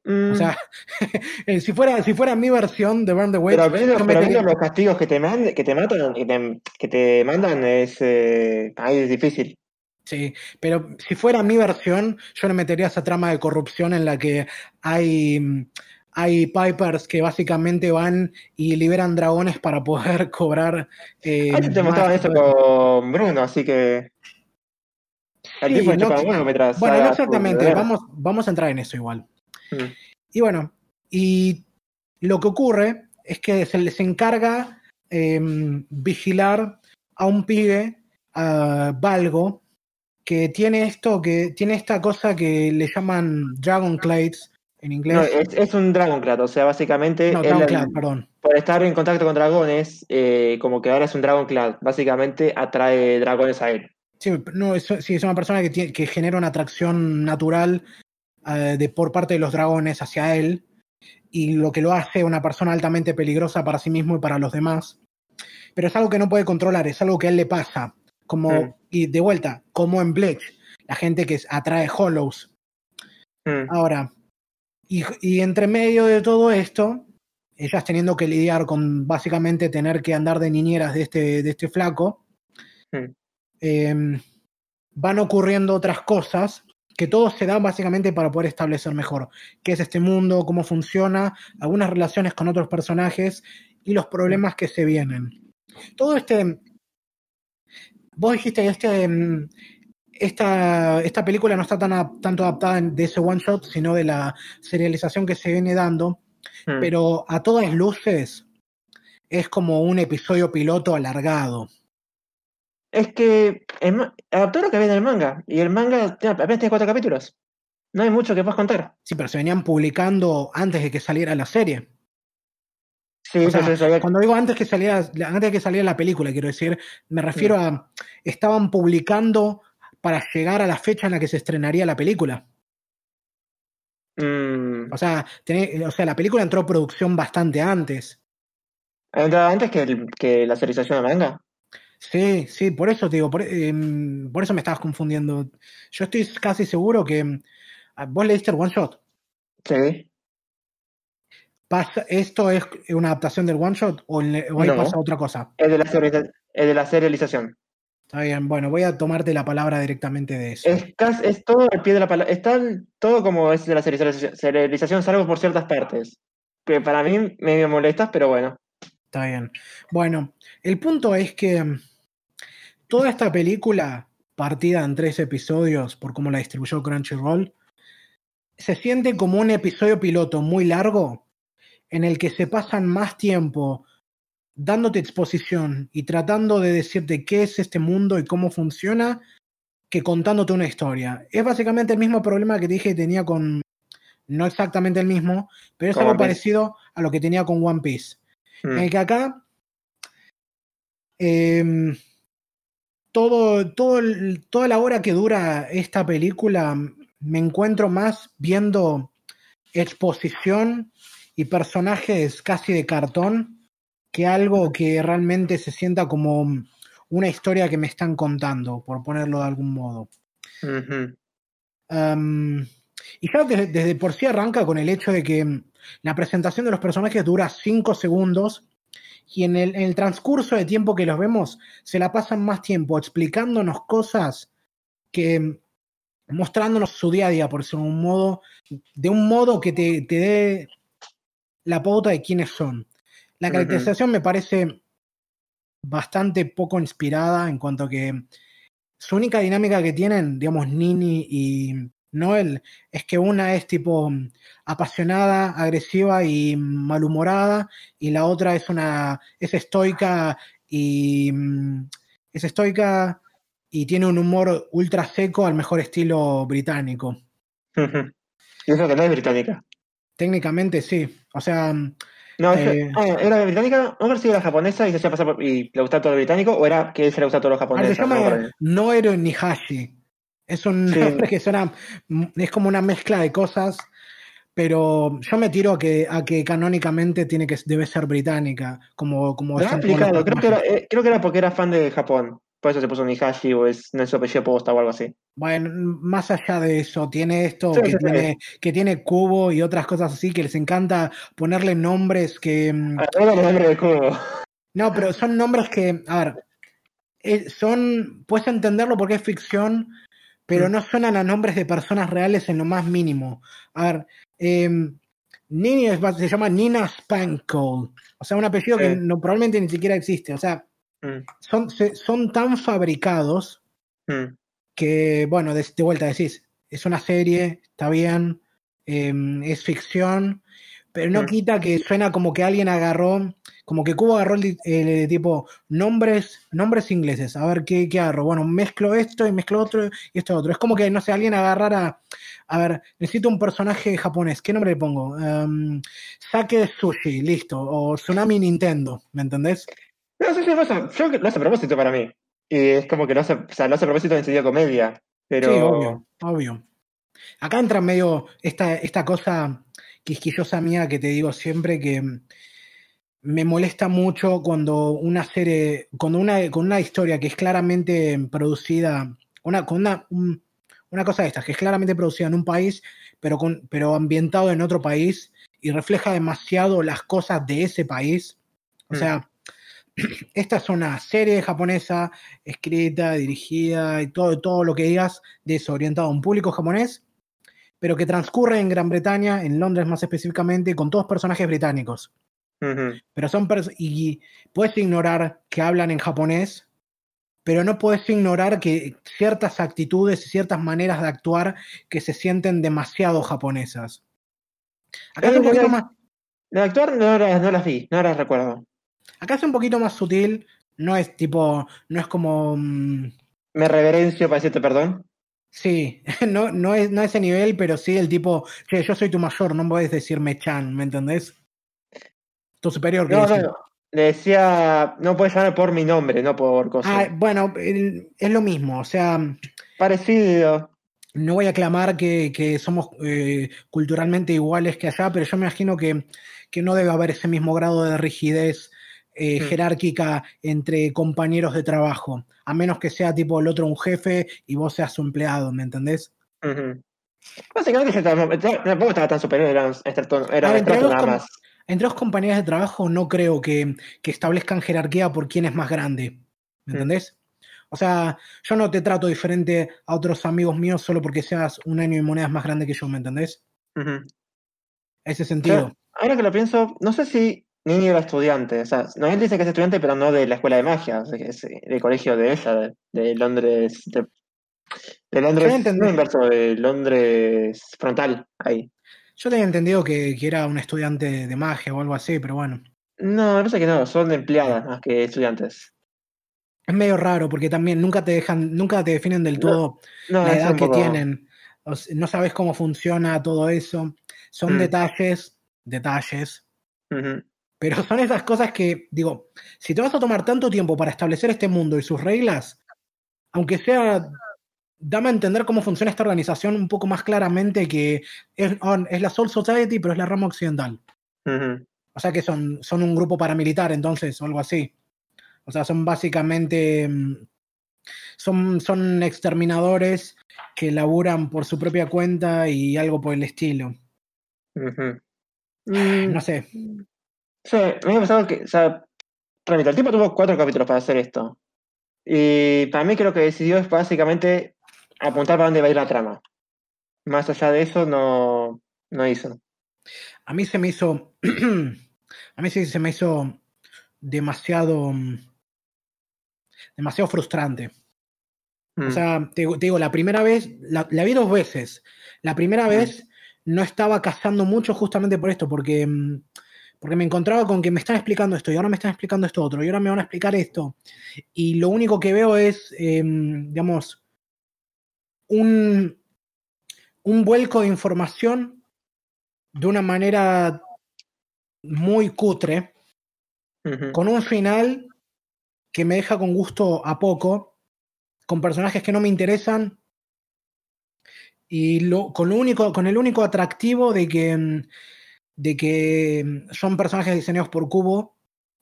Mm, O sea, eh, si, fuera, si fuera mi versión de Burn the Witch, pero, pero metería- viendo los castigos que te, mand- que te matan, que te, que te mandan, es, eh, ahí es difícil. Sí, pero si fuera mi versión, yo le metería esa trama de corrupción en la que hay, mm, hay Pipers que básicamente van y liberan dragones para poder cobrar. eh, te mostraban eso con Bruno, así que El Sí, tipo de no- chupahuevos mientras Bueno, no exactamente, deber. vamos, vamos a entrar en eso igual. Mm. Y bueno, y lo que ocurre es que se les encarga em, vigilar a un pibe, a Valgo, que tiene esto, que tiene esta cosa que le llaman Dragon Clades en inglés. No, es, es un Dragonclad, o sea, básicamente No, él, Dragon Clad, perdón. por estar en contacto con dragones, eh, como que ahora es un Dragonclad. Básicamente atrae dragones a él. Sí, no, es, sí, es una persona que, tiene- que genera una atracción natural eh, de, por parte de los dragones hacia él y lo que lo hace una persona altamente peligrosa para sí mismo y para los demás. Pero es algo que no puede controlar, es algo que a él le pasa. Como, Mm. Y de vuelta, como en Bleach, la gente que atrae hollows. Mm. Ahora, y, y entre medio de todo esto, ellas teniendo que lidiar con básicamente tener que andar de niñeras de este, de este flaco, Mm. Eh, van ocurriendo otras cosas que todo se da básicamente para poder establecer mejor qué es este mundo, cómo funciona, algunas relaciones con otros personajes y los problemas que se vienen. Todo este... Vos dijiste, este, mm, esta, esta película no está tan a- tanto adaptada de ese one shot, sino de la serialización que se viene dando, Mm. pero a todas luces es como un episodio piloto alargado. Es que el adaptó lo que viene del manga. Y el manga apenas tiene cuatro capítulos. No hay mucho que puedas contar. Sí, pero se venían publicando antes de que saliera la serie. Sí, O sea, Cuando digo antes que saliera, antes de que saliera la película, quiero decir, me refiero a estaban publicando para llegar a la fecha en la que se estrenaría la película. Mm, O sea, o sea, la película entró a producción bastante antes. entraba antes que, el- que la serialización de manga. Sí, sí, por eso te digo, por, em, por eso me estabas confundiendo. Yo estoy casi seguro que em, ah, vos leíste el one shot. Sí. ¿Pasa, ¿Esto es una adaptación del one shot o, le- o ahí No. pasa otra cosa? Es de la, es de la serialización. Está bien, bueno, voy a tomarte la palabra directamente de eso. Es, casi- es todo al pie de la palabra. Está todo como es de la serialización, serialización, salvo por ciertas partes. Que para mí medio molestas, pero bueno. Está bien. Bueno, el punto es que mm, toda esta película, partida en tres episodios por cómo la distribuyó Crunchyroll, se siente como un episodio piloto muy largo en el que se pasan más tiempo dándote exposición y tratando de decirte qué es este mundo y cómo funciona que contándote una historia. Es básicamente el mismo problema que te dije que tenía con, no exactamente el mismo, pero es algo parecido a lo que tenía con One Piece. Mm. En el que acá em, todo, todo el- toda la hora que dura esta película me encuentro más viendo exposición y personajes casi de cartón que algo que realmente se sienta como una historia que me están contando, por ponerlo de algún modo. Um, y ya desde, desde por sí arranca con el hecho de que la presentación de los personajes dura 5 segundos y en el, en el transcurso de tiempo que los vemos se la pasan más tiempo explicándonos cosas que mm, mostrándonos su día a día, por decirlo de un modo, de un modo que te, te dé la pauta de quiénes son. La caracterización me parece bastante poco inspirada en cuanto a que su única dinámica que tienen, digamos, Nini y Noel, es que una es tipo mm, apasionada, agresiva y malhumorada, y la otra es una, es estoica y mm, es estoica y tiene un humor ultra seco al mejor estilo británico. Y eso que no es británica. Técnicamente sí. O sea, mm, No, es- Eh. ah, era británica, no ver si era japonesa y se hacía pasar por, y le gustaba todo lo británico, o era que se le gustaba todo lo japonés. se no llama acuerdo. Noero Nihashi. Es un Sí. nombre que suena, es como una mezcla de cosas, pero yo me tiro a que, a que canónicamente tiene que, debe ser británica, como, como Lo explicado, creo que, era, eh, creo que era porque era fan de Japón. Por eso se puso Nihashi o es, no es apellido posta o algo así. Bueno, más allá de eso, tiene esto Sí, que, sí, tiene, que tiene cubo y otras cosas así, que les encanta ponerle nombres que... era el nombre de cubo. No, pero son nombres que, a ver, eh, son, puedes entenderlo porque es ficción, pero Mm. no suenan a nombres de personas reales en lo más mínimo. A ver, eh, Nini es- se llama Nina Spankle, o sea, un apellido que no, probablemente ni siquiera existe, o sea, Mm, son, se- son tan fabricados mm. que, bueno, de, de vuelta decís, es una serie, está bien, em, es ficción, pero no quita que suena como que alguien agarró, como que Cubo agarró el, el tipo nombres, nombres ingleses. A ver, ¿qué, ¿qué agarro? Bueno, mezclo esto y mezclo otro y esto otro. Es como que, no sé, alguien agarrara, a ver, necesito un personaje japonés, ¿qué nombre le pongo? Em, Sake Sushi, listo, o Tsunami Nintendo, ¿me entendés? No, sí, sí, hace- yo lo hace a propósito para mí. Y es como que lo hace, o sea, lo hace a propósito en sentido comedia. Pero. Sí, obvio, obvio. Acá entra medio esta, esta cosa quisquillosa mía que te digo siempre que mm, me molesta mucho cuando una serie, cuando una, con una historia que es claramente producida, una, con una, un- una cosa de estas, que es claramente producida en un país, pero, con, pero ambientado en otro país y refleja demasiado las cosas de ese país. O Mm. sea, esta es una serie japonesa escrita, dirigida y todo, todo lo que digas de eso, orientado a un público japonés, pero que transcurre en Gran Bretaña, en Londres más específicamente, con todos personajes británicos. Pero son pers- y puedes ignorar que hablan en japonés, pero no puedes ignorar que ciertas actitudes y ciertas maneras de actuar que se sienten demasiado japonesas. Acá es Eh, un poquito la- más, De actuar no las, no las vi, no las recuerdo. acá es un poquito más sutil, no es tipo, no es como mm, Me reverencio para decirte perdón. Sí, no, no, es, no a ese nivel, pero sí el tipo, che, yo soy tu mayor, no puedes decirme Chan, ¿me entendés? Tu superior, No, no, no. Le decía, no puedes llamarme por mi nombre, no por cosas. Ah, bueno, el- es lo mismo, o sea, Parecido. no voy a aclamar que, que somos eh, culturalmente iguales que allá, pero yo me imagino que, que no debe haber ese mismo grado de rigidez eh, Mm. jerárquica entre compañeros de trabajo, a menos que sea tipo el otro un jefe y vos seas su empleado, ¿me entendés? Básicamente tampoco estaba tan superior, era, entre dos nada más. Entre dos de trabajo no creo que, que establezcan jerarquía por quién es más grande. ¿Me Mm. entendés? O sea, yo no te trato diferente a otros amigos míos solo porque seas un año y monedas más grande que yo, ¿me entendés? Ujú. Ese sentido. Ahora que lo pienso, no sé si Nini era estudiante. O sea, Noel dice que es estudiante, pero no de la escuela de magia, o sea, que es del colegio de ella, de, de Londres. De, de Londres. No inverso, de Londres frontal, ahí. Yo tenía entendido que, que era un estudiante de magia o algo así, pero bueno. No, me parece que no, son empleadas más que estudiantes. Es medio raro porque también nunca te dejan, nunca te definen del No, todo No, la edad que poco- tienen. O sea, no sabes cómo funciona todo eso. Son Mm. detalles, detalles. Ujú. Pero son esas cosas que, digo, si te vas a tomar tanto tiempo para establecer este mundo y sus reglas, aunque sea, dame a entender cómo funciona esta organización un poco más claramente que es, es la Soul Society, pero es la rama occidental. O sea que son, son un grupo paramilitar entonces, o algo así. O sea, son básicamente, mm, son, son exterminadores que laburan por su propia cuenta y algo por el estilo. Mm, No sé, Sí, me pasaba que, o sea, repito, el tipo tuvo cuatro capítulos para hacer esto. Y para mí creo que decidió es básicamente apuntar para dónde va a ir la trama. Más allá de eso, no, no hizo. A mí se me hizo. a mí sí se me hizo demasiado. mm, demasiado frustrante. Mm, O sea, te, te digo, la primera vez, la, la vi dos veces. La primera vez no estaba cazando mucho justamente por esto, porque, mm, porque me encontraba con que me están explicando esto y ahora me están explicando esto otro y ahora me van a explicar esto. Y lo único que veo es, em, digamos, un, un vuelco de información de una manera muy cutre, con un final que me deja con gusto a poco, con personajes que no me interesan y lo, con, lo único, con el único atractivo de que, mm, de que mm, son personajes diseñados por Cubo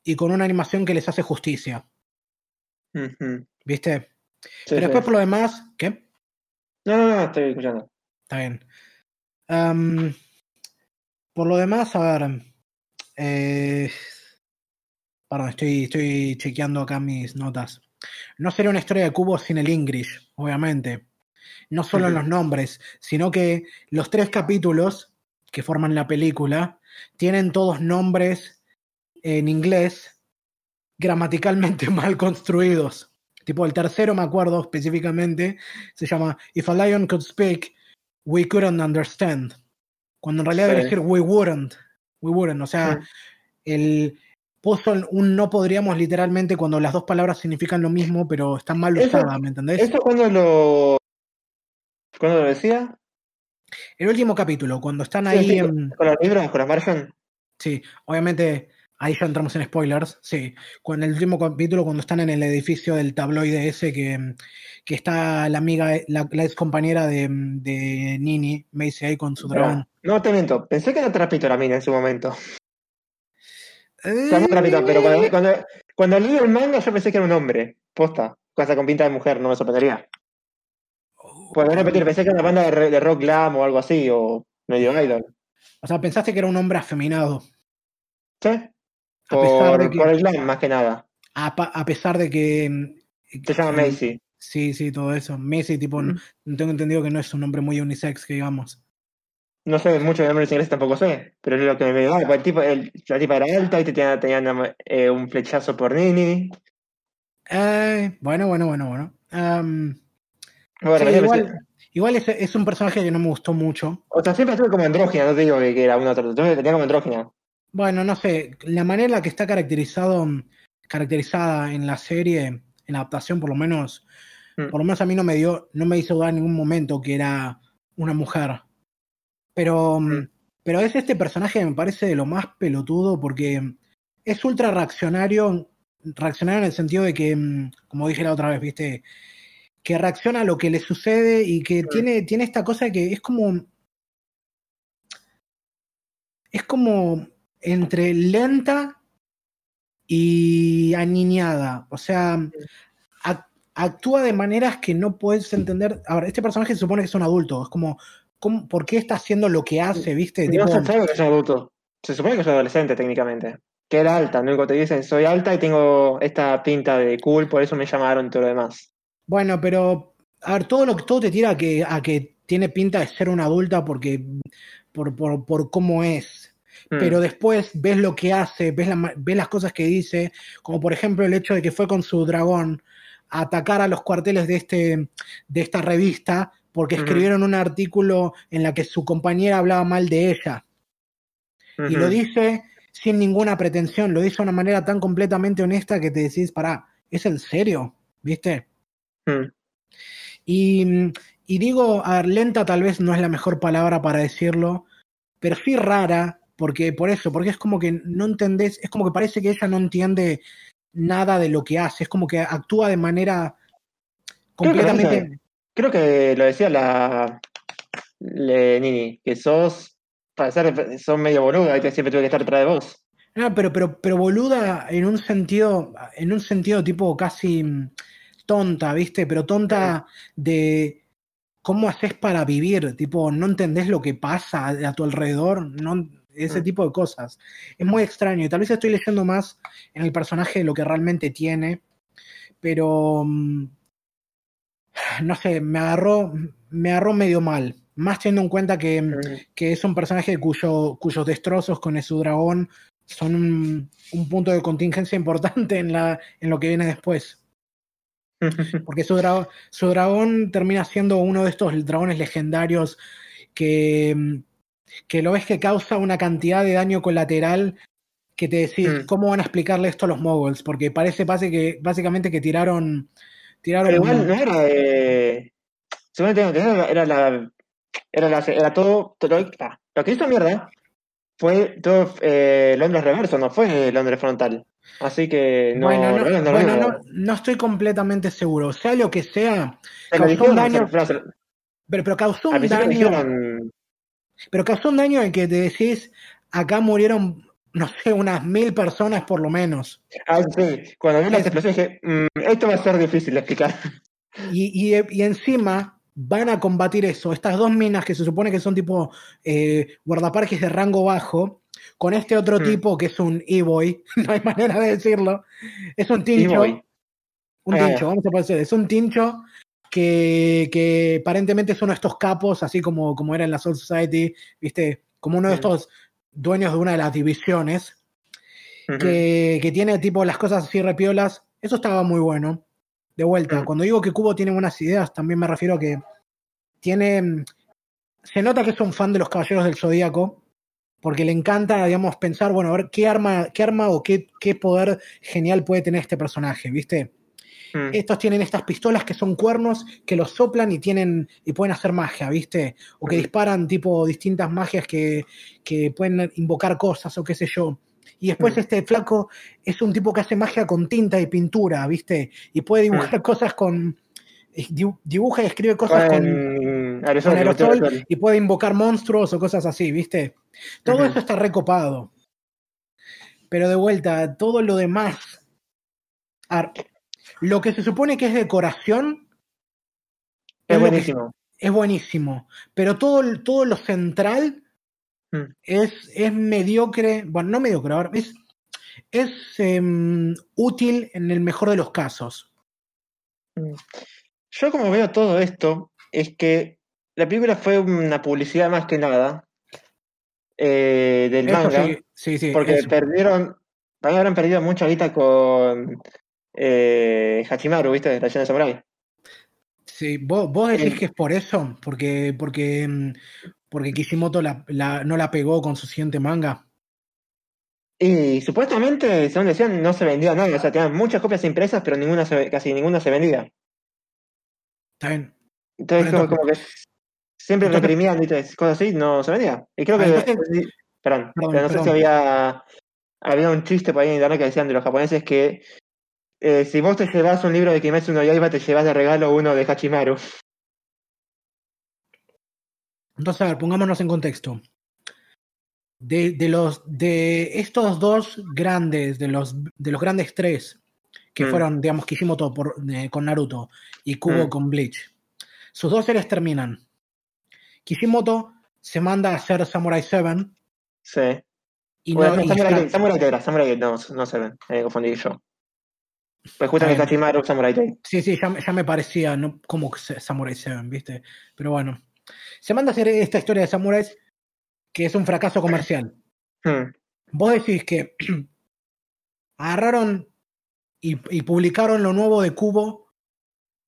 y con una animación que les hace justicia. ¿viste? Sí, Pero sí. después por lo demás, ¿qué? No, no, no, estoy escuchando. Está bien. Por lo demás, a ver. Eh, perdón, estoy, estoy chequeando acá mis notas. No sería una historia de Cubo sin el English, obviamente. No solo en los nombres, sino que los tres capítulos que forman la película tienen todos nombres en inglés gramaticalmente mal construidos. Tipo, el tercero me acuerdo específicamente, se llama If a Lion Could Speak, We Couldn't Understand. Cuando en realidad Sí. debe decir We Wouldn't. We Wouldn't. O sea, el puso un no podríamos literalmente cuando las dos palabras significan lo mismo, pero están mal usadas, ¿me entendés? ¿Eso cuando lo. ¿Cuándo lo decía? El último capítulo, cuando están ahí sí, en. ¿Con los libros? ¿Con las Martian? Sí, obviamente ahí ya entramos en spoilers. Sí, con el último capítulo, cuando están en el edificio del tabloide ese, que, que está la amiga, la, la ex compañera de, de Nini, Macy ahí con su dragón. No te miento, pensé que era trapito la mina en su momento. O Eh, sea, no trapito, pero cuando, cuando, cuando leí el manga yo pensé que era un hombre. Posta. Cosa con pinta de mujer, no me sorprendería. Pues voy a repetir, pensé que era una banda de, rock glam o algo así, o medio idol. O sea, pensaste que era un hombre afeminado. ¿Sí? A pesar Por, de que- por el glam, más que nada. A, pesar de que. mm, Se llama Macy. Sí, sí, todo eso. Messi, tipo, no- no tengo entendido que no es un hombre muy unisex, que digamos. No sé mucho de nombres ingleses, tampoco sé, pero es lo que me da. El tipo, el- la tipa era alta y te tenía, tenía una- eh, un flechazo por Nini. Eh, bueno, bueno, bueno, bueno. Am, Bueno, sí, igual igual es, es un personaje que no me gustó mucho. O sea, siempre estuve como andrógina, no te digo que, que era una otra, yo tenía como andrógina. Bueno, no sé, la manera en la que está caracterizado, caracterizada en la serie, en la adaptación por lo menos, Mm. por lo menos a mí no me dio, no me hizo dudar en ningún momento que era una mujer. Pero, Mm. pero es este personaje que me parece de lo más pelotudo porque es ultra reaccionario, reaccionario en el sentido de que, mm, como dije la otra vez, viste, que reacciona a lo que le sucede y que tiene, tiene esta cosa que es como. Es como entre lenta y aniñada. O sea, ac- actúa de maneras que no puedes entender. Ahora, este personaje se supone que es un adulto. Es como, ¿cómo- ¿por qué está haciendo lo que hace? ¿Viste? No Tipo, se sabe que es un adulto. Se supone que es un adolescente técnicamente. Que era alta, ¿no? Cuando te dicen soy alta y tengo esta pinta de cool, por eso me llamaron y todo lo demás. Bueno, pero a ver, todo lo que todo te tira a que, a que tiene pinta de ser una adulta porque por, por, por cómo es. Mm. Pero después ves lo que hace, ves, la ves las cosas que dice, como por ejemplo el hecho de que fue con su dragón a atacar a los cuarteles de, este, de esta revista porque escribieron un artículo en la que su compañera hablaba mal de ella. Y lo dice sin ninguna pretensión, lo dice de una manera tan completamente honesta que te decís, pará, ¿es en serio? ¿Viste? Mm. Y, y digo, a ver, lenta tal vez no es la mejor palabra para decirlo, pero sí rara, porque por eso, porque es como que no entendés, es como que parece que ella no entiende nada de lo que hace, es como que actúa de manera Creo que completamente... Creo que lo decía la le- Nini, que sos, para ser, sos medio boluda y que siempre tuve que estar detrás de vos. No, pero, pero, pero boluda en un sentido, en un sentido tipo casi mm, tonta, ¿viste? Pero tonta de cómo haces para vivir, tipo, no entendés lo que pasa a, tu alrededor, no, ese Mm. tipo de cosas. Es muy extraño y tal vez estoy leyendo más en el personaje de lo que realmente tiene, pero mm, no sé, me agarró, me agarró medio mal. Más teniendo en cuenta que, Mm. que es un personaje cuyo, cuyos destrozos con su dragón son un, un punto de contingencia importante en, la, en lo que viene después. Porque su, dra- su dragón termina siendo uno de estos dragones legendarios que, mm, que lo ves que causa una cantidad de daño colateral que te decís, Mm. ¿cómo van a explicarle esto a los moguls? Porque parece pase que, básicamente que tiraron... tiraron Pero igual no era de. Según tengo entendido, era, era la. Era, la, era todo. todo ah, lo que hizo mierda fue todo eh, Londres reverso, no fue Londres frontal. Así que no. bueno, no, no, no, bueno, no, no- no estoy completamente seguro. Sea lo que sea, Se causó un daño, se se pero, pero causó un daño... dijeron. Pero causó un daño en que te decís, acá murieron, no sé, unas mil personas por lo menos. Ah, sí, cuando vi las explosiones dije, "Mm, esto va a ser difícil de explicar. Y, y, y encima van a combatir eso. Estas dos minas que se supone que son tipo eh, guardaparques de rango bajo, con este otro Hmm. tipo que es un E-Boy, no hay manera de decirlo. Es un tincho. Un Ah, tincho, vamos a parecer. Es un tincho que, que aparentemente es uno de estos capos, así como, como era en la Soul Society, ¿viste? Como uno de Mm. estos dueños de una de las divisiones. Que, que tiene tipo las cosas así repiolas. Eso estaba muy bueno. de vuelta, Mm. cuando digo que Kubo tiene buenas ideas, también me refiero a que tiene. mm, Se nota que es un fan de los Caballeros del Zodíaco, porque le encanta, digamos, pensar, bueno, a ver qué arma, qué arma o qué, qué poder genial puede tener este personaje, ¿viste? Mm. Estos tienen estas pistolas que son cuernos que los soplan y tienen y pueden hacer magia, ¿viste? O que disparan tipo distintas magias que, que pueden invocar cosas o qué sé yo. Y después Mm. este flaco es un tipo que hace magia con tinta y pintura, ¿viste? Y puede dibujar cosas con dibuja y escribe cosas con, Con aerosol, con aerosol aerosol. y puede invocar monstruos o cosas así, ¿viste? Todo eso está recopado. Pero de vuelta, todo lo demás. lo que se supone que es decoración Es buenísimo. es buenísimo. Pero todo, todo lo central Mm. es, es mediocre. Bueno, no mediocre, a ver, es, es em, útil en el mejor de los casos. Yo como veo todo esto, es que la película fue una publicidad más que nada eh, del Eso manga, sí, sí, sí. porque eso. perdieron, mí habrán perdido mucha guita con eh, Hachimaru, ¿viste? De la Leyenda Samurai. Sí, ¿Vos, vos decís Eh, que es por eso, porque, porque, mm, porque Kishimoto la- la- no la pegó con su siguiente manga. Y supuestamente, según decían, no se vendía nada, o sea, tenían muchas copias impresas, pero ninguna se- casi ninguna se vendía. Está bien. Entonces, como, como que siempre entonces- reprimían ¿viste? cosas así, no se vendía. Y creo Ah, que, entonces- perdón, Perdón, pero no sé perdón. si había, había un chiste por ahí en internet que decían de los japoneses que eh, si vos te llevas un libro de Kimetsu no Yaiba, te llevas de regalo uno de Hachimaru. Entonces, a ver, pongámonos en contexto. De, de los de estos dos grandes, de los de los grandes tres, que Mm. fueron, digamos, Kishimoto por, eh, con Naruto y Kubo Mm. con Bleach, sus dos series terminan. Kishimoto se manda a hacer Samurai 7 Sí. y Bueno, no, y Samurai, Gate, Samurai Gate era, Samurai Gate, no, no se ven, me confundí yo. Pues justamente. Hachimaru, Samurai Gate. Sí, sí, ya, me- ya me parecía ¿no? como Samurai 7, ¿viste? Pero bueno. Se manda a hacer esta historia de samuráis que es un fracaso comercial. Hmm. Vos decís que agarraron y, y publicaron lo nuevo de Cubo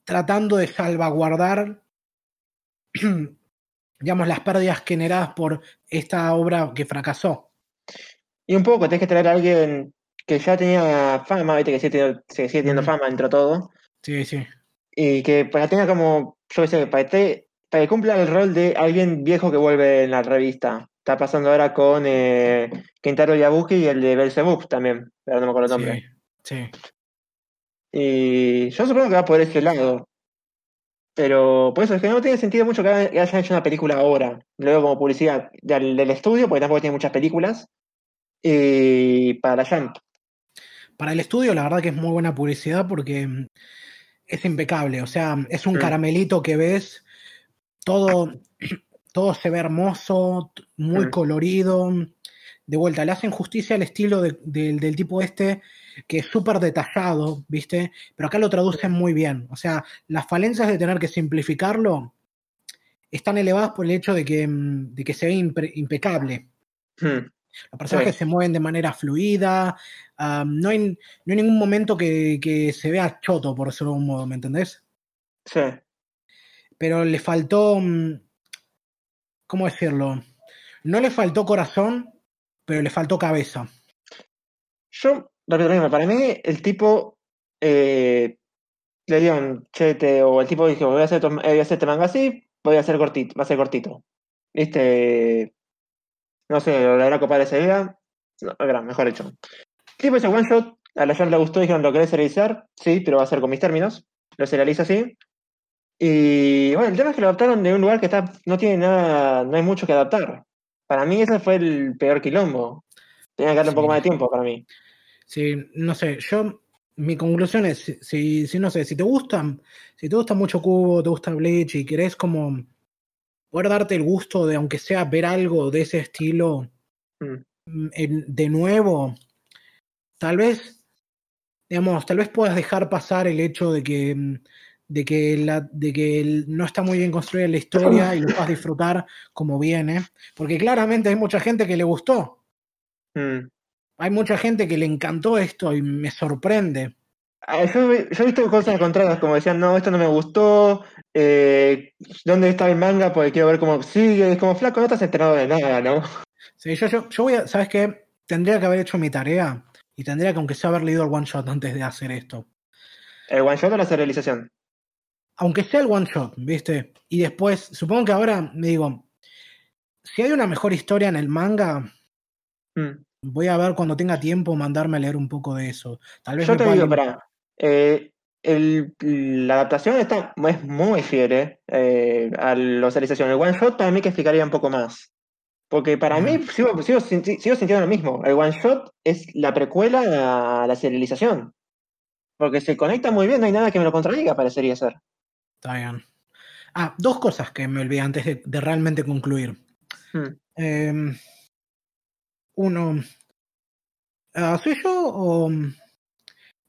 tratando de salvaguardar, digamos, las pérdidas generadas por esta obra que fracasó. Y un poco, tenés que traer a alguien que ya tenía fama, viste que sigue teniendo, sigue teniendo fama dentro de todo, Sí, sí. y que para tenga como, yo qué sé, para, te- para que cumpla el rol de alguien viejo que vuelve en la revista. Está pasando ahora con eh, Kentaro Yabuki y el de Belzebub también, pero no me acuerdo el nombre. Sí, sí. Y yo supongo que va por ese lado. Pero por eso es que no tiene sentido mucho que hayan hecho una película ahora. Luego como publicidad del, del estudio, porque tampoco tiene muchas películas. Y para la Jump. Para el estudio, la verdad que es muy buena publicidad porque mm, es impecable. O sea, es un caramelito que ves, todo, todo se ve hermoso, muy colorido. De vuelta, le hacen justicia al estilo de- del- del tipo este, que es súper detallado, ¿viste? Pero acá lo traducen muy bien. O sea, las falencias de tener que simplificarlo están elevadas por el hecho de que, mm, de que se ve impecable. Hmm. Los personajes Sí. se mueven de manera fluida. no, hay, no hay ningún momento que, que se vea choto, por decirlo de algún modo, ¿me entendés? Sí. Pero le faltó. mm, ¿Cómo decirlo? No le faltó corazón, pero le faltó cabeza. Yo, mismo, para mí el tipo eh, le dieron chete o el tipo dijo, voy a hacer, eh, voy a hacer este manga así, voy a hacer cortito, va a ser cortito. ¿Viste? No sé, lo habrá copado esa idea. No, verá, mejor hecho. El tipo ese one shot, a la Jam le gustó, dijeron, ¿lo querés serializar? Sí, pero va a ser con mis términos. Lo serializa así. Y bueno, el tema es que lo adaptaron de un lugar que está, no tiene nada, no hay mucho que adaptar. Para mí ese fue el peor quilombo. Tenía que darle un poco más de tiempo para mí. Sí, no sé, yo. Mi conclusión es: si, si, si no sé, si te gustan, si te gusta mucho Cubo, te gusta Bleach y querés como poder darte el gusto de, aunque sea ver algo de ese estilo Mm. mm, en- de nuevo, tal vez, digamos, tal vez puedas dejar pasar el hecho de que, mm, de que, la, de que no está muy bien construida la historia y lo puedas disfrutar como viene, porque claramente hay mucha gente que le gustó, Mm. Hay mucha gente que le encantó esto y me sorprende. Ah, Yo, yo he visto cosas contrarias, como decían, no, esto no me gustó, eh, ¿dónde está el manga? Porque quiero ver cómo sigue. Es como, flaco, no estás enterado de nada, ¿no? Sí, yo, yo, yo voy a, ¿sabes qué? Tendría que haber hecho mi tarea y tendría que, aunque sea, haber leído el one shot antes de hacer esto. ¿El one shot o la serialización? Aunque sea el one shot, ¿viste? Y después, supongo que ahora me digo, si hay una mejor historia en el manga, Mm. Voy a ver cuando tenga tiempo mandarme a leer un poco de eso. Tal vez Yo te digo, pará, eh, el- la adaptación está, es muy fiel eh, a la serialización. El one shot para mí que explicaría un poco más. Porque para mí sigo, sigo, sinti- sigo sintiendo lo mismo. El one shot es la precuela a la serialización. Porque se conecta muy bien, no hay nada que me lo contradiga, parecería ser. Está bien. Ah, dos cosas que me olvidé antes de, de realmente concluir. Mm. Eh, uno, ah, ¿soy yo o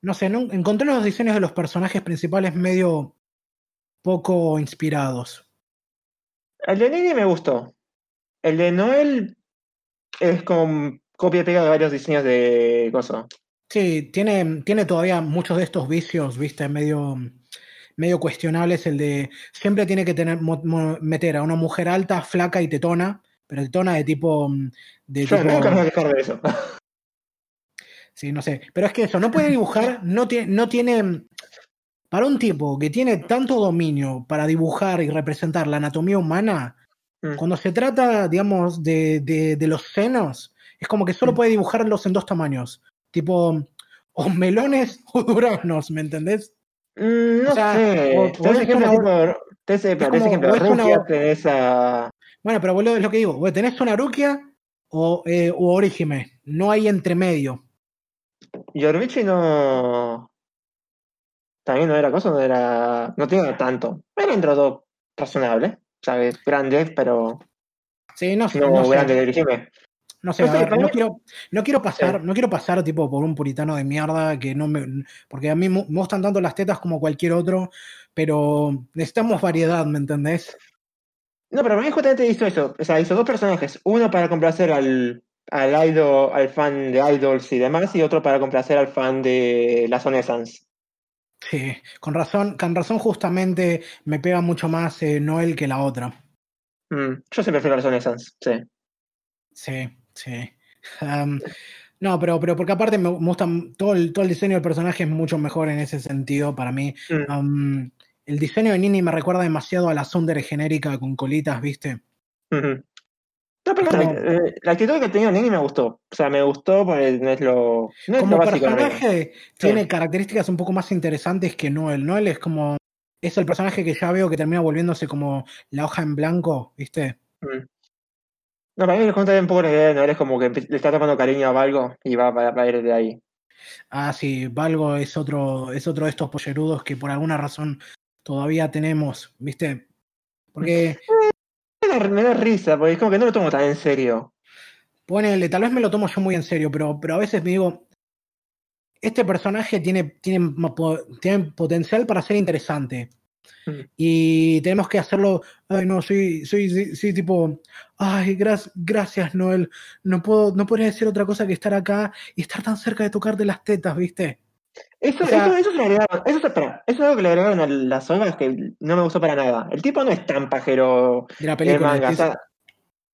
no sé? No, encontré los diseños de los personajes principales medio poco inspirados. El de Nini me gustó. El de Noel es como copia y pega de varios diseños de Gozo. Sí, tiene, tiene todavía muchos de estos vicios, viste, medio, medio cuestionables. El de siempre tiene que tener mo- mo- meter a una mujer alta, flaca y tetona, pero de tipo de Yo tipo- nunca me voy a quejar de eso. Sí, no sé. Pero es que eso, no puede dibujar, no, tiene, no tiene. Para un tipo que tiene tanto dominio para dibujar y representar la anatomía humana, Mm. cuando se trata, digamos, de, de- de los senos, es como que solo Mm. puede dibujarlos en dos tamaños. Tipo, o melones o duraznos, ¿me entendés? Mm, no O sea, sé. o- o Tenés es ejemplos una- tipo. Tenés, tenés como- ejemplos o de es una- tenés a. Bueno, pero boludo, es lo que digo. ¿Tenés una Rukia o, eh, o Orihime? No hay entre medio. Yorvichi no. También no era cosa, no era. No tenía tanto. Era entre los dos razonable. ¿Sabes? Grande, pero Sí, no sé. no, no sé. grande de Orihime. No sé, No a sé, ver, para no mí- quiero, no quiero pasar, Sí. no quiero pasar tipo por un puritano de mierda que no me. Porque a mí me gustan tanto las tetas como cualquier otro, pero necesitamos variedad, ¿me entendés? No, pero mí justamente hizo eso. O sea, hizo dos personajes. Uno para complacer al, al idol, al fan de idols y demás, y otro para complacer al fan de las Onesans. Sí, con razón, con razón justamente me pega mucho más eh, Noel que la otra. Mm, yo siempre prefiero a las Onesans, sí. Sí, sí. No, pero, pero porque aparte me, me gusta todo el, todo el diseño del personaje es mucho mejor en ese sentido para mí. Mm. El diseño de Nini me recuerda demasiado a la Sundere genérica con colitas, ¿viste? No, pero la, eh, la actitud que tenía Nini me gustó. O sea, me gustó porque no es lo, no es como lo básico. ¿no? personaje tiene características un poco más interesantes que Noel. Noel es como. Es el personaje que ya veo que termina volviéndose como la hoja en blanco, ¿viste? Mm. No, para mí me cuenta un poco la idea de Noel, es como que le está tomando cariño a Valgo y va para, para ir de ahí. Ah, sí, Valgo es otro, es otro de estos pollerudos que por alguna razón todavía tenemos, ¿viste? Porque Me da, me da risa, porque es como que no lo tomo tan en serio. ponele, tal vez me lo tomo yo muy en serio, pero, pero a veces me digo, este personaje tiene, tiene, tiene potencial para ser interesante. Mm. Y tenemos que hacerlo. Ay, no, soy, soy, soy, soy tipo. Ay, gra- gracias, Noel. No puedo, no podría decir otra cosa que estar acá y estar tan cerca de tocarte las tetas, ¿viste? Eso, O sea- eso, eso, se le agregaron- eso, se- espera, eso es algo que le agregaron a las obras que no me gustó para nada. El tipo no es tan pajero De la en el película. manga. o es- sea,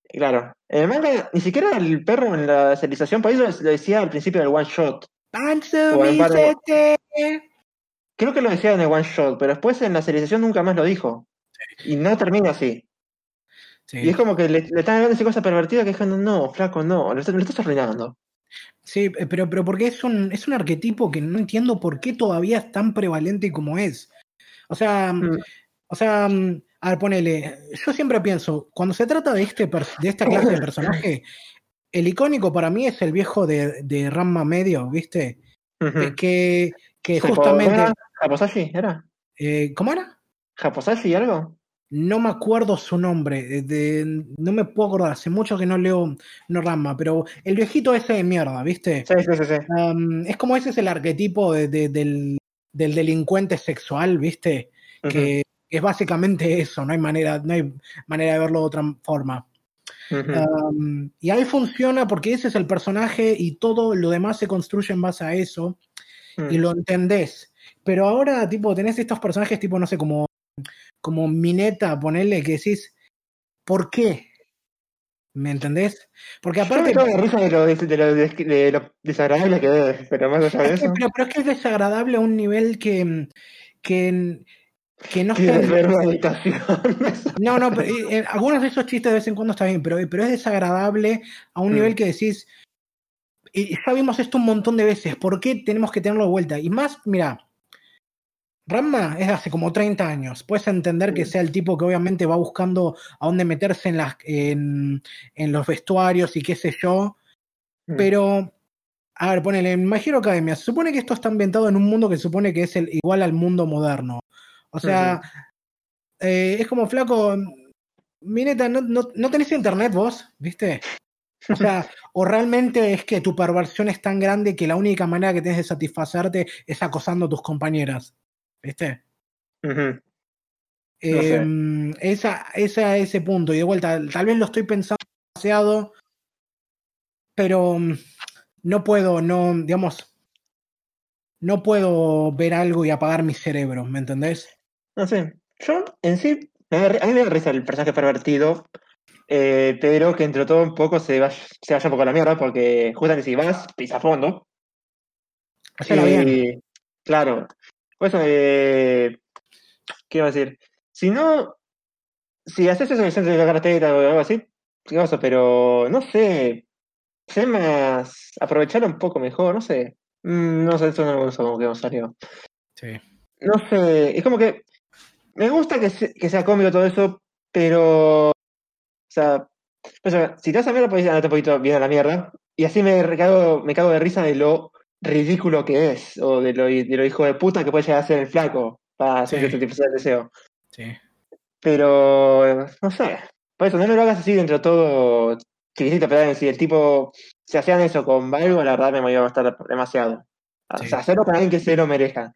claro, en el manga ni siquiera el perro en la serialización, por eso lo decía al principio del one shot. De-. Creo que lo decía en el one shot, pero después en la serialización nunca más lo dijo. Y no termina así. Sí. Y es como que le, le están hablando esa cosa pervertida que diciendo, no, flaco, no, lo, lo estás arruinando. Sí, eh, pero, pero porque es un, es un arquetipo que no entiendo por qué todavía es tan prevalente como es. O sea, Mm. o sea, mm, a ver, ponele, yo siempre pienso, cuando se trata de, este de esta clase de personaje, el icónico para mí es el viejo de, de Ramma Medio, ¿viste? Ujú. Que, que, justamente... ¿era? ¿Japosashi? ¿Era? eh, ¿Cómo era? ¿Japosashi algo? No me acuerdo su nombre, eh, de- no me puedo acordar, hace mucho que no leo no Ramma, pero el viejito ese de mierda, ¿viste? Sí, sí, sí. sí. Um, es como ese es el arquetipo de- de- del, del delincuente sexual, ¿viste? Que es básicamente eso, no hay manera, no hay manera de verlo de otra forma. Um, y ahí funciona porque ese es el personaje y todo lo demás se construye en base a eso y Mm. lo entendés. Pero ahora, tipo, tenés estos personajes, tipo, no sé, como, como Mineta, ponerle que decís, ¿por qué? ¿Me entendés? Porque aparte. Yo me risa de lo, de, lo, de lo, desagradable que es, pero más allá de eso. pero, pero, es que es desagradable a un nivel que. que que no está No, no, pero, eh, algunos de esos chistes de vez en cuando está bien, pero, pero es desagradable a un mm. nivel que decís, y ya vimos esto un montón de veces, ¿por qué tenemos que tenerlo de vuelta? Y más, mira, Ramma es de hace como 30 años. Puedes entender que sea el tipo que obviamente va buscando a dónde meterse en, las, en, en los vestuarios y qué sé yo. Mm. Pero, a ver, ponele, en My Hero Academia, se supone que esto está ambientado en un mundo que se supone que es el, igual al mundo moderno. O sea, eh, es como flaco. Mineta, ¿no, no, no tenés internet vos? ¿Viste? O sea, o realmente es que tu perversión es tan grande que la única manera que tienes de satisfacerte es acosando a tus compañeras. ¿Viste? Em, esa, esa, ese punto. Y de vuelta, tal vez lo estoy pensando demasiado, pero mm, no puedo, no, digamos, no puedo ver algo y apagar mi cerebro, ¿me entendés? No sé. Yo, en sí, a mí me da risa el personaje pervertido, eh, pero que entre todo un poco se vaya, se vaya un poco a la mierda, porque justamente si vas, pisa a fondo. y, Claro, pues, eh, ¿qué iba a decir? Si no, si haces eso en el centro de la carretera o algo así, ¿qué Pero no sé, sé más, aprovechar un poco mejor, no sé. Mm, no sé, eso no me gusta como que salió. Sí. No sé, es como que me gusta que, que sea cómico todo eso, pero, o sea, pues, si te vas a mierda, puedes andarte un poquito bien a la mierda. Y así me, cago, me cago de risa de lo ridículo que es, o de lo, de lo hijo de puta que puede llegar a ser el flaco para hacer tipo de deseo. Sí. Pero, no sé, por eso no me lo hagas así dentro de todo chiquitito, pero si el tipo, si hacían eso con algo, la verdad me iba a gastar demasiado. O sea, hacerlo para alguien que se lo merezca.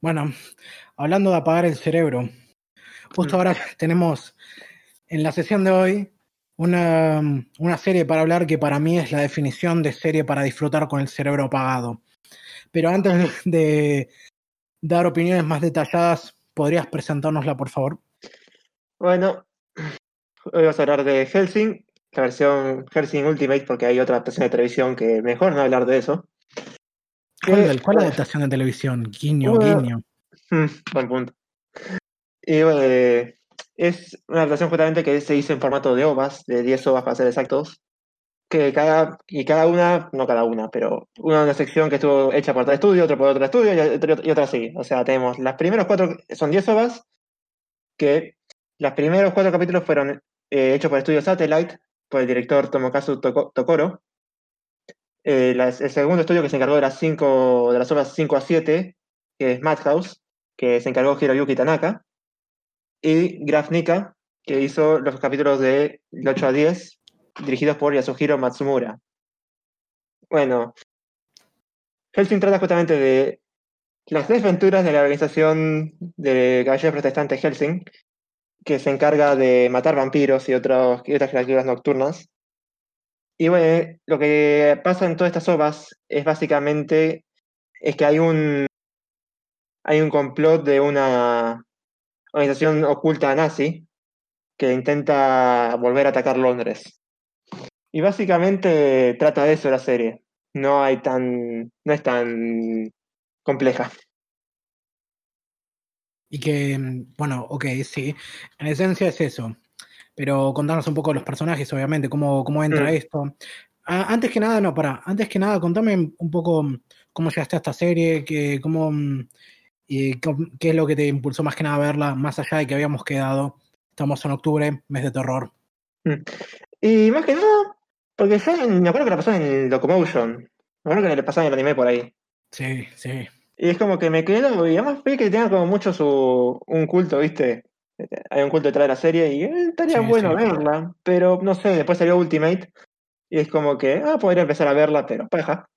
Bueno, hablando de apagar el cerebro, justo mm. ahora tenemos en la sesión de hoy una, una, serie para hablar que para mí es la definición de serie para disfrutar con el cerebro apagado. Pero antes de dar opiniones más detalladas, ¿podrías presentárnosla, por favor? Bueno, hoy vas a hablar de Helsing, la versión Helsing Ultimate, porque hay otra adaptación de televisión que mejor no hablar de eso. ¿Cuál, ¿cuál adaptación de televisión? Guiño, guiño. Mm, buen punto. Y bueno, eh, es una adaptación justamente que se hizo en formato de ovas, de 10 ovas para ser exactos, que cada, y cada una, no cada una, pero una, una sección que estuvo hecha por tal estudio, otra por otro estudio y, otra así. O sea, tenemos las primeros cuatro, son 10 ovas, que los primeros cuatro capítulos fueron eh, hechos por el estudio Satellite, por el director Tomokazu Tokoro. Eh, el segundo estudio que se encargó de las, cinco, de las obras 5 a 7, que es Madhouse, que se encargó Hiroyuki Tanaka y Grafnica, que hizo los capítulos de 8 a 10, dirigidos por Yasuhiro Matsumura. Bueno, Helsing trata justamente de las desventuras de la organización de caballeros protestantes Helsing, que se encarga de matar vampiros y, otras criaturas nocturnas. Y bueno, lo que pasa en todas estas obras es básicamente es que hay un hay un complot de una organización oculta nazi que intenta volver a atacar Londres. Y básicamente trata de eso la serie. No hay tan. no es tan compleja. Y que, bueno, ok, sí. En esencia es eso. Pero contanos un poco los personajes, obviamente, cómo, cómo entra mm. esto. Ah, antes que nada, no, para. Antes que nada, contame un poco cómo llegaste a esta serie, que, cómo, ¿Y qué es lo que te impulsó más que nada a verla, más allá de que habíamos quedado? Estamos en octubre, mes de terror. Mm. Y más que nada, porque yo me acuerdo que la pasó en Locomotion. Me acuerdo que le pasaba en el anime por ahí. Sí, sí. Y es como que me quedo, y además vi que tenía como mucho su un culto, ¿viste? Hay un culto detrás de la serie y eh, estaría bueno verla, pero no sé, después salió Ultimate y es como que, ah, podría empezar a verla, pero paja.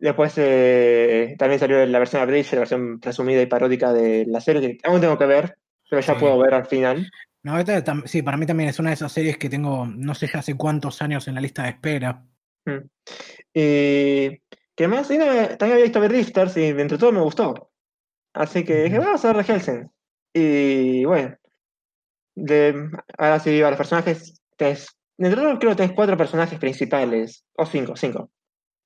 Después eh, también salió la versión Bridge, la versión presumida y paródica de la serie, que aún tengo que ver, pero ya puedo ver al final. No, sí, para mí también es una de esas series que tengo, no sé ya hace cuántos años en la lista de espera. Mm. Y Que más, y no, también había visto Rifters y entre todo me gustó. Así que dije, vamos a ver de Helsing. Y bueno, de, ahora sí, a los personajes, tenés, entre todo creo que tenés cuatro personajes principales, o cinco, cinco.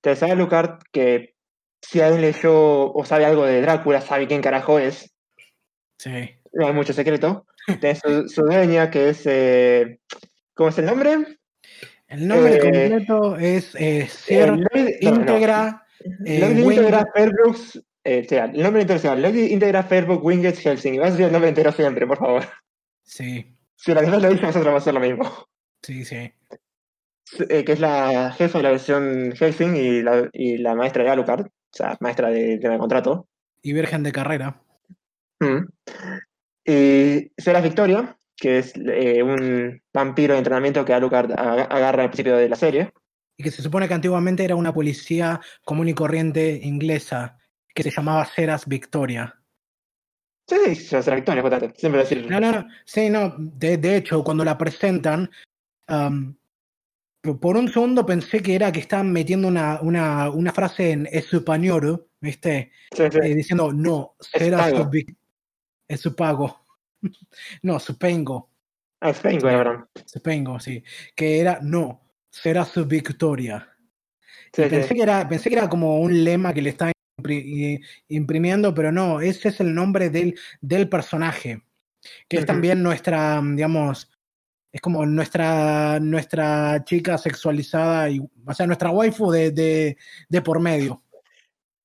Tenés a Alucard, que si alguien leyó o sabe algo de Drácula, sabe quién carajo es, Sí. no hay mucho secreto. Tenés su, su dueña, que es, eh, ¿cómo es el nombre? El nombre Eh, completo es eh, Sir Lady- no, no. Integra. Integra Fairbrooks, o sea, el nombre sea Lady Integra Fairbrooks Winged Helsing. Vas a decir el nombre entero siempre, por favor. Sí, Si la vez lo dice, nosotros vamos a hacer lo mismo. sí, sí. Eh, que es la jefa de la versión Helsing y la, y la maestra de Alucard, o sea, maestra de tema de contrato. Y Virgen de Carrera. Mm. Y Será Victoria, que es eh, un vampiro de entrenamiento que Alucard aga- agarra al principio de la serie. Y que se supone que antiguamente era una policía común y corriente inglesa que se llamaba Ceras Victoria. Sí, Será Victoria. Siempre decir. No, no, no. Sí, no. De, de hecho, cuando la presentan, p- por un segundo pensé que era que estaban metiendo una, una, una frase en español, ¿viste? Sí, sí. Eh, diciendo, no, será su, es su pago. no, supengo. Ah. Supongo, sí. Que era, no, será su victoria. Sí, pensé, que era, pensé que era como un lema que le estaba impri- i- imprimiendo, pero no, ese es el nombre del, del personaje. Que es también nuestra, digamos, es como nuestra, nuestra chica sexualizada, y, o sea, nuestra waifu de, de, de por medio.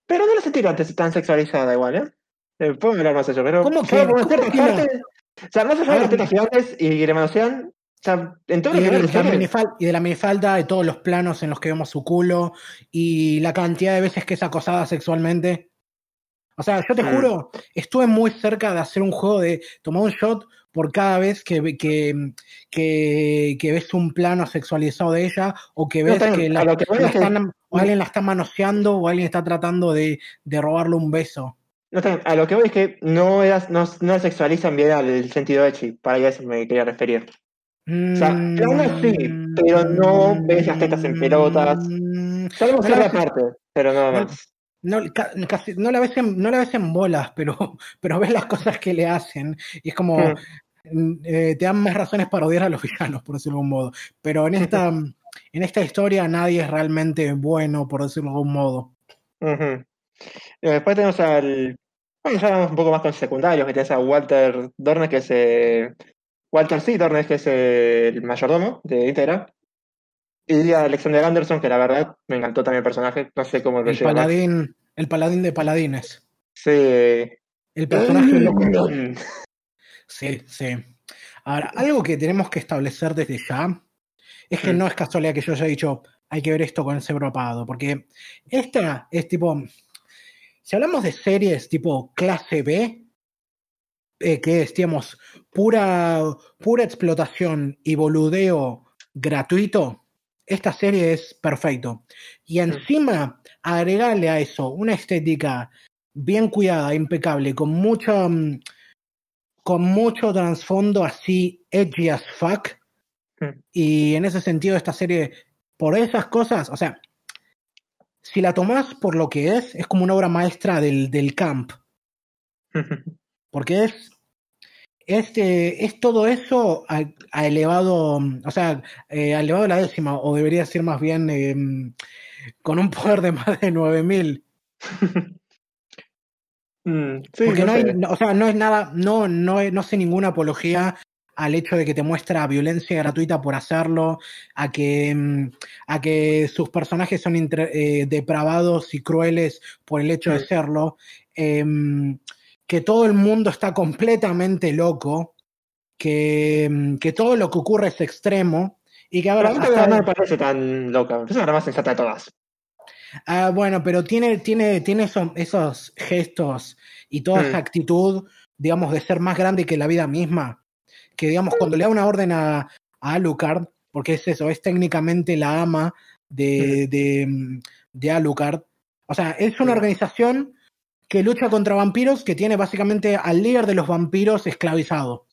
Pero no la sentí tan, tan sexualizada igual, ¿eh? Eh, Puedo hablar más de eso, pero ¿Cómo que- cómo que no? O sea, más allá de las tetas gigantes y que manosean, o sea, en todo Y de, la minifal- y de la minifalda, de todos los planos en los que vemos su culo, y la cantidad de veces que es acosada sexualmente. O sea, yo te Mm. juro, estuve muy cerca de hacer un juego de tomar un shot por cada vez que, ve- que, que, que ves un plano sexualizado de ella, o que ves que, la- que que- están- o alguien la está manoseando, o alguien está tratando de, de robarle un beso. no a lo que voy es que no, eras- no, no sexualizan bien al sentido echi, para eso me quería referir. O sea, planos sí, pero no ves las tetas en pelotas. Mm, Sabemos ves- parte, pero nada más. No, ca- casi- no, la ves en, no la ves en bolas, pero, pero ves las cosas que le hacen. Y es como, Mm. mm, eh, te dan más razones para odiar a los villanos, por decirlo de algún modo. Pero en esta, en esta historia nadie es realmente bueno, por decirlo de algún modo. Después tenemos al. Bueno, ya un poco más con secundarios, que tenés a Walter Dornes, que es. eh, Walter C. Dornes, que es el mayordomo de Intera. Y a Alexander Anderson, que la verdad me encantó también el personaje. No sé cómo lo El más. paladín, el paladín de paladines. Sí. El personaje loco. Mm. Sí, sí. Ahora, algo que tenemos que establecer desde ya es que Mm. no es casualidad que yo haya dicho, hay que ver esto con el cerebro apagado, porque esta es tipo, si hablamos de series tipo clase B, eh, que es, digamos, pura, pura explotación y boludeo gratuito, esta serie es perfecto. Y encima, agregarle a eso una estética bien cuidada, impecable, con mucho, mm, con mucho trasfondo así edgy as fuck. Y en ese sentido, esta serie, por esas cosas, o sea, si la tomás por lo que es, es como una obra maestra del, del camp. Porque es, este, es todo eso a, a elevado, o sea, eh, a elevado a la décima, o debería ser más bien eh, con un poder de más de 9000. Mm, sí, Porque no hay, no- o sea, no es nada, no, no, no sé ninguna apología al hecho de que te muestra violencia gratuita por hacerlo, a que, mm, a que sus personajes son eh, depravados y crueles por el hecho de serlo, em, que todo el mundo está completamente loco, que, mm, que todo lo que ocurre es extremo y que ahora hasta- no me parece tan loca. Es la más sensata de todas. Ah, bueno, pero tiene, tiene, tiene esos, esos gestos y toda Mm. esa actitud, digamos, de ser más grande que la vida misma. Que, digamos, cuando le da una orden a, a Alucard, porque es eso, es técnicamente la ama de, de, mm, de Alucard. O sea, es una Mm. organización que lucha contra vampiros, que tiene básicamente al líder de los vampiros esclavizado.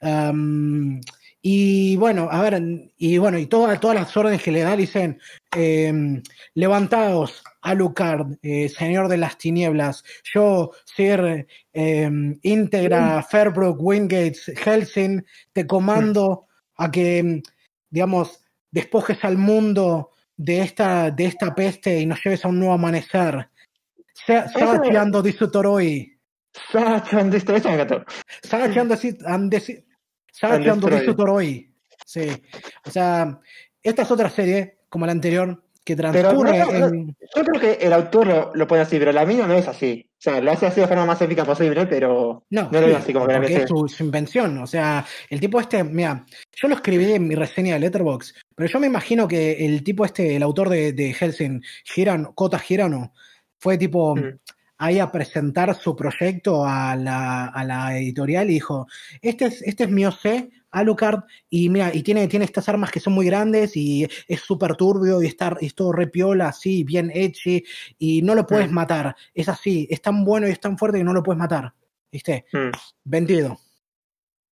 Um, Y bueno, a ver, y bueno, y todas, todas las órdenes que le da dicen, eh, levantaos, Alucard, eh, señor de las tinieblas, yo, Sir eh, íntegra, Fairbrook, Wingates, Helsing, te comando a que, digamos, despojes al mundo de esta, de esta peste y nos lleves a un nuevo amanecer. Sachiando dice Toroi. Sachiando dice Toroi. Sí. O sea, esta es otra serie, como la anterior, que transcurre en... Yo creo que el autor lo, lo, pone así, pero la mía no es así. O sea, lo hace así de forma más épica posible, pero no, no lo veo así como que es su, su, invención. O sea, el tipo este, mira, yo lo escribí en mi reseña de Letterboxd, pero yo me imagino que el tipo este, el autor de, de Helsing, Girano, Kota Girano, fue tipo... Mm. ahí a presentar su proyecto a la, a la editorial y dijo, este es, este es mi OC, Alucard, y mira, y tiene, tiene estas armas que son muy grandes y es súper turbio y está es todo repiola, así, bien edgy, y no lo puedes mm. matar. Es así, es tan bueno y es tan fuerte que no lo puedes matar. ¿Viste? Mm. Vendido.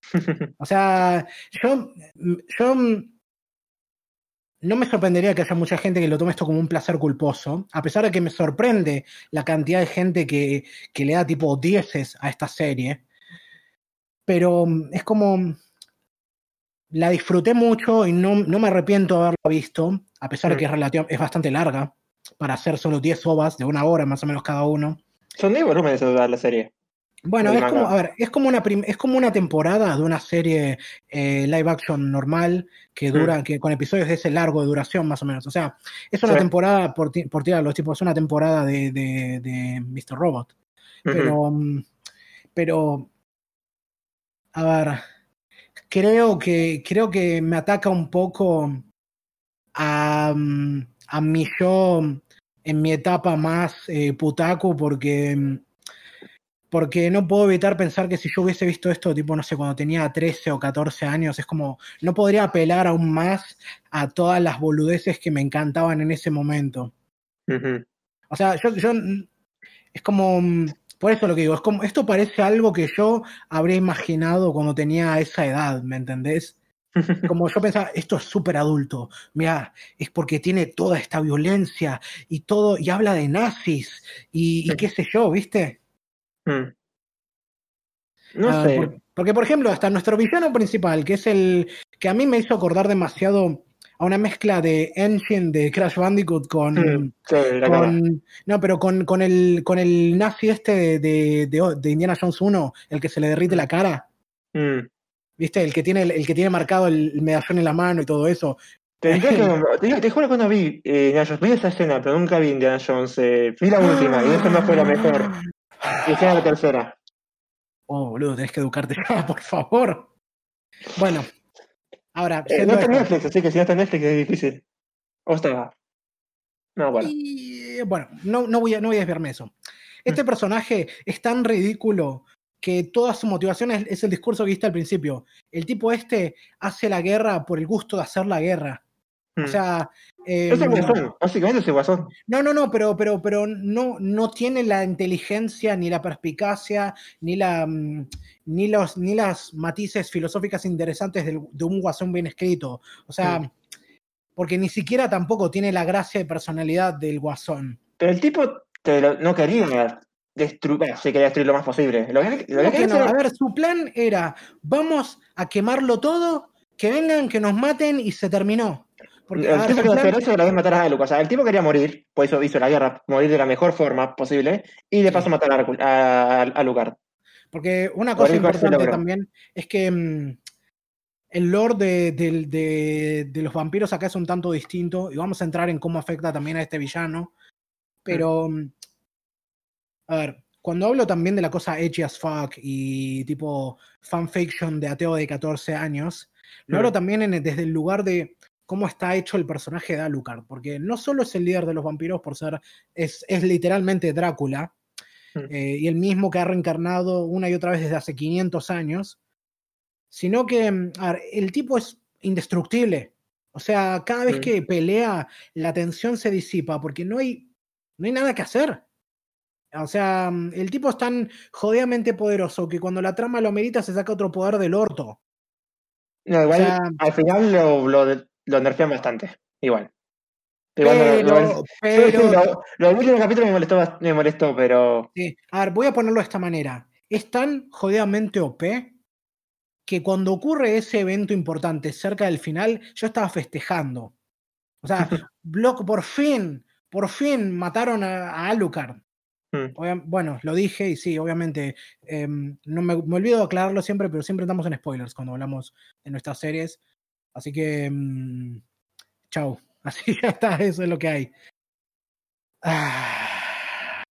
o sea, yo, yo no me sorprendería que haya mucha gente que lo tome esto como un placer culposo, a pesar de que me sorprende la cantidad de gente que, que le da tipo dieces a esta serie. Pero es como, la disfruté mucho y no, no me arrepiento de haberla visto, a pesar de que mm. es, es bastante larga, para hacer solo 10 ovas de una hora más o menos cada uno. Son 10 volúmenes de la serie. Bueno, es como, a ver, es como, una es como una temporada de una serie eh, live action normal que dura, mm. que con episodios de ese largo de duración más o menos. O sea, es una temporada, por, por tirar los tipos, es una temporada de, de, de Mr. Robot. Pero, mm, pero, a ver, creo que, creo que me ataca un poco a, a mi yo en mi etapa más eh, putaco porque, porque no puedo evitar pensar que si yo hubiese visto esto, tipo, no sé, cuando tenía 13 o 14 años, es como, no podría apelar aún más a todas las boludeces que me encantaban en ese momento. O sea, yo, yo, es como, por eso lo que digo, es como, esto parece algo que yo habría imaginado cuando tenía esa edad, ¿me entendés? Como yo pensaba, esto es súper adulto, mira, es porque tiene toda esta violencia y todo, y habla de nazis y, qué sé yo, ¿viste? Hmm. No ah, sé. porque, por ejemplo, hasta nuestro villano principal, que es el que a mí me hizo acordar demasiado a una mezcla de engine de Crash Bandicoot con, mm, no pero con, con, el con el nazi este de, de, Indiana Jones 1 el que se le derrite la cara. Mm. viste el que tiene el, que tiene marcado el medallón en la mano y todo eso. Te, te, juro que no vi eh, Indiana Jones. Vi esa escena pero nunca vi Indiana Jones eh, vi la última y esa no fue la mejor. Y esa la tercera. Oh boludo tenés que educarte ya por favor. Bueno Ahora, eh, no está Netflix, así que si no está Netflix es difícil. ¿O está? No, bueno. Y, bueno, no, no, voy a, no voy a desviarme eso. Este mm. personaje es tan ridículo que toda su motivación es, el discurso que viste al principio. El tipo este hace la guerra por el gusto de hacer la guerra. O mm. sea. Eh, es el guasón, básicamente es el guasón. No, no, no, pero, pero, pero no, no tiene la inteligencia, ni la perspicacia, ni la. Mm, ni, los, ni las matices filosóficas interesantes de, un guasón bien escrito. O sea, porque ni siquiera tampoco tiene la gracia de personalidad del guasón. Pero el tipo no quería destruir, se quería destruir lo más posible. Lo A ver, su plan era, vamos a quemarlo todo, que vengan, que nos maten y se terminó. Porque, el tipo quería hacer eso de la vez matar a. O sea, el tipo quería morir, por eso hizo la guerra, morir de la mejor forma posible, y de paso matar a, a, Lucar. Porque una cosa importante también es que mm, el lore de, los vampiros acá es un tanto distinto y vamos a entrar en cómo afecta también a este villano. Pero, mm, a ver, cuando hablo también de la cosa edgy as fuck y tipo fanfiction de ateo de 14 años, lo hablo también desde el lugar de cómo está hecho el personaje de Alucard, porque no solo es el líder de los vampiros por ser, es, es literalmente Drácula, Mm. Eh, y el mismo que ha reencarnado una y otra vez desde hace 500 años, sino que mm, el tipo es indestructible. O sea, cada vez que pelea, la tensión se disipa porque no hay, no hay nada que hacer. O sea, mm, el tipo es tan jodidamente poderoso que cuando la trama lo merita se saca otro poder del orto. No, igual O sea- al final lo, lo, lo nerfean bastante. Igual. Igual Pero, no- no- pero, sí, lo, lo del último capítulo me molestó, me molestó, pero. Sí. A ver, voy a ponerlo de esta manera. Es tan jodidamente OP que cuando ocurre ese evento importante cerca del final, yo estaba festejando. O sea, Block, por fin, por fin mataron a, a Alucard. Mm. Obvia- Bueno, lo dije y sí, obviamente. em, no me, me olvido de aclararlo siempre, pero siempre estamos en spoilers cuando hablamos de nuestras series. Así que. em, chau. Así ya está, eso es lo que hay. Ah.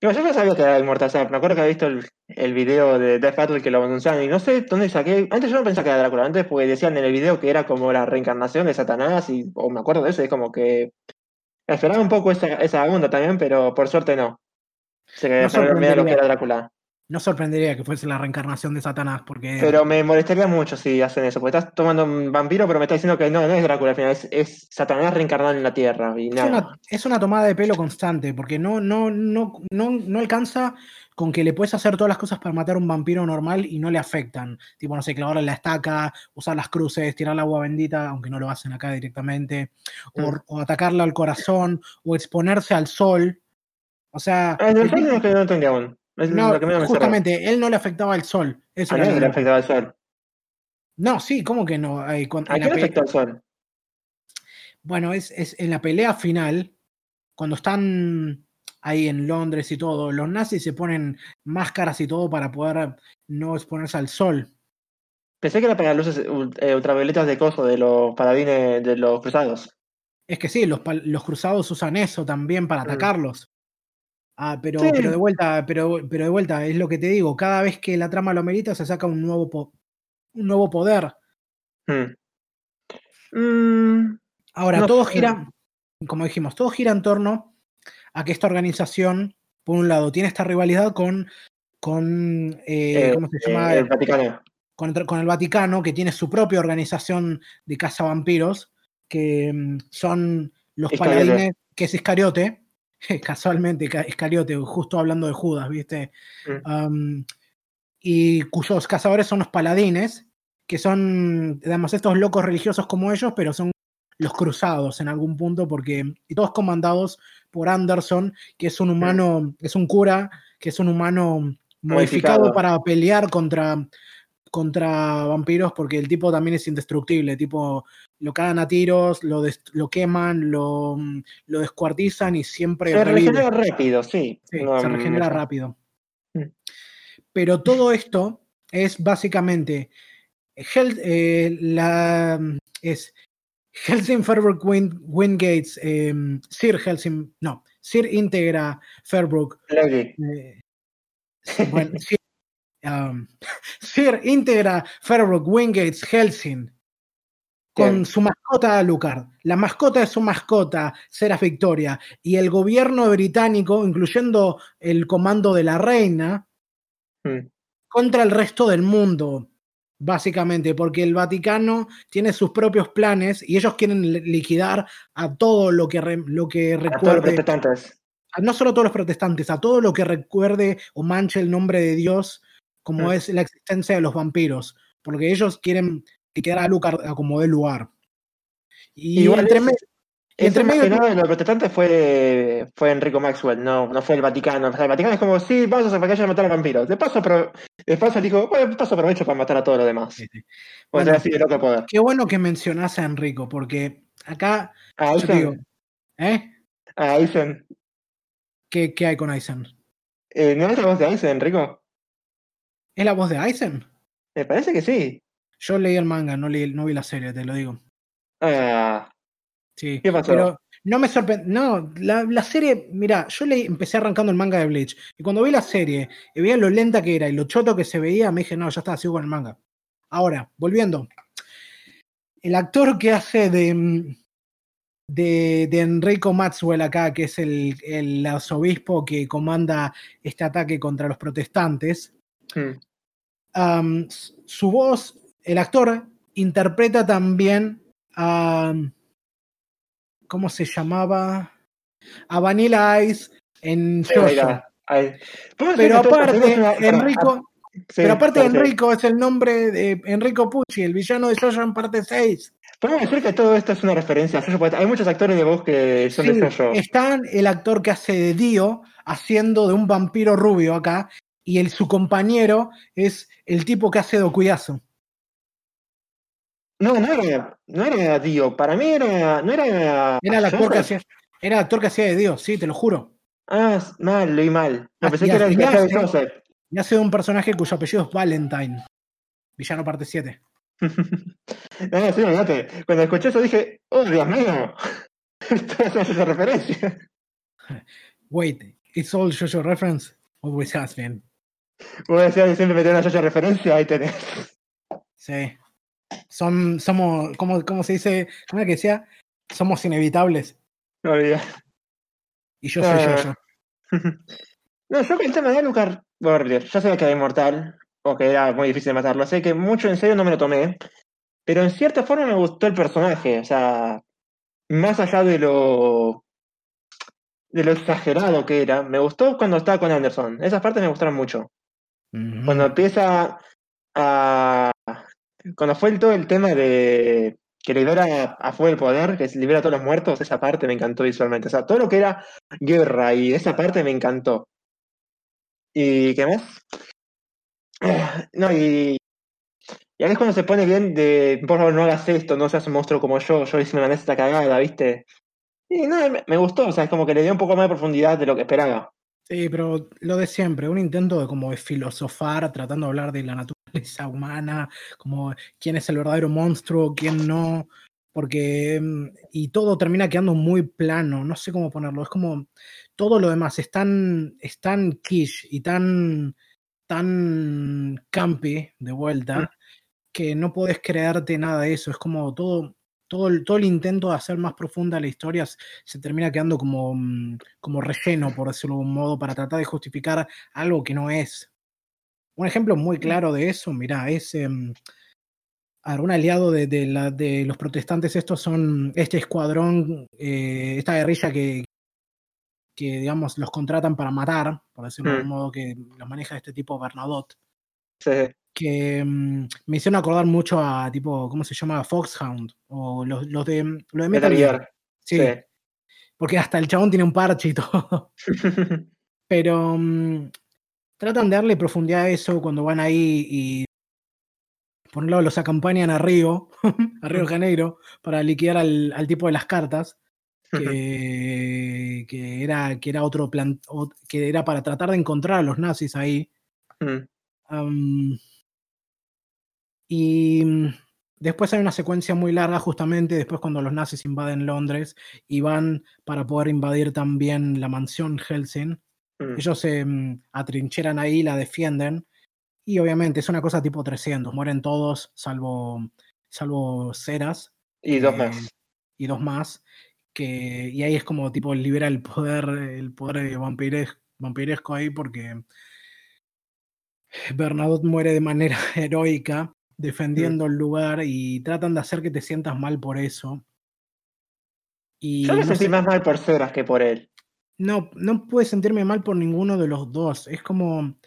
No, yo ya sabía que era inmortal. O sea, me acuerdo que había visto el, el video de Death Battle que lo anunciaban y no sé dónde saqué. Antes yo no pensaba que era Drácula, antes porque decían en el video que era como la reencarnación de Satanás y o me acuerdo de eso, es como que esperaba un poco esa, esa onda también, pero por suerte no. Se No olvidó lo que sorprendería. era Drácula. No sorprendería que fuese la reencarnación de Satanás, porque. Pero me molestaría mucho si hacen eso, porque estás tomando un vampiro, pero me estás diciendo que no, no es Drácula al final, es, es Satanás reencarnado en la Tierra. Y Es nada. una, es una tomada de pelo constante, porque no, no, no, no, no alcanza con que le puedes hacer todas las cosas para matar a un vampiro normal y no le afectan. Tipo, no sé, clavarle la estaca, usar las cruces, tirar el agua bendita, aunque no lo hacen acá directamente, o, Mm. o atacarle al corazón, o exponerse al sol. O sea, Ah, el el tipo- es que no entendí aún. Es no, lo que menos me cerró. justamente, él no le afectaba el sol. Eso A le afectaba el sol. No, sí, ¿cómo que no? Con- ¿A quién pe- afectó el sol? Bueno, es, es en la pelea final, cuando están ahí en Londres y todo, los nazis se ponen máscaras y todo para poder no exponerse al sol. Pensé que era para luces eh, ultravioletas de coso, de los paladines, de los cruzados. Es que sí, los cruzados usan eso también para Mm. atacarlos. Ah, pero, Sí. pero de vuelta, pero, pero de vuelta, es lo que te digo, cada vez que la trama lo amerita se saca un nuevo, po- un nuevo poder. Hmm. Mm, Ahora, No todo gira, como dijimos, todo gira en torno a que esta organización, por un lado, tiene esta rivalidad con, con eh, eh, ¿cómo se eh, llama? el Vaticano. con, con el Vaticano, que tiene su propia organización de cazavampiros, que mm, son los Iscariote. paladines, que es Iscariote, casualmente Ca- Iscariote, justo hablando de Judas, ¿viste? Mm. Um, y cuyos cazadores son los paladines, que son, digamos, estos locos religiosos como ellos, pero son los cruzados en algún punto, porque y todos comandados por Anderson, que es un humano, es un cura, que es un humano modificado, Modificado. para pelear contra, contra vampiros, porque el tipo también es indestructible, tipo, lo cagan a tiros, lo, lo queman, lo, lo descuartizan y siempre Se revive. regenera rápido, sí. Sí, No, se regenera mucho. rápido. Mm. Pero todo esto es básicamente Hel- eh, la, es Helsing Fairbrook Win- Wingates, em, Sir Helsing, no, Sir Integra Fairbrook, eh, bueno, Sir, um, Sir Integra Fairbrook Wingates Helsing con su mascota Alucard. La mascota de su mascota, Seraph Victoria, y el gobierno británico, incluyendo el comando de la reina, Mm. contra el resto del mundo, básicamente, porque el Vaticano tiene sus propios planes y ellos quieren li- liquidar a todo lo que, re- lo que A todos los recuerde, protestantes. a- no solo a todos los protestantes, a todo lo que recuerde o manche el nombre de Dios, como Mm. es la existencia de los vampiros, porque ellos quieren liquidar a Lucar a como dé lugar. Y Igual entre, me- entre medio que nada de los protestantes fue, fue Enrico Maxwell, no, no fue el Vaticano. O sea, el Vaticano es como, sí, vamos a que haya matar a vampiros. De paso, pero, de paso dijo, bueno, de paso aprovecho para matar a todos los demás. Sí, sí. Bueno. así de loco poder. Qué bueno que mencionas a Enrico, porque acá, A digo, ¿eh? a Aizen. ¿Qué, qué hay con Aizen? Eh, ¿No es la voz de Aizen, Enrico? ¿Es la voz de Aizen? Me parece que sí. Yo leí el manga, no, leí, no vi la serie, te lo digo. Ah, Sí. ¿Qué pasó? Pero no me sorprende. No, la, la serie, mira, yo leí, empecé arrancando el manga de Bleach. Y cuando vi la serie y veía lo lenta que era y lo choto que se veía, me dije, no, ya está, sigo con el manga. Ahora, volviendo. El actor que hace de, mm, de, de Enrico Maxwell acá, que es el, el arzobispo que comanda este ataque contra los protestantes, mm, um, su voz, el actor interpreta también a. ¿Cómo se llamaba? A Vanilla Ice en ahí. ¿Podemos Pero aparte, Enrico, Pero aparte Enrico es el nombre de Enrico Pucci, el villano de Jojo en parte 6. Podemos decir que todo esto es una referencia a Jojo, hay muchos actores de voz que son de Jojo. Están el actor que hace de Dio haciendo de un vampiro rubio acá, y el, su compañero es el tipo que hace Dokuyasu. No, no era, no era Dio, para mí era, no era. Era el actor que hacía, era el actor que hacía de Dio, sí, te lo juro. Ah, mal, leí mal. Me pensé que era el que hacía de Joseph. Y hace un personaje cuyo apellido es Valentine. Villano parte 7. no, sí, fíjate. Cuando escuché eso dije, oh, Dios mío. Esto es una referencia. Wait, it's all social reference? Always has been. Vos decías siempre meter una social referencia, ahí tenés. Sí. Son, somos, ¿cómo, cómo se dice? ¿Cómo es que decía? Somos inevitables. No olvidé. Y yo soy yo, yo. No, yo que el tema de Alucard, bueno, ya sabía que era inmortal, o que era muy difícil de matarlo, sé que mucho en serio no me lo tomé, pero en cierta forma me gustó el personaje, o sea, más allá de lo de lo exagerado que era, me gustó cuando estaba con Anderson, esas partes me gustaron mucho. Cuando empieza a... Cuando fue el, todo el tema de que libera a fuego el poder, que libera a todos los muertos, esa parte me encantó visualmente. O sea, todo lo que era guerra y esa parte me encantó. ¿Y qué más? No, y, y ahí es cuando se pone bien de, por favor, no hagas esto, no seas un monstruo como yo, yo hice una esta cagada, ¿viste? Y no, me, gustó, o sea, es como que le dio un poco más de profundidad de lo que esperaba. Sí, pero lo de siempre, un intento de como de filosofar, tratando de hablar de la naturaleza humana, como quién es el verdadero monstruo, quién no, porque mm, y todo termina quedando muy plano, no sé cómo ponerlo, es como todo lo demás es tan, es tan quiche y tan, tan campi de vuelta mm. que no puedes creerte nada de eso. Es como todo, todo, el, todo el intento de hacer más profunda la historia se termina quedando como, mm, como relleno, por decirlo de un modo, para tratar de justificar algo que no es. Un ejemplo muy claro de eso, mira, es em, un aliado de, la, de, los protestantes, estos son este escuadrón, eh, esta guerrilla que, que, digamos, los contratan para matar, por decirlo de un mm. modo que los maneja este tipo Bernadotte. Sí. Que mm, me hicieron acordar mucho a, tipo, ¿cómo se llama? Foxhound. O los, los de, lo de Metal, Gear. Sí. Porque hasta el chabón tiene un parche y todo. Pero mm, tratan de darle profundidad a eso cuando van ahí y por un lado los acompañan a Río, a Río de Janeiro, para liquidar al, al tipo de las cartas que, que, era, que era otro plan, que era para tratar de encontrar a los nazis ahí. Mm. Y mm, después hay una secuencia muy larga, justamente después cuando los nazis invaden Londres y van para poder invadir también la mansión Helsing. Mm. Ellos se atrincheran ahí, la defienden. Y obviamente es una cosa tipo 300, mueren todos, salvo, salvo Ceras. Y dos más. Y dos más y ahí es como tipo libera el poder, el poder vampiresco ahí porque Bernadotte muere de manera heroica defendiendo el lugar y tratan de hacer que te sientas mal por eso. Y Yo me sentí más mal por Ceras que por él. No, no puedes sentirme mal por ninguno de los dos. Es como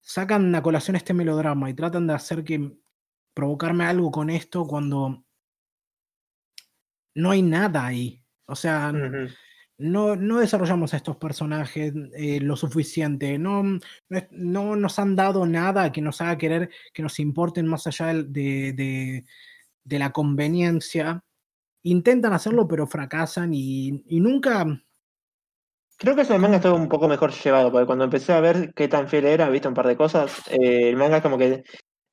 sacan a colación este melodrama y tratan de hacer que provocarme algo con esto cuando no hay nada ahí. O sea, no, no, desarrollamos a estos personajes eh, lo suficiente. No, no, nos han dado nada que nos haga querer que nos importen más allá de, de, la conveniencia. Intentan hacerlo, pero fracasan y, nunca. Creo que ese manga está un poco mejor llevado, porque cuando empecé a ver qué tan fiel era, visto un par de cosas, eh, el manga como que.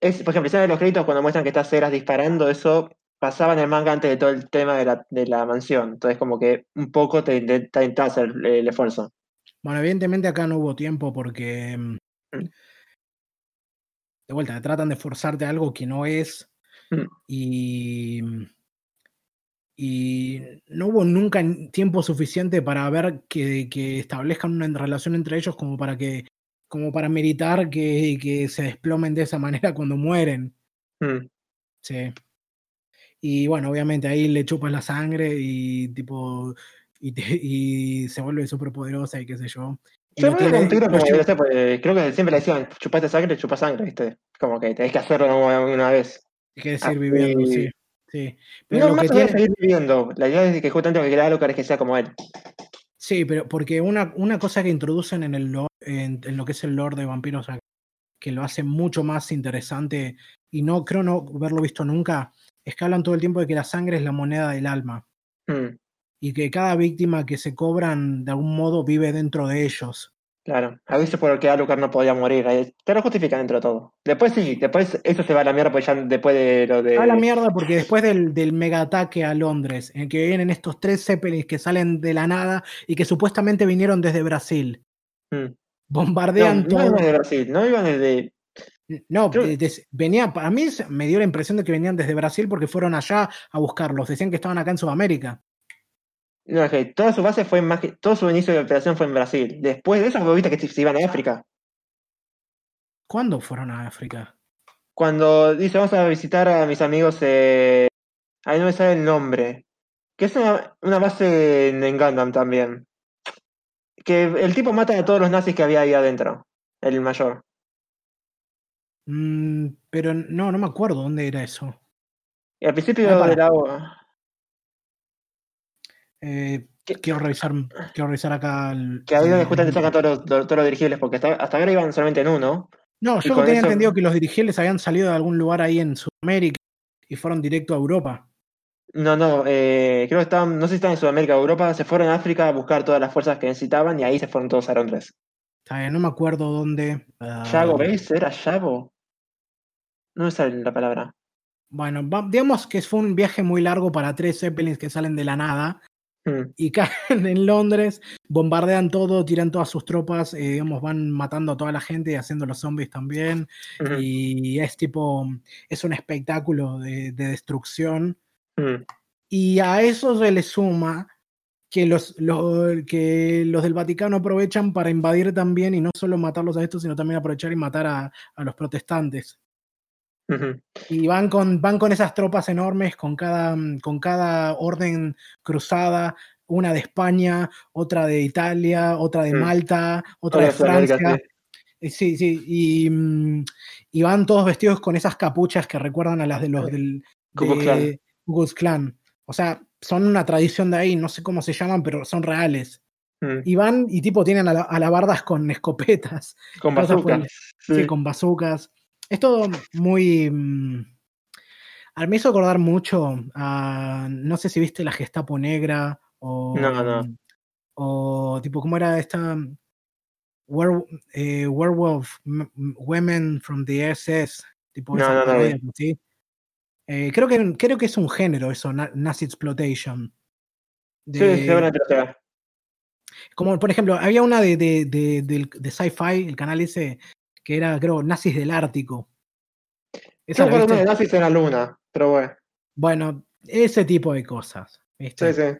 Es, por ejemplo, los créditos cuando muestran que está Ceras disparando, eso pasaba en el manga antes de todo el tema de la, de la mansión. Entonces, como que un poco te intenta hacer el, esfuerzo. Bueno, evidentemente acá no hubo tiempo porque. Mm, mm. De vuelta, tratan de forzarte algo que no es. Mm. Y. Y no hubo nunca tiempo suficiente para ver que, que establezcan una relación entre ellos como para que. como para meritar que, que se desplomen de esa manera cuando mueren. Sí. Y bueno, obviamente ahí le chupas la sangre y tipo. Y, y se vuelve súper poderosa y qué sé yo. Se como, no sé, pues, creo que siempre le decían, chupaste sangre, chupa sangre, ¿viste? Como que tenés que hacerlo una, vez. hay que Ah, seguir viviendo, y- sí. sí. Pero no, lo más que tiene. seguir viviendo. La idea es que justamente lo que quiere Alucard es que sea como él. Sí, pero porque una, una cosa que introducen en, el lore- en, en lo que es el lore de vampiros, que lo hace mucho más interesante, y no creo no haberlo visto nunca, es que hablan todo el tiempo de que la sangre es la moneda del alma, Mm, y que cada víctima que se cobran de algún modo vive dentro de ellos. claro. A veces por el que Alucard no podía morir. Te lo justifican dentro de todo. Después sí, después eso se va a la mierda pues ya después de lo de. A la mierda, porque después del, del mega ataque a Londres, en que vienen estos tres Zeppelins que salen de la nada y que supuestamente vinieron desde Brasil, Mm. No, bombardean no todo. iban de Brasil, no iban desde. No, venía, para mí me dio la impresión de que venían desde Brasil porque fueron allá a buscarlos. Decían que estaban acá en Sudamérica. No, que toda su base fue más que. Todo su inicio de operación fue en Brasil. Después de eso, viste que se iban a África. ¿Cuándo fueron a África? Cuando dice, vamos a visitar a mis amigos. Eh... Ahí no me sale el nombre. Que es una, una base en, en Gundam también. Que el tipo mata a todos los nazis que había ahí adentro. El mayor. Mm, pero no, no me acuerdo dónde era eso. Y al principio Ah, para. de la. Eh, ¿Qué? quiero revisar, quiero revisar acá. el- Que ahí donde justamente sacan todos los, todos los dirigibles, porque hasta, hasta ahora iban solamente en uno. No, yo tenía eso- entendido que los dirigentes habían salido de algún lugar ahí en Sudamérica y fueron directo a Europa. No, no, eh, creo que estaban, no sé si estaban en Sudamérica o Europa, se fueron a África a buscar todas las fuerzas que necesitaban y ahí se fueron todos a Londres. Está bien, no me acuerdo dónde. ah, ¿Yago, veis? ¿Era Yago? No me sale la palabra. Bueno, digamos que fue un viaje muy largo para tres Zeppelins que salen de la nada. Hmm, y caen en Londres, bombardean todo, tiran todas sus tropas, eh, digamos, van matando a toda la gente y haciendo los zombies también. Y es tipo, es un espectáculo de, de destrucción. hmm. Y a eso se le suma que los, lo- que los del Vaticano aprovechan para invadir también y no solo matarlos a estos, sino también aprovechar y matar a, a los protestantes. Y van con, van con esas tropas enormes, con cada, mm, con cada orden cruzada, una de España, otra de Italia, otra de Mm. Malta, otra de Francia. sí. Eh, Sí, sí, y, mm, y van todos vestidos con esas capuchas que recuerdan a las de los del Klux Klan. de Klan. O sea, son una tradición de ahí, no sé cómo se llaman, pero son reales. Y van y tipo tienen ala- alabardas con escopetas Con bazookas. Sí, Sí. con bazucas. Es todo muy. mm, a- me hizo acordar mucho a. No sé si viste la Gestapo Negra o. No, no. O tipo, ¿cómo era esta? Were- eh, werewolf Women from the SS. Tipo, No, esa no, no. ¿sí? Eh, creo, que, creo que es un género eso, na- Nazi Exploitation. Sí, De- seguramente lo será. como por ejemplo, había una de, de, de, de Sci-Fi, el canal ese, que era, creo, Nazis del Ártico. ¿Esa viste? de nazis en la luna, pero bueno. Bueno, ese tipo de cosas. ¿viste? Sí, sí.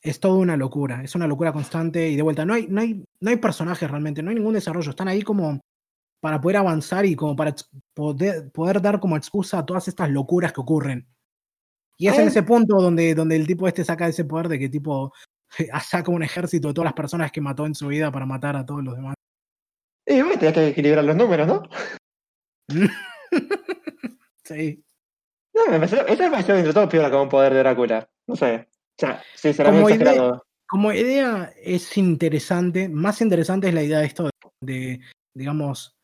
Es toda una locura, es una locura constante y de vuelta, no hay, no hay, no hay personajes realmente, no hay ningún desarrollo, están ahí como para poder avanzar y como para poder, poder dar como excusa a todas estas locuras que ocurren. Y es en ese punto donde, donde el tipo este saca ese poder de que tipo saca un ejército de todas las personas que mató en su vida para matar a todos los demás. Y bueno, tenés que equilibrar los números, ¿no? sí. No, me pareció, ese me pareció entre todo piola como un poder de Drácula. No sé. O sea, muy Como idea-. Como idea es interesante, más interesante es la idea de esto de, de, digamos,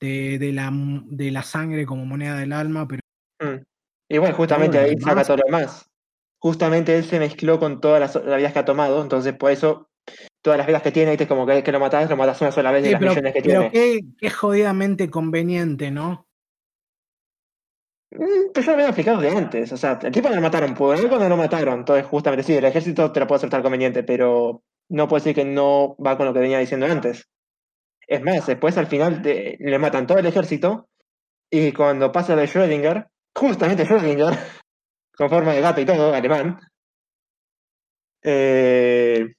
de, de la, de la sangre como moneda del alma, pero Mm. Y bueno, justamente ahí saca todo lo demás. Justamente él se mezcló con todas las, las vidas que ha tomado, entonces por eso todas las vidas que tiene, ¿viste? como que, que lo matás, lo matás una sola vez de Sí, las pero, millones que pero tiene. qué, qué jodidamente conveniente, ¿no? Mm, Pero ya lo habían explicado de antes, o sea, el tipo no lo mataron, algo no lo mataron, entonces justamente sí, el ejército te lo puede hacer tan conveniente, pero no puedo decir que no va con lo que venía diciendo antes. Es más, después al final te- le matan todo el ejército y cuando pasa de Schrödinger, justamente Schrödinger, con forma de gato y todo, alemán, eh,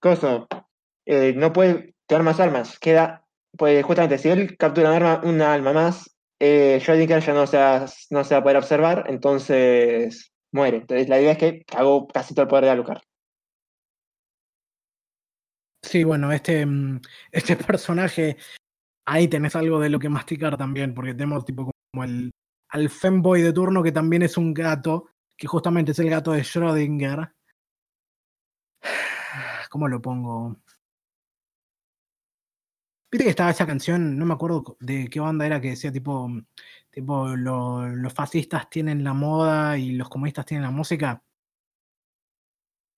coso, eh, no puede tener más armas, queda, pues justamente si él captura un arma, una alma más, eh, Schrödinger ya no se, va, no se va a poder observar, entonces muere. Entonces la idea es que cagó casi todo el poder de Alucard. Sí, bueno, este, mm, este personaje, ahí tenés algo de lo que masticar también, porque tenemos tipo como el al femboy de turno que también es un gato, que justamente es el gato de Schrödinger. ¿Cómo lo pongo? Viste que estaba esa canción, no me acuerdo de qué banda era que decía tipo, tipo los fascistas tienen la moda y los comunistas tienen la música.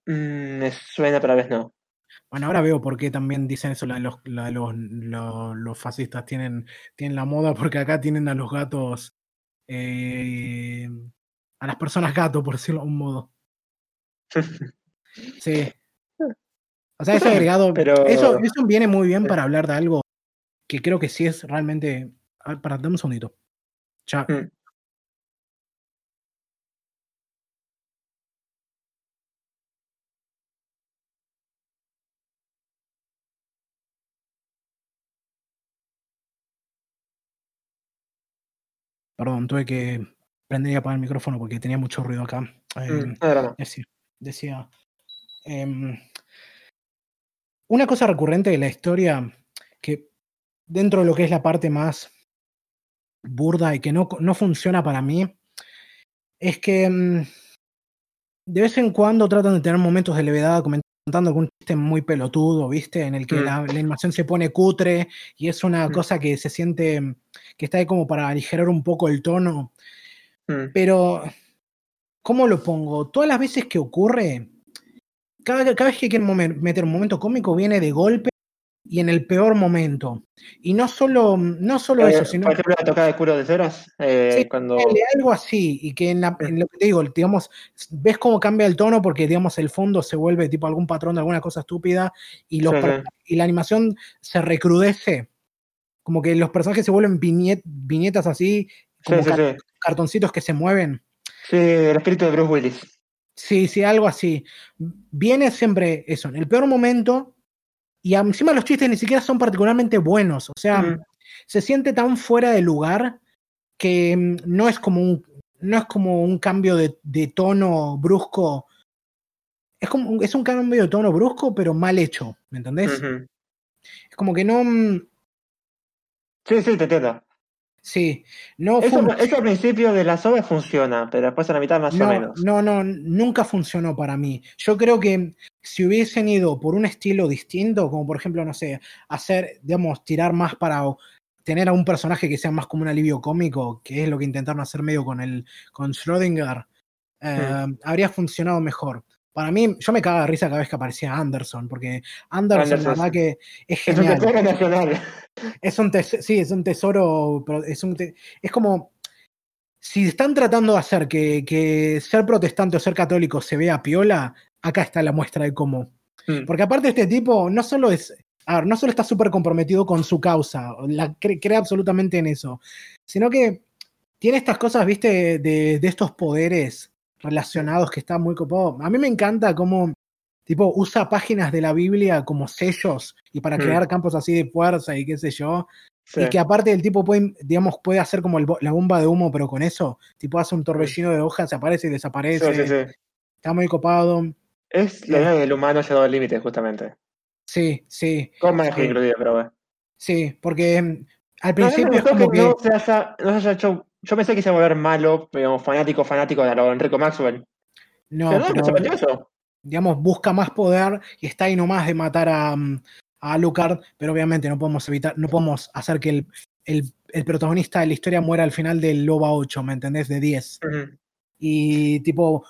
Mm, me suena, pero a veces no. Bueno, ahora veo por qué también dicen eso, los, los, los, fascistas tienen, tienen la moda, porque acá tienen a los gatos, eh, a las personas gato, por decirlo de un modo. Sí. O sea, ese agregado, Pero... eso, eso viene muy bien para hablar de algo que creo que sí es realmente... para, dame un segundito. Chao. Mm. Perdón, tuve que prender y apagar el micrófono porque tenía mucho ruido acá. Mm, em, decía, decía em, una cosa recurrente de la historia que dentro de lo que es la parte más burda y que no, no funciona para mí es que em, de vez en cuando tratan de tener momentos de levedad comentando algún chiste muy pelotudo, ¿viste? En el que mm. la, animación se pone cutre y es una mm. cosa que se siente que está ahí como para aligerar un poco el tono. Mm. Pero, ¿cómo lo pongo? Todas las veces que ocurre, cada, cada vez que quieren meter un momento cómico viene de golpe y en el peor momento. Y no solo, no solo eso, sino. Por ejemplo, la tocada de culo de ceras. Eh, sí, cuando... Algo así, y que en, mm. en, lo que te digo, digamos, ves cómo cambia el tono porque, digamos, el fondo se vuelve tipo algún patrón de alguna cosa estúpida y, los, y la animación se recrudece como que los personajes se vuelven viñetas así, como cartoncitos que se mueven. Sí, el espíritu de Bruce Willis. Sí, sí, algo así. Viene siempre eso, en el peor momento, y encima los chistes ni siquiera son particularmente buenos, o sea, se siente tan fuera de lugar que mm, no es como un, no es como un cambio de, tono brusco. Es, como, es un cambio de tono brusco, pero mal hecho, ¿me entendés? Es como que no, mm, Sí, sí, te entiendo. Sí, no eso, eso, al principio de las obras funciona, pero después a la mitad más o menos. No, no, nunca funcionó para mí. Yo creo que si hubiesen ido por un estilo distinto, como por ejemplo, no sé, hacer, digamos, tirar más para tener a un personaje que sea más como un alivio cómico, que es lo que intentaron hacer medio con el con Schrödinger, eh, habría funcionado mejor. Para mí, yo me cagaba de risa cada vez que aparecía Anderson, porque Anderson, la verdad que es genial. Es un tesoro nacional. Es un sí, es un tesoro, pero es, un es como, si están tratando de hacer que, que, ser protestante o ser católico se vea piola, acá está la muestra de cómo. Mm. Porque aparte este tipo no solo es, a ver, no solo está súper comprometido con su causa, la cree, absolutamente en eso, sino que tiene estas cosas, viste, de, de estos poderes relacionados que está muy copado. A mí me encanta cómo tipo usa páginas de la Biblia como sellos y para mm. crear campos así de fuerza y qué sé yo. Y que aparte el tipo puede, digamos, puede hacer como la bomba de humo, pero con eso, tipo hace un torbellino de hojas, se aparece y desaparece. Está muy copado. Es la idea del humano llegado al límite, justamente. Sí, sí. Con más incluida, pero bueno. Sí, porque mm, al principio es como que. No se, haya, no se haya hecho yo pensé que se iba a volver malo, digamos, fanático, fanático de lo Enrico Maxwell. No, pero, digamos, busca más poder y está ahí nomás de matar a, mm, a Alucard, pero obviamente no podemos evitar, no podemos hacer que el, el, el protagonista de la historia muera al final del Loba 8, ¿me entendés? De 10. Y tipo,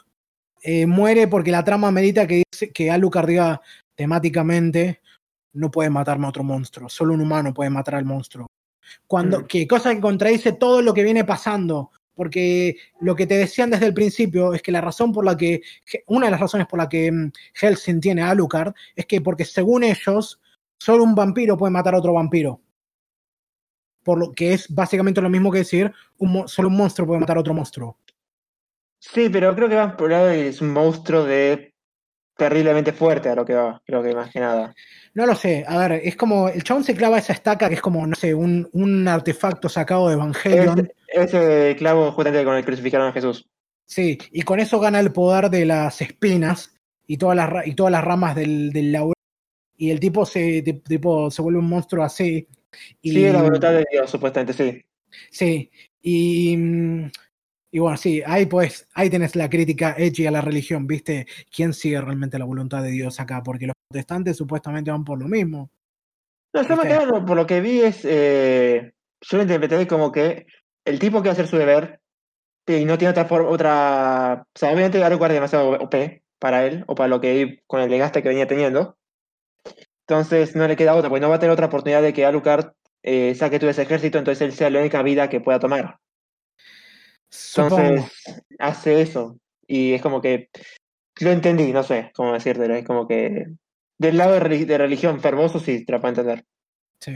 eh, muere porque la trama medita que, dice, que Alucard diga temáticamente, no puede matarme a otro monstruo, solo un humano puede matar al monstruo. Cuando, mm. que cosa que contradice todo lo que viene pasando. Porque lo que te decían desde el principio es que la razón por la que, una de las razones por la que mm, Helsing tiene a Alucard es que porque según ellos, solo un vampiro puede matar a otro vampiro. Por lo que es básicamente lo mismo que decir, un, solo un monstruo puede matar a otro monstruo. Sí, pero creo que va por lado es un monstruo de terriblemente fuerte a lo que va, creo que más que nada. No lo sé, a ver, es como, el chabón se clava esa estaca que es como, no sé, un, un artefacto sacado de Evangelion. Ese, clavo justamente con el crucificaron a Jesús. Sí, y con eso gana el poder de las espinas y todas las, y todas las ramas del, del laurel. y el tipo se, ti- tipo, se vuelve un monstruo así. Y, Sigue la voluntad de Dios, supuestamente, sí. Sí, y, mm, y bueno, sí, ahí pues, ahí tenés la crítica hecha a la religión, ¿viste? ¿Quién sigue realmente la voluntad de Dios acá? Porque los protestantes supuestamente van por lo mismo. No, yo más que nada, por lo que vi es, eh, yo lo interpreté como que el tipo quiere hacer su deber y no tiene otra forma, otra, o sea, obviamente es demasiado OP para él, o para lo que con el desgaste que venía teniendo. Entonces no le queda otra, pues no va a tener otra oportunidad de que Alucard eh, saque todo ese ejército, entonces él sea la única vida que pueda tomar. Supongo. Entonces hace eso. Y es como que lo entendí, no sé cómo decírtelo. Es como que del lado de, relig- de religión fervoso sí te la puedo entender. Sí.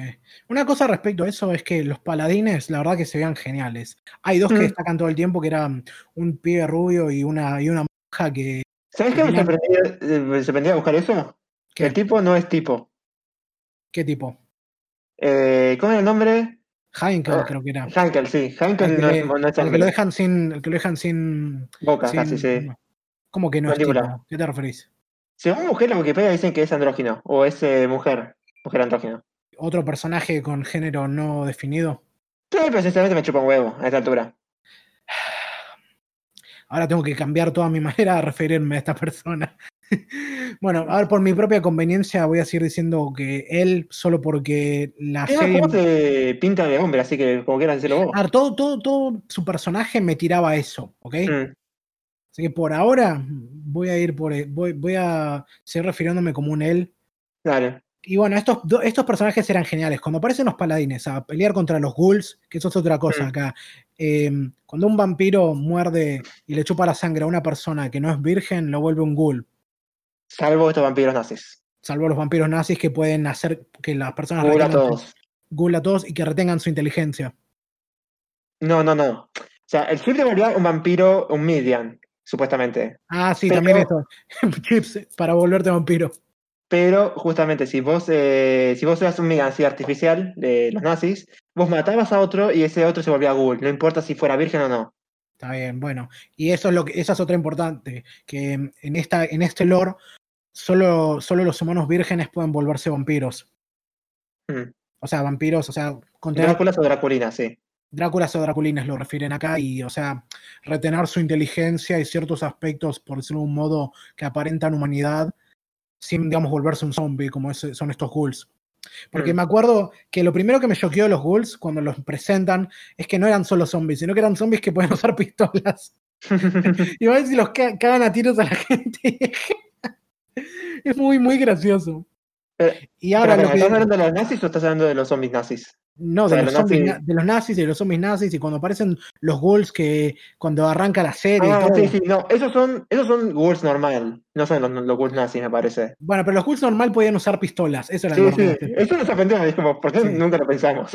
Una cosa respecto a eso es que los paladines, la verdad que se vean geniales. Hay dos que Mm. destacan todo el tiempo, que eran un pibe rubio y una, y una monja que... ¿Sabes qué me eh, me sorprendía buscar eso? ¿Qué, El tipo no es tipo. ¿Qué tipo? Eh, ¿Cómo es el nombre? Heinkel Ah, creo que era. Hankel, sí. Hankel El que, no, es, no es el que lo dejan sin... El que lo dejan sin... Boca, sin- casi, sí. ¿Cómo que no es tipo? ¿Qué te referís? Según mujer la Wikipedia dicen que es andrógino. O es eh, mujer. Mujer andrógino. ¿Otro personaje con género no definido? Sí, pero sinceramente me chupa un huevo a esta altura. Ahora tengo que cambiar toda mi manera de referirme a esta persona. bueno, a ver, por mi propia conveniencia voy a seguir diciendo que él, solo porque la Además, serie... ¿cómo te pinta de hombre? Así que como quieras decirlo vos. A ver, todo, todo, todo su personaje me tiraba eso, ¿ok? Mm, Así que por ahora voy a ir por... Voy, voy a seguir refiriéndome como un él. dale. Y bueno, estos, estos personajes eran geniales. Cuando aparecen los paladines a pelear contra los ghouls, que eso es otra cosa Mm. acá. eh, cuando un vampiro muerde y le chupa la sangre a una persona que no es virgen, lo vuelve un ghoul. Salvo estos vampiros nazis. Salvo los vampiros nazis que pueden hacer que las personas Ghoul a todos. ghoul a todos y que retengan su inteligencia. No, no, no. O sea, el chip de volver un vampiro, un Midian, supuestamente. Ah, sí, Pero- también esto. Chips para volverte vampiro. Pero justamente si vos, eh, si vos eras un Midian así artificial de los nazis, vos matabas a otro y ese otro se volvía ghoul. No importa si fuera virgen o no. Está bien, bueno. Y eso es lo que, esa es otra importante, que en esta, en este lore, solo, solo los humanos vírgenes pueden volverse vampiros. Mm. O sea, vampiros, o sea, contener Dráculas o Draculinas, sí. Dráculas o Draculinas lo refieren acá, y o sea, retener su inteligencia y ciertos aspectos, por decirlo de un modo, que aparentan humanidad, sin, digamos, volverse un zombie, como es- son estos ghouls. Porque Mm. me acuerdo que lo primero que me choqueó de los ghouls cuando los presentan es que no eran solo zombies, sino que eran zombies que pueden usar pistolas. Y a ver si los ca- cagan a tiros a la gente. es muy, muy gracioso. Pero- Y ahora Pero, lo ¿Estás que. hablando de los nazis o estás hablando de los zombies nazis? No, o sea, de, los los zombies nazis- na- de los nazis y de los zombies nazis, y cuando aparecen los ghouls que cuando arranca la serie y Ah, todo. sí, sí, no. Esos son, esos son ghouls normal. No son los, los ghouls nazis, me parece. Bueno, pero los ghouls normal podían usar pistolas. Eso era Sí, lo sí. Eso nos sorprendió. Es como, ¿por qué Sí. nunca lo pensamos?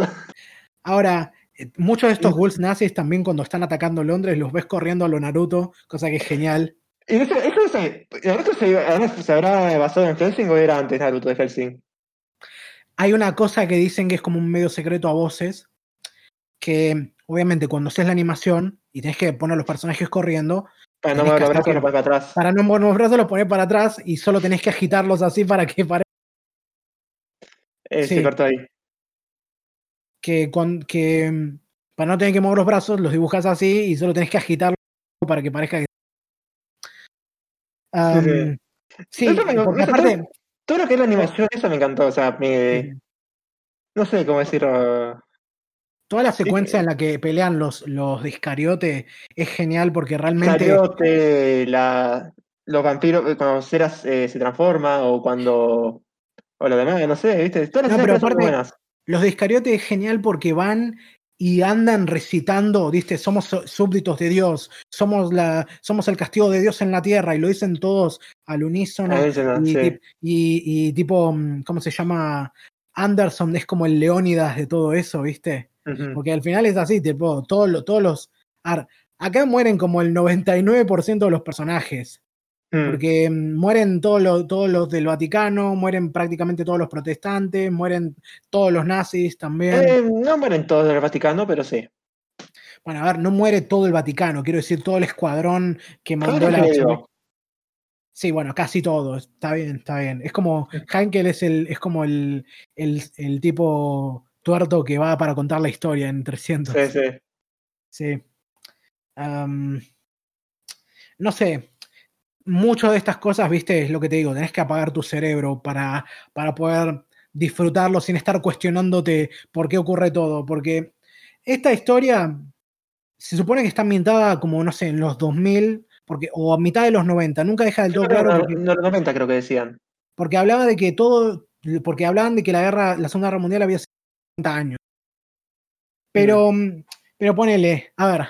Ahora, eh, muchos de estos ghouls nazis también cuando están atacando Londres los ves corriendo a lo Naruto, cosa que es genial. Y eso se, ¿Naruto se, ahora se habrá basado en Helsing o era antes Naruto de Helsing? Hay una cosa que dicen que es como un medio secreto a voces, que obviamente cuando haces la animación y tenés que poner los personajes corriendo, Para no mover los brazos para atrás. para no mover los brazos los pones para atrás y solo tenés que agitarlos así para que pare- Eh, sí. Se cortó ahí. que, con, que mm, para no tener que mover los brazos los dibujas así y solo tenés que agitarlos para que parezca que... Sí. sí, Eso me- porque eso- aparte... Todo lo que es la animación, eso me encantó. O sea, me, no sé cómo decirlo. Toda la Sí. secuencia en la que pelean los, los de Iscariote es genial porque realmente. Cariote, la, los vampiros, eh, cuando Ceras eh, se transforma o cuando. O lo demás, no sé, ¿viste? Todas las No, pero aparte- buenas. Los de Iscariote es genial porque van y andan recitando, ¿viste? Somos súbditos de Dios, somos, la, somos el castigo de Dios en la tierra, y lo dicen todos al unísono. Y, sí. y- y tipo, mm, ¿cómo se llama? Anderson es como el Leónidas de todo eso, ¿viste? Porque al final es así, tipo, todos, lo- todos los... a ver, acá mueren como el 99% de los personajes. Mm. Porque mm, mueren todos los, todos los del Vaticano, mueren prácticamente todos los protestantes, mueren todos los nazis también. Eh, no mueren todos del Vaticano, pero sí. Bueno, a ver, no muere todo el Vaticano, quiero decir todo el escuadrón que mandó la. Sí, bueno, casi todo. Está bien, está bien. Es como. Hankel es el, es como el, el, el tipo tuerto que va para contar la historia en 300. Sí, sí. Sí. No sé. Mucho de estas cosas, viste, es lo que te digo, tenés que apagar tu cerebro para, para poder disfrutarlo sin estar cuestionándote por qué ocurre todo. Porque esta historia se supone que está ambientada como, no sé, en los 2000 porque, o a mitad de los 90. Nunca deja del todo claro. No, Porque, no, los 90 creo que decían. porque hablaba de que todo. Porque hablaban de que la guerra, la Segunda Guerra Mundial había sido 50 años. Pero, mm, pero ponele, a ver.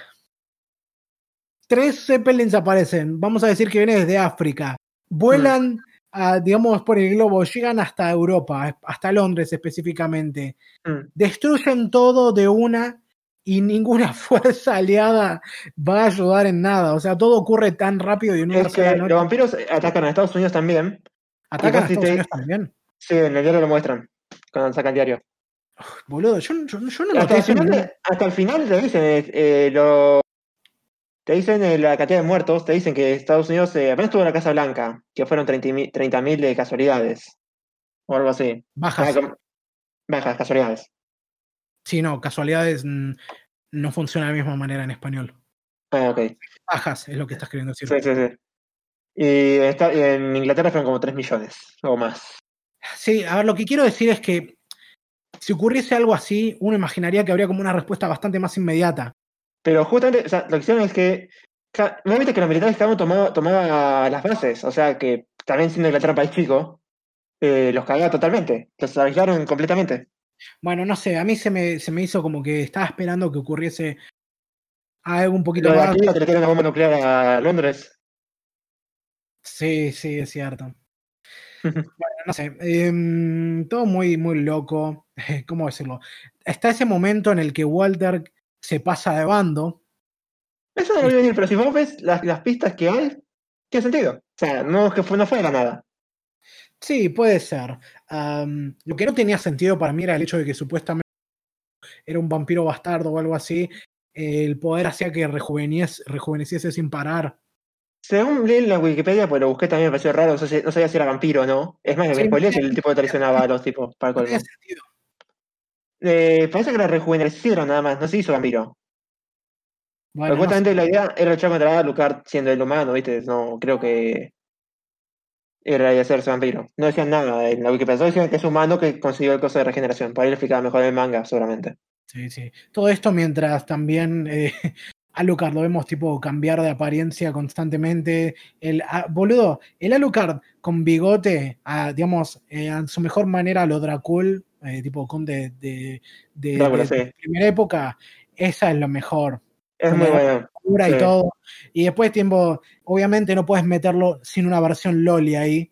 Tres Zeppelins aparecen, vamos a decir que vienen desde África. Vuelan, a, digamos, por el globo, llegan hasta Europa, hasta Londres específicamente. Mm. Destruyen todo de una y ninguna fuerza aliada va a ayudar en nada. O sea, todo ocurre tan rápido y en Es que los vampiros atacan a Estados Unidos también. Atacan a Estados te- Unidos también. Sí, en el diario lo muestran. Cuando sacan el diario. Boludo, yo, yo- yo no hasta, el final, hasta el final te dicen eh, eh, lo- te dicen eh, la cantidad de muertos, te dicen que Estados Unidos eh, apenas tuvo la Casa Blanca, que fueron 30.000 30.000 de casualidades. O algo así. bajas. Ah, Bajas, casualidades. Sí, no, casualidades mm, no funciona de la misma manera en español. Ah, ok. Bajas es lo que estás queriendo decir. Sí, sí, sí. Y está- en Inglaterra fueron como 3 millones o más. Sí, a ver, lo que quiero decir es que si ocurriese algo así, uno imaginaría que habría como una respuesta bastante más inmediata. Pero justamente, o sea, lo que hicieron es que. ¿No viste que los militares cada uno tomaba, tomaba las bases? O sea, que también siendo Inglaterra un país chico, eh, los cagaba totalmente. Los aislaron completamente. Bueno, no sé, a mí se me, se me hizo como que estaba esperando que ocurriese algo un poquito Lo más. aquí, le una bomba nuclear a Londres. Sí, sí, es cierto. Bueno, no sé, em, todo muy, muy loco. ¿Cómo decirlo? Está ese momento en el que Walter se pasa de bando. Eso no voy a venir, pero si vos ves las, las pistas que hay, tiene sentido. O sea, no es que fue, no fue de la nada. Sí, puede ser. Lo que no tenía sentido para mí era el hecho de que supuestamente era un vampiro bastardo o algo así. El poder hacía que rejuveneciese, sin parar. Según leí en la Wikipedia, pues lo busqué también, me pareció raro, no, sé- no sabía si era vampiro o no. Es más, me Sí, no si el tipo traicionaba a los tipos para No tenía sentido. Eh, parece que la rejuvenecieron nada más, no se hizo vampiro. Bueno, Porque no sé. justamente la idea era luchar contra Alucard siendo el humano, ¿viste? No, creo que era de hacerse vampiro. No decían nada en la Wikipedia, decían que es humano que consiguió el coso de regeneración. Para él explicaba mejor el manga, seguramente. Sí, sí. Todo esto mientras también eh, Alucard lo vemos tipo cambiar de apariencia constantemente. El, ah, boludo, el Alucard con bigote, ah, digamos, eh, a su mejor manera lo Dracul, eh, tipo con de, de, de- Drácula, de- sí. de primera época, esa es lo mejor. Es muy armadura y Sí. todo. Y después, tiempo, obviamente no puedes meterlo sin una versión Loli ahí.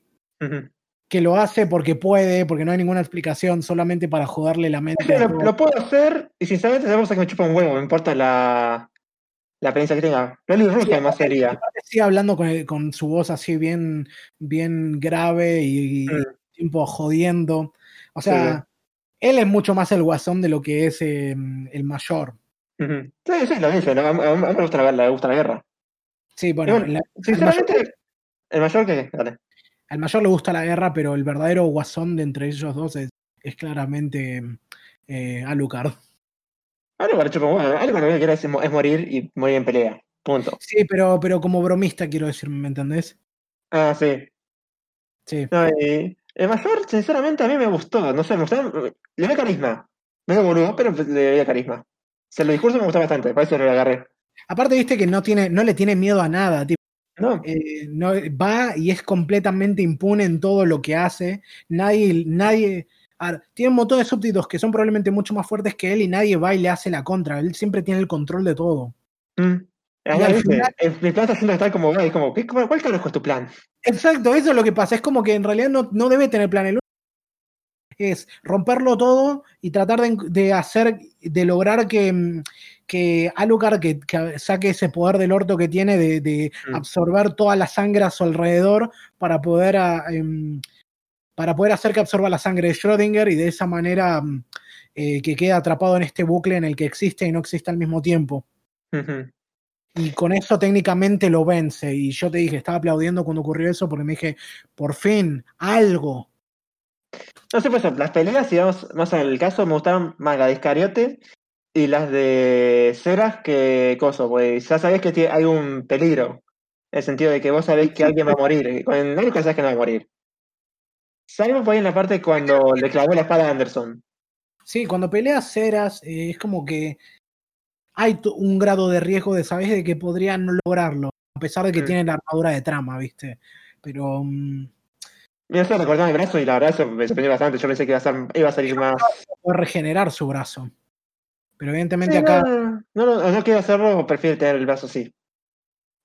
Que lo hace porque puede, porque no hay ninguna explicación, solamente para joderle la mente. Lo, puedo hacer y sinceramente sabemos que me chupa un huevo, me importa la, la apariencia que tenga. Loli Rusia además sería. Sigue hablando con, con su voz así bien, bien grave y, y Mm. tiempo jodiendo. O sea, él es mucho más el guasón de lo que es eh, el mayor. Ujú. Sí, sí, lo dice. ¿no? A, mí- a mí me gusta la, me gusta la guerra. Sí, bueno, bueno, la- al, mayor, Sinceramente, el mayor que. Dale. al mayor le gusta la guerra, pero el verdadero guasón de entre ellos dos es, es claramente eh, Alucard. Un huevo. Algo que lo que quiere es, es morir y morir en pelea. Punto. Sí, pero, pero como bromista quiero decir, ¿me entendés? Ah, sí. Sí. No, y el mayor, sinceramente, a mí me gustó. No sé, me gustó. Le ve carisma. Medio boludo, pero le veía carisma. O sea, el discurso me gustó bastante, por eso lo agarré. Aparte, viste que no, tiene, no le tiene miedo a nada, tipo, No, eh, no, va y es completamente impune en todo lo que hace. Nadie, nadie, ver, tiene un montón de súbditos que son probablemente mucho más fuertes que él y nadie va y le hace la contra. Él siempre tiene el control de todo. Mm. Ahí al final- mi plan está haciendo tal como y es como, ¿qué, ¿cuál, carajo es tu plan? Exacto, eso es lo que pasa. Es como que en realidad no, no debe tener plan. El único es romperlo todo y tratar de, de hacer, de lograr que, mm, que Alucard que, que saque ese poder del orto que tiene de, de Mm. absorber toda la sangre a su alrededor para poder, a- em, para poder hacer que absorba la sangre de Schrödinger y de esa manera mm, eh, que quede atrapado en este bucle en el que existe y no existe al mismo tiempo. Ujú. Y con eso técnicamente lo vence. Y yo te dije, estaba aplaudiendo cuando ocurrió eso porque me dije, por fin, algo. No sé, pues las peleas, si vamos más al caso, me gustaron más las de Iscariote y las de Ceras que Coso, pues ya sabés que hay un peligro. En el sentido de que vos sabés que alguien va a morir. El nunca sabés que no va a morir. Salvo por ahí en la parte cuando le clavó la espada a Anderson. Sí, cuando peleas Ceras, eh, es como que hay un grado de riesgo de sabes de que podrían no lograrlo, a pesar de que tiene la armadura de trama, ¿viste? Pero. Um... Mira, recordaba el brazo y la verdad eso me sorprendió bastante. Yo pensé que iba a, iba a salir más. Puede regenerar su brazo. Pero evidentemente acá. No, no, no, quiere hacerlo, prefiere tener el brazo así.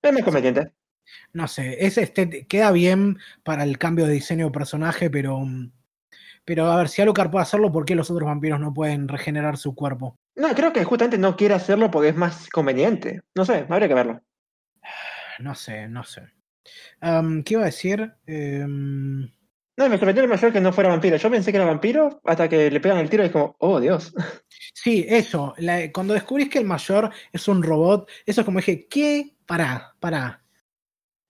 Es más conveniente. No sé, ese este, queda bien para el cambio de diseño de personaje, pero. Um, pero a ver, si Alucard puede hacerlo, ¿por qué los otros vampiros no pueden regenerar su cuerpo? No, creo que justamente no quiere hacerlo porque es más conveniente. No sé, habría que verlo. No sé, no sé. ¿Qué iba a decir? Em, no, me sorprendió el mayor que no fuera vampiro. Yo pensé que era vampiro hasta que le pegan el tiro y es como, oh Dios. Sí, eso. cuando descubrís que el mayor es un robot, eso es como dije, ¿qué? Pará, pará.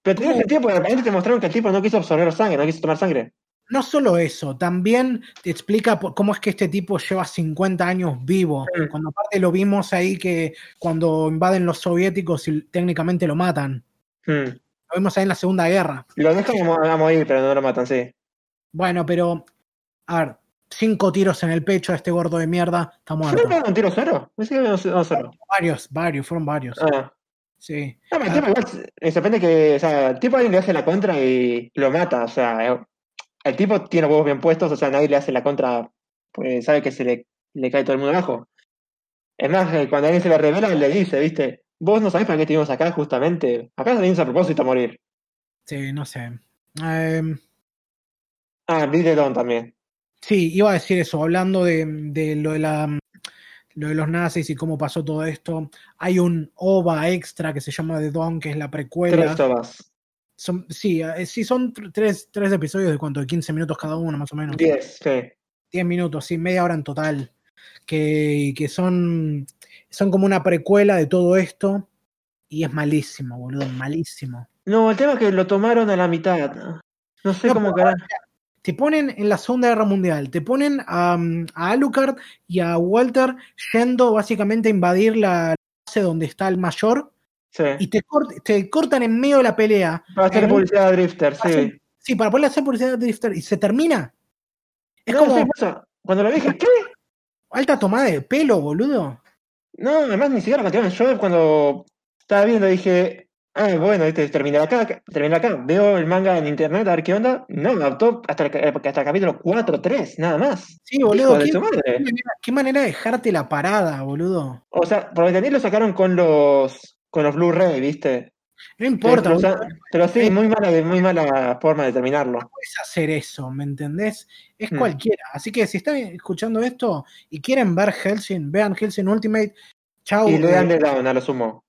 Pero tiene sentido porque repente te mostraron que el tipo no quiso absorber sangre, no quiso tomar sangre. No solo eso, también te explica cómo es que este tipo lleva 50 años vivo. Cuando aparte lo vimos ahí que cuando invaden los soviéticos y técnicamente lo matan. Lo vimos ahí en la Segunda Guerra. Lo dejan a morir, pero no lo matan, sí. Bueno, pero. A ver, cinco tiros en el pecho a este gordo de mierda, está muerto. ¿No un tiro cero? Varios, varios, fueron varios. Ah. Sí. No, me ah. sorprende que, o sea, el tipo alguien le hace la contra y lo mata, o sea, el tipo tiene huevos bien puestos, o sea, nadie le hace la contra, pues sabe que se le, le cae todo el mundo abajo. Es más, eh, cuando alguien se le revela, le dice, viste, vos no sabés para qué estuvimos acá justamente. Acá venimos a propósito a morir. Sí, no sé. Em, ah, Bill Don también. Sí, iba a decir eso, hablando de, de lo de la lo de los nazis y cómo pasó todo esto. Hay un OVA extra que se llama The Dawn, que es la precuela. Tres son, sí, eh, sí, son tres, tres episodios de cuánto, de 15 minutos cada uno, más o menos. 10, sí. 10 minutos, sí, media hora en total. Que, que son, son como una precuela de todo esto. Y es malísimo, boludo, malísimo. No, el tema es que lo tomaron a la mitad. No sé cómo carajo. Te ponen en la Segunda Guerra Mundial, te ponen a, a Alucard y a Walter yendo básicamente a invadir la base donde está el mayor y te, te, cortan en medio de la pelea. Para hacer publicidad de Drifter, sí. sí, para poder hacer publicidad de Drifter y se termina. Es como. Cuando lo dije, ¿qué? Alta tomada de pelo, boludo. No, además ni siquiera lo Yo cuando estaba viendo dije, ah, bueno, este, termina acá, termina acá. Veo el manga en internet a ver qué onda. No, me adoptó hasta el, hasta el capítulo 4, 3, nada más. Sí, boludo. ¿qué, ¿qué, manera, de dejarte la parada, boludo? O sea, por también lo sacaron con los con los Blu-ray, ¿viste? No importa. Pero, sí, muy mala, muy mala forma de terminarlo. No puedes hacer eso, ¿me entendés? Es hmm. cualquiera. Así que si están escuchando esto y quieren ver Helsing, vean Helsing Ultimate. Chau. Y lean de Down, a lo sumo.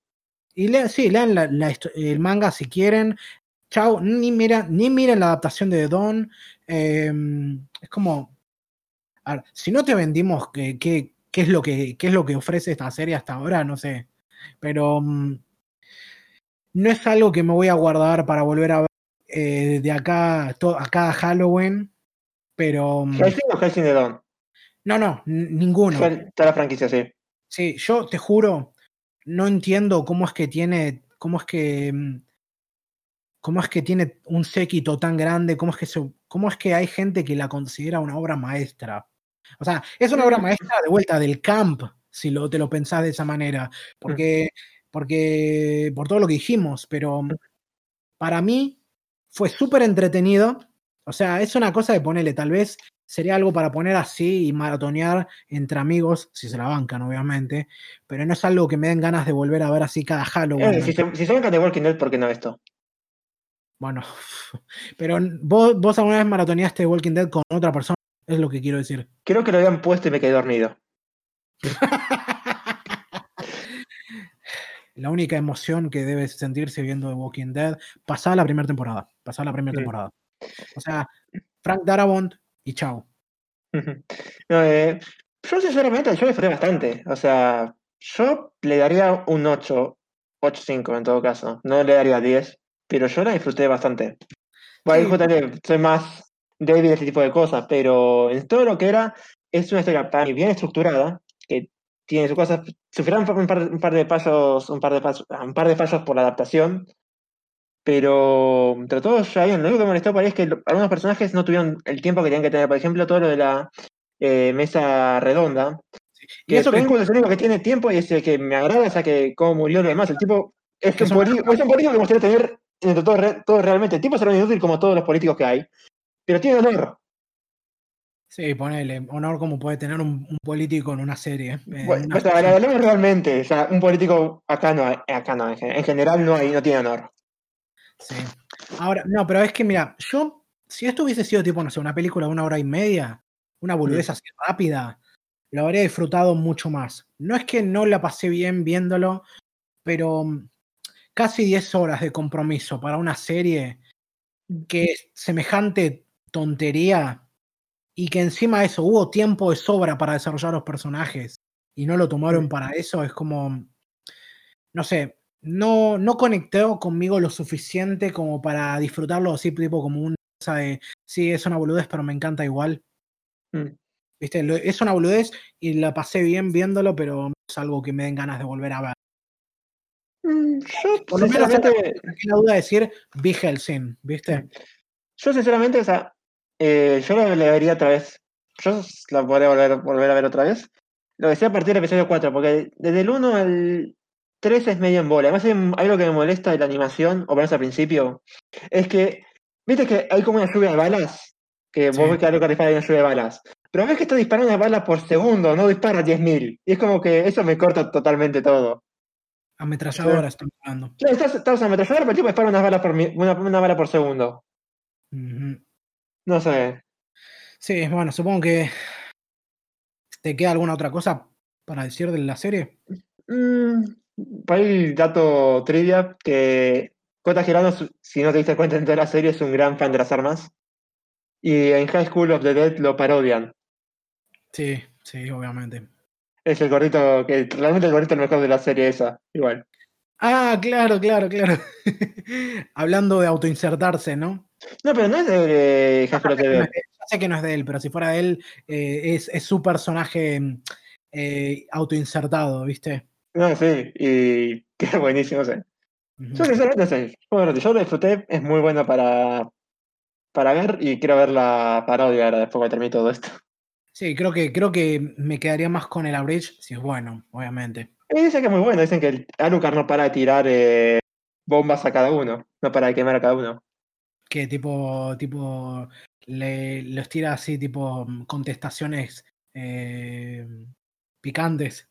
Y lean, sí, lean el manga si quieren. Chau, ni, mira, ni miren la adaptación de Don. Em, es como. A ver, si no te vendimos qué que, es lo que, qué es lo que ofrece esta serie hasta ahora, no sé pero mm, no es algo que me voy a guardar para volver a ver eh, de acá a cada Halloween, pero... Mm, ¿Helsing o Helsing de Dawn? No, no, ninguno. Está la franquicia, sí. Sí, yo te juro, no entiendo cómo es que tiene, cómo es que, mm, cómo es que tiene un séquito tan grande, cómo es que, cómo es que hay gente que la considera una obra maestra. O sea, es una obra maestra de vuelta del camp, si lo, te lo pensás de esa manera, porque, porque por todo lo que dijimos, pero para mí fue súper entretenido. O sea, es una cosa de ponerle, tal vez sería algo para poner así y maratonear entre amigos, si se la bancan, obviamente, pero no es algo que me den ganas de volver a ver así cada Halloween. Eh, si, se, si, bancan de Walking Dead, ¿por qué no esto? Bueno, pero vos, vos alguna vez maratoneaste Walking Dead con otra persona, es lo que quiero decir. Creo que lo habían puesto y me quedé dormido. la única emoción que debes sentirse viendo The Walking Dead, pasada la primera temporada. Pasada la primera temporada. O sea, Frank Darabont y chao. Eh, yo sinceramente yo disfruté bastante. O sea, yo le daría un 8 8.5 en todo caso. No le daría 10, pero yo la disfruté bastante. Bueno, Sí. soy más débil de ese tipo de cosas, pero en todo lo que era, es una historia para mí bien estructurada, tiene sus cosas. Sufrieron un par, un par de pasos, un par de pasos, un par de fallos por la adaptación, pero entre todos. Lo único que me molestó es que algunos personajes no tuvieron el tiempo que tenían que tener. Por ejemplo, todo lo de la eh, mesa redonda. Y eso que es el único que tiene tiempo y es el que me agrada, o sea, que cómo murió lo demás. El tipo es, Que un son- político, es un político que me gustaría tener entre todo, re- todo realmente. El tipo será inútil como todos los políticos que hay, pero tiene honor. Sí, ponele honor como puede tener un, un político en una serie. en Bueno, una la hablamos realmente. O sea, un político acá no acá no, en gen- en general no hay, no tiene honor. Sí. Ahora, no, pero es que mira, yo, si esto hubiese sido tipo, no sé, una película de una hora y media, una boludez así rápida, lo habría disfrutado mucho más. No es que no la pasé bien viéndolo, pero mm, casi 10 horas de compromiso para una serie que es semejante tontería y que encima de eso hubo tiempo de sobra para desarrollar los personajes y no lo tomaron Mm. para eso, es como, no sé, no, no conectó conmigo lo suficiente como para disfrutarlo así, tipo como un, cosa de, sí, es una boludez, pero me encanta igual. Mm. ¿Viste? Es una boludez y la pasé bien viéndolo, pero es algo que me den ganas de volver a ver. Mm, Yo, Por lo menos sinceramente, la duda de decir, vi Helsing, ¿viste? yo sinceramente, o sea, eh, yo la, la vería otra vez. Yo la podría volver, volver a ver otra vez. Lo decía a partir del episodio 4, porque desde el 1 al 3 es medio en bola. Además, hay algo que me molesta de la animación, o menos al principio, es que, viste que hay como una lluvia de balas, que Sí. vos ves que algo que dispara y una lluvia de balas. Pero ves que está disparando una bala por segundo, no dispara 10.000. Y es como que eso me corta totalmente todo. Ametralladora están hablando. Claro, estás, estás ametrallador, pero el tipo dispara unas balas por una, una bala por segundo. Ujú. No sé. Sí, bueno, supongo que te queda alguna otra cosa para decir de la serie. Mm, dato trivia, que Kota Girano, si no te diste cuenta en toda la serie, es un gran fan de las armas. Y en High School of the Dead lo parodian. Sí, sí, obviamente. Es el gordito, que realmente el gordito es el mejor de la serie esa, igual. Ah, claro, claro, claro. Hablando de autoinsertarse, ¿no? No, pero no es de School of the No sé que no es de él, pero si fuera de él, eh, es, es su personaje eh, autoinsertado, ¿viste? No, sí, y qué buenísimo. Ujú. Yo sinceramente bueno, yo lo disfruté, es muy bueno para, para ver y quiero ver la parodia ahora después que termine todo esto. Sí, creo que, creo que me quedaría más con el Average si es bueno, obviamente. Y dicen que es muy bueno, dicen que el Alucard no para de tirar eh, bombas a cada uno, no para de quemar a cada uno. Que tipo, tipo, le, los tira así, tipo, contestaciones eh, picantes.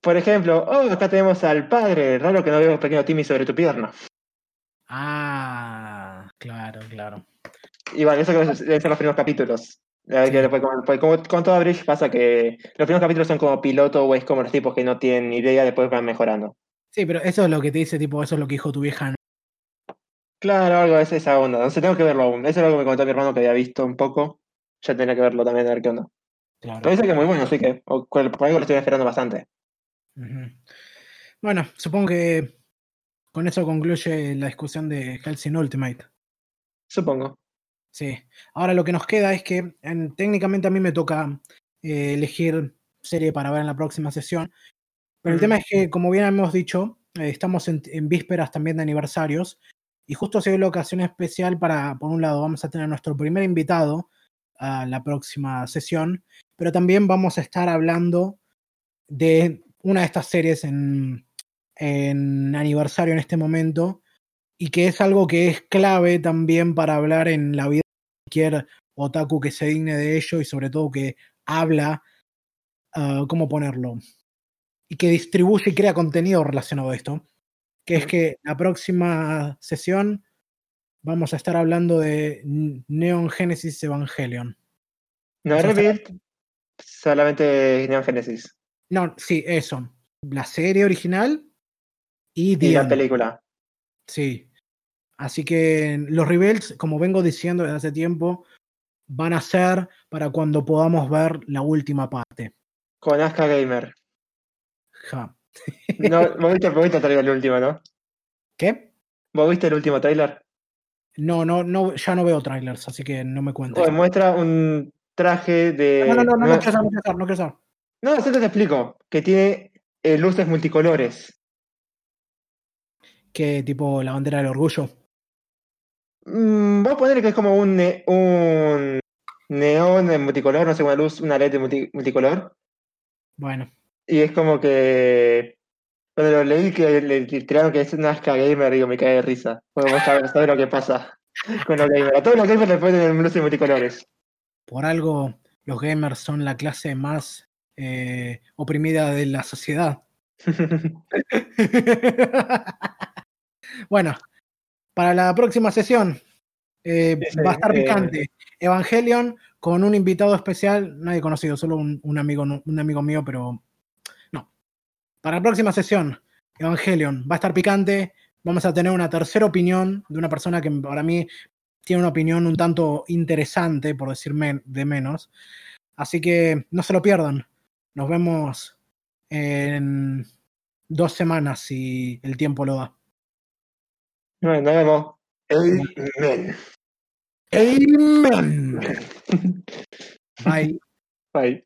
Por ejemplo, oh, acá tenemos al padre, raro que no veo un pequeño Timmy sobre tu pierna. Ah, claro, claro. Y bueno, eso deben ser los primeros capítulos. Sí. como, pues como con toda Bridge pasa que los primeros capítulos son como piloto o es como los tipos que no tienen idea, después van mejorando. Sí, pero eso es lo que te dice, tipo, eso es lo que dijo tu vieja. ¿no? Claro, algo es esa onda. No sé, tengo que verlo aún. Eso es algo que me contó mi hermano que había visto un poco. Ya tenía que verlo también, a ver qué onda. Claro. Pero dice que es muy bueno, así que o- por algo lo estoy esperando bastante. Bueno, supongo que con eso concluye la discusión de Helsing Ultimate. Supongo. Sí. Ahora lo que nos queda es que en- técnicamente a mí me toca eh, elegir serie para ver en la próxima sesión. Pero el tema es que, como bien hemos dicho, eh, estamos en, en vísperas también de aniversarios. Y justo se dio la ocasión especial para, por un lado, vamos a tener nuestro primer invitado a la próxima sesión, pero también vamos a estar hablando de una de estas series en, en aniversario en este momento y que es algo que es clave también para hablar en la vida cualquier otaku que se digne de ello y sobre todo que habla, ah, ¿cómo ponerlo? Y que distribuye y crea contenido relacionado a esto, que es que la próxima sesión vamos a estar hablando de Neon Genesis Evangelion. No sea, Rebirth, solamente Neon Genesis. No, sí, eso. La serie original y Y la película. Sí. Así que los reveals, como vengo diciendo desde hace tiempo, van a ser para cuando podamos ver la última parte. Con Asuka Gamer. Ja. No, vos viste, vos viste el trailer el último, ¿no? ¿Qué? ¿Vos viste el último trailer? No, no, no, ya no veo trailers, así que no me cuentes. Bueno, muestra un traje de. No, no, no, no, no, quiero saber, no quiero saber, no quiero saber. No, eso te explico. Que tiene eh, luces multicolores. ¿Qué tipo la bandera del orgullo? Mm, vos ponele que es como un, ne- un neón en multicolor, no sé, una luz, una LED multi- multicolor. Bueno, Y es como que. Cuando lo leí que le tiraron que es una Nazca gamer, digo, me cae de risa. Porque vos sabés, sabés lo que pasa con los gamers. A todos los gamers le ponen luces multicolores. por algo los gamers son la clase más eh, oprimida de la sociedad. bueno, para la próxima sesión eh, va a estar eh, picante. Evangelion con un invitado especial, nadie conocido, solo un, un amigo, un amigo mío, pero no. Para la próxima sesión, Evangelion va a estar picante. Vamos a tener una tercera opinión de una persona que para mí tiene una opinión un tanto interesante, por decir men- de menos. Así que no se lo pierdan. Nos vemos en dos semanas si el tiempo lo da. Bueno, nos vemos. Amen. Amen. Bye. Bye.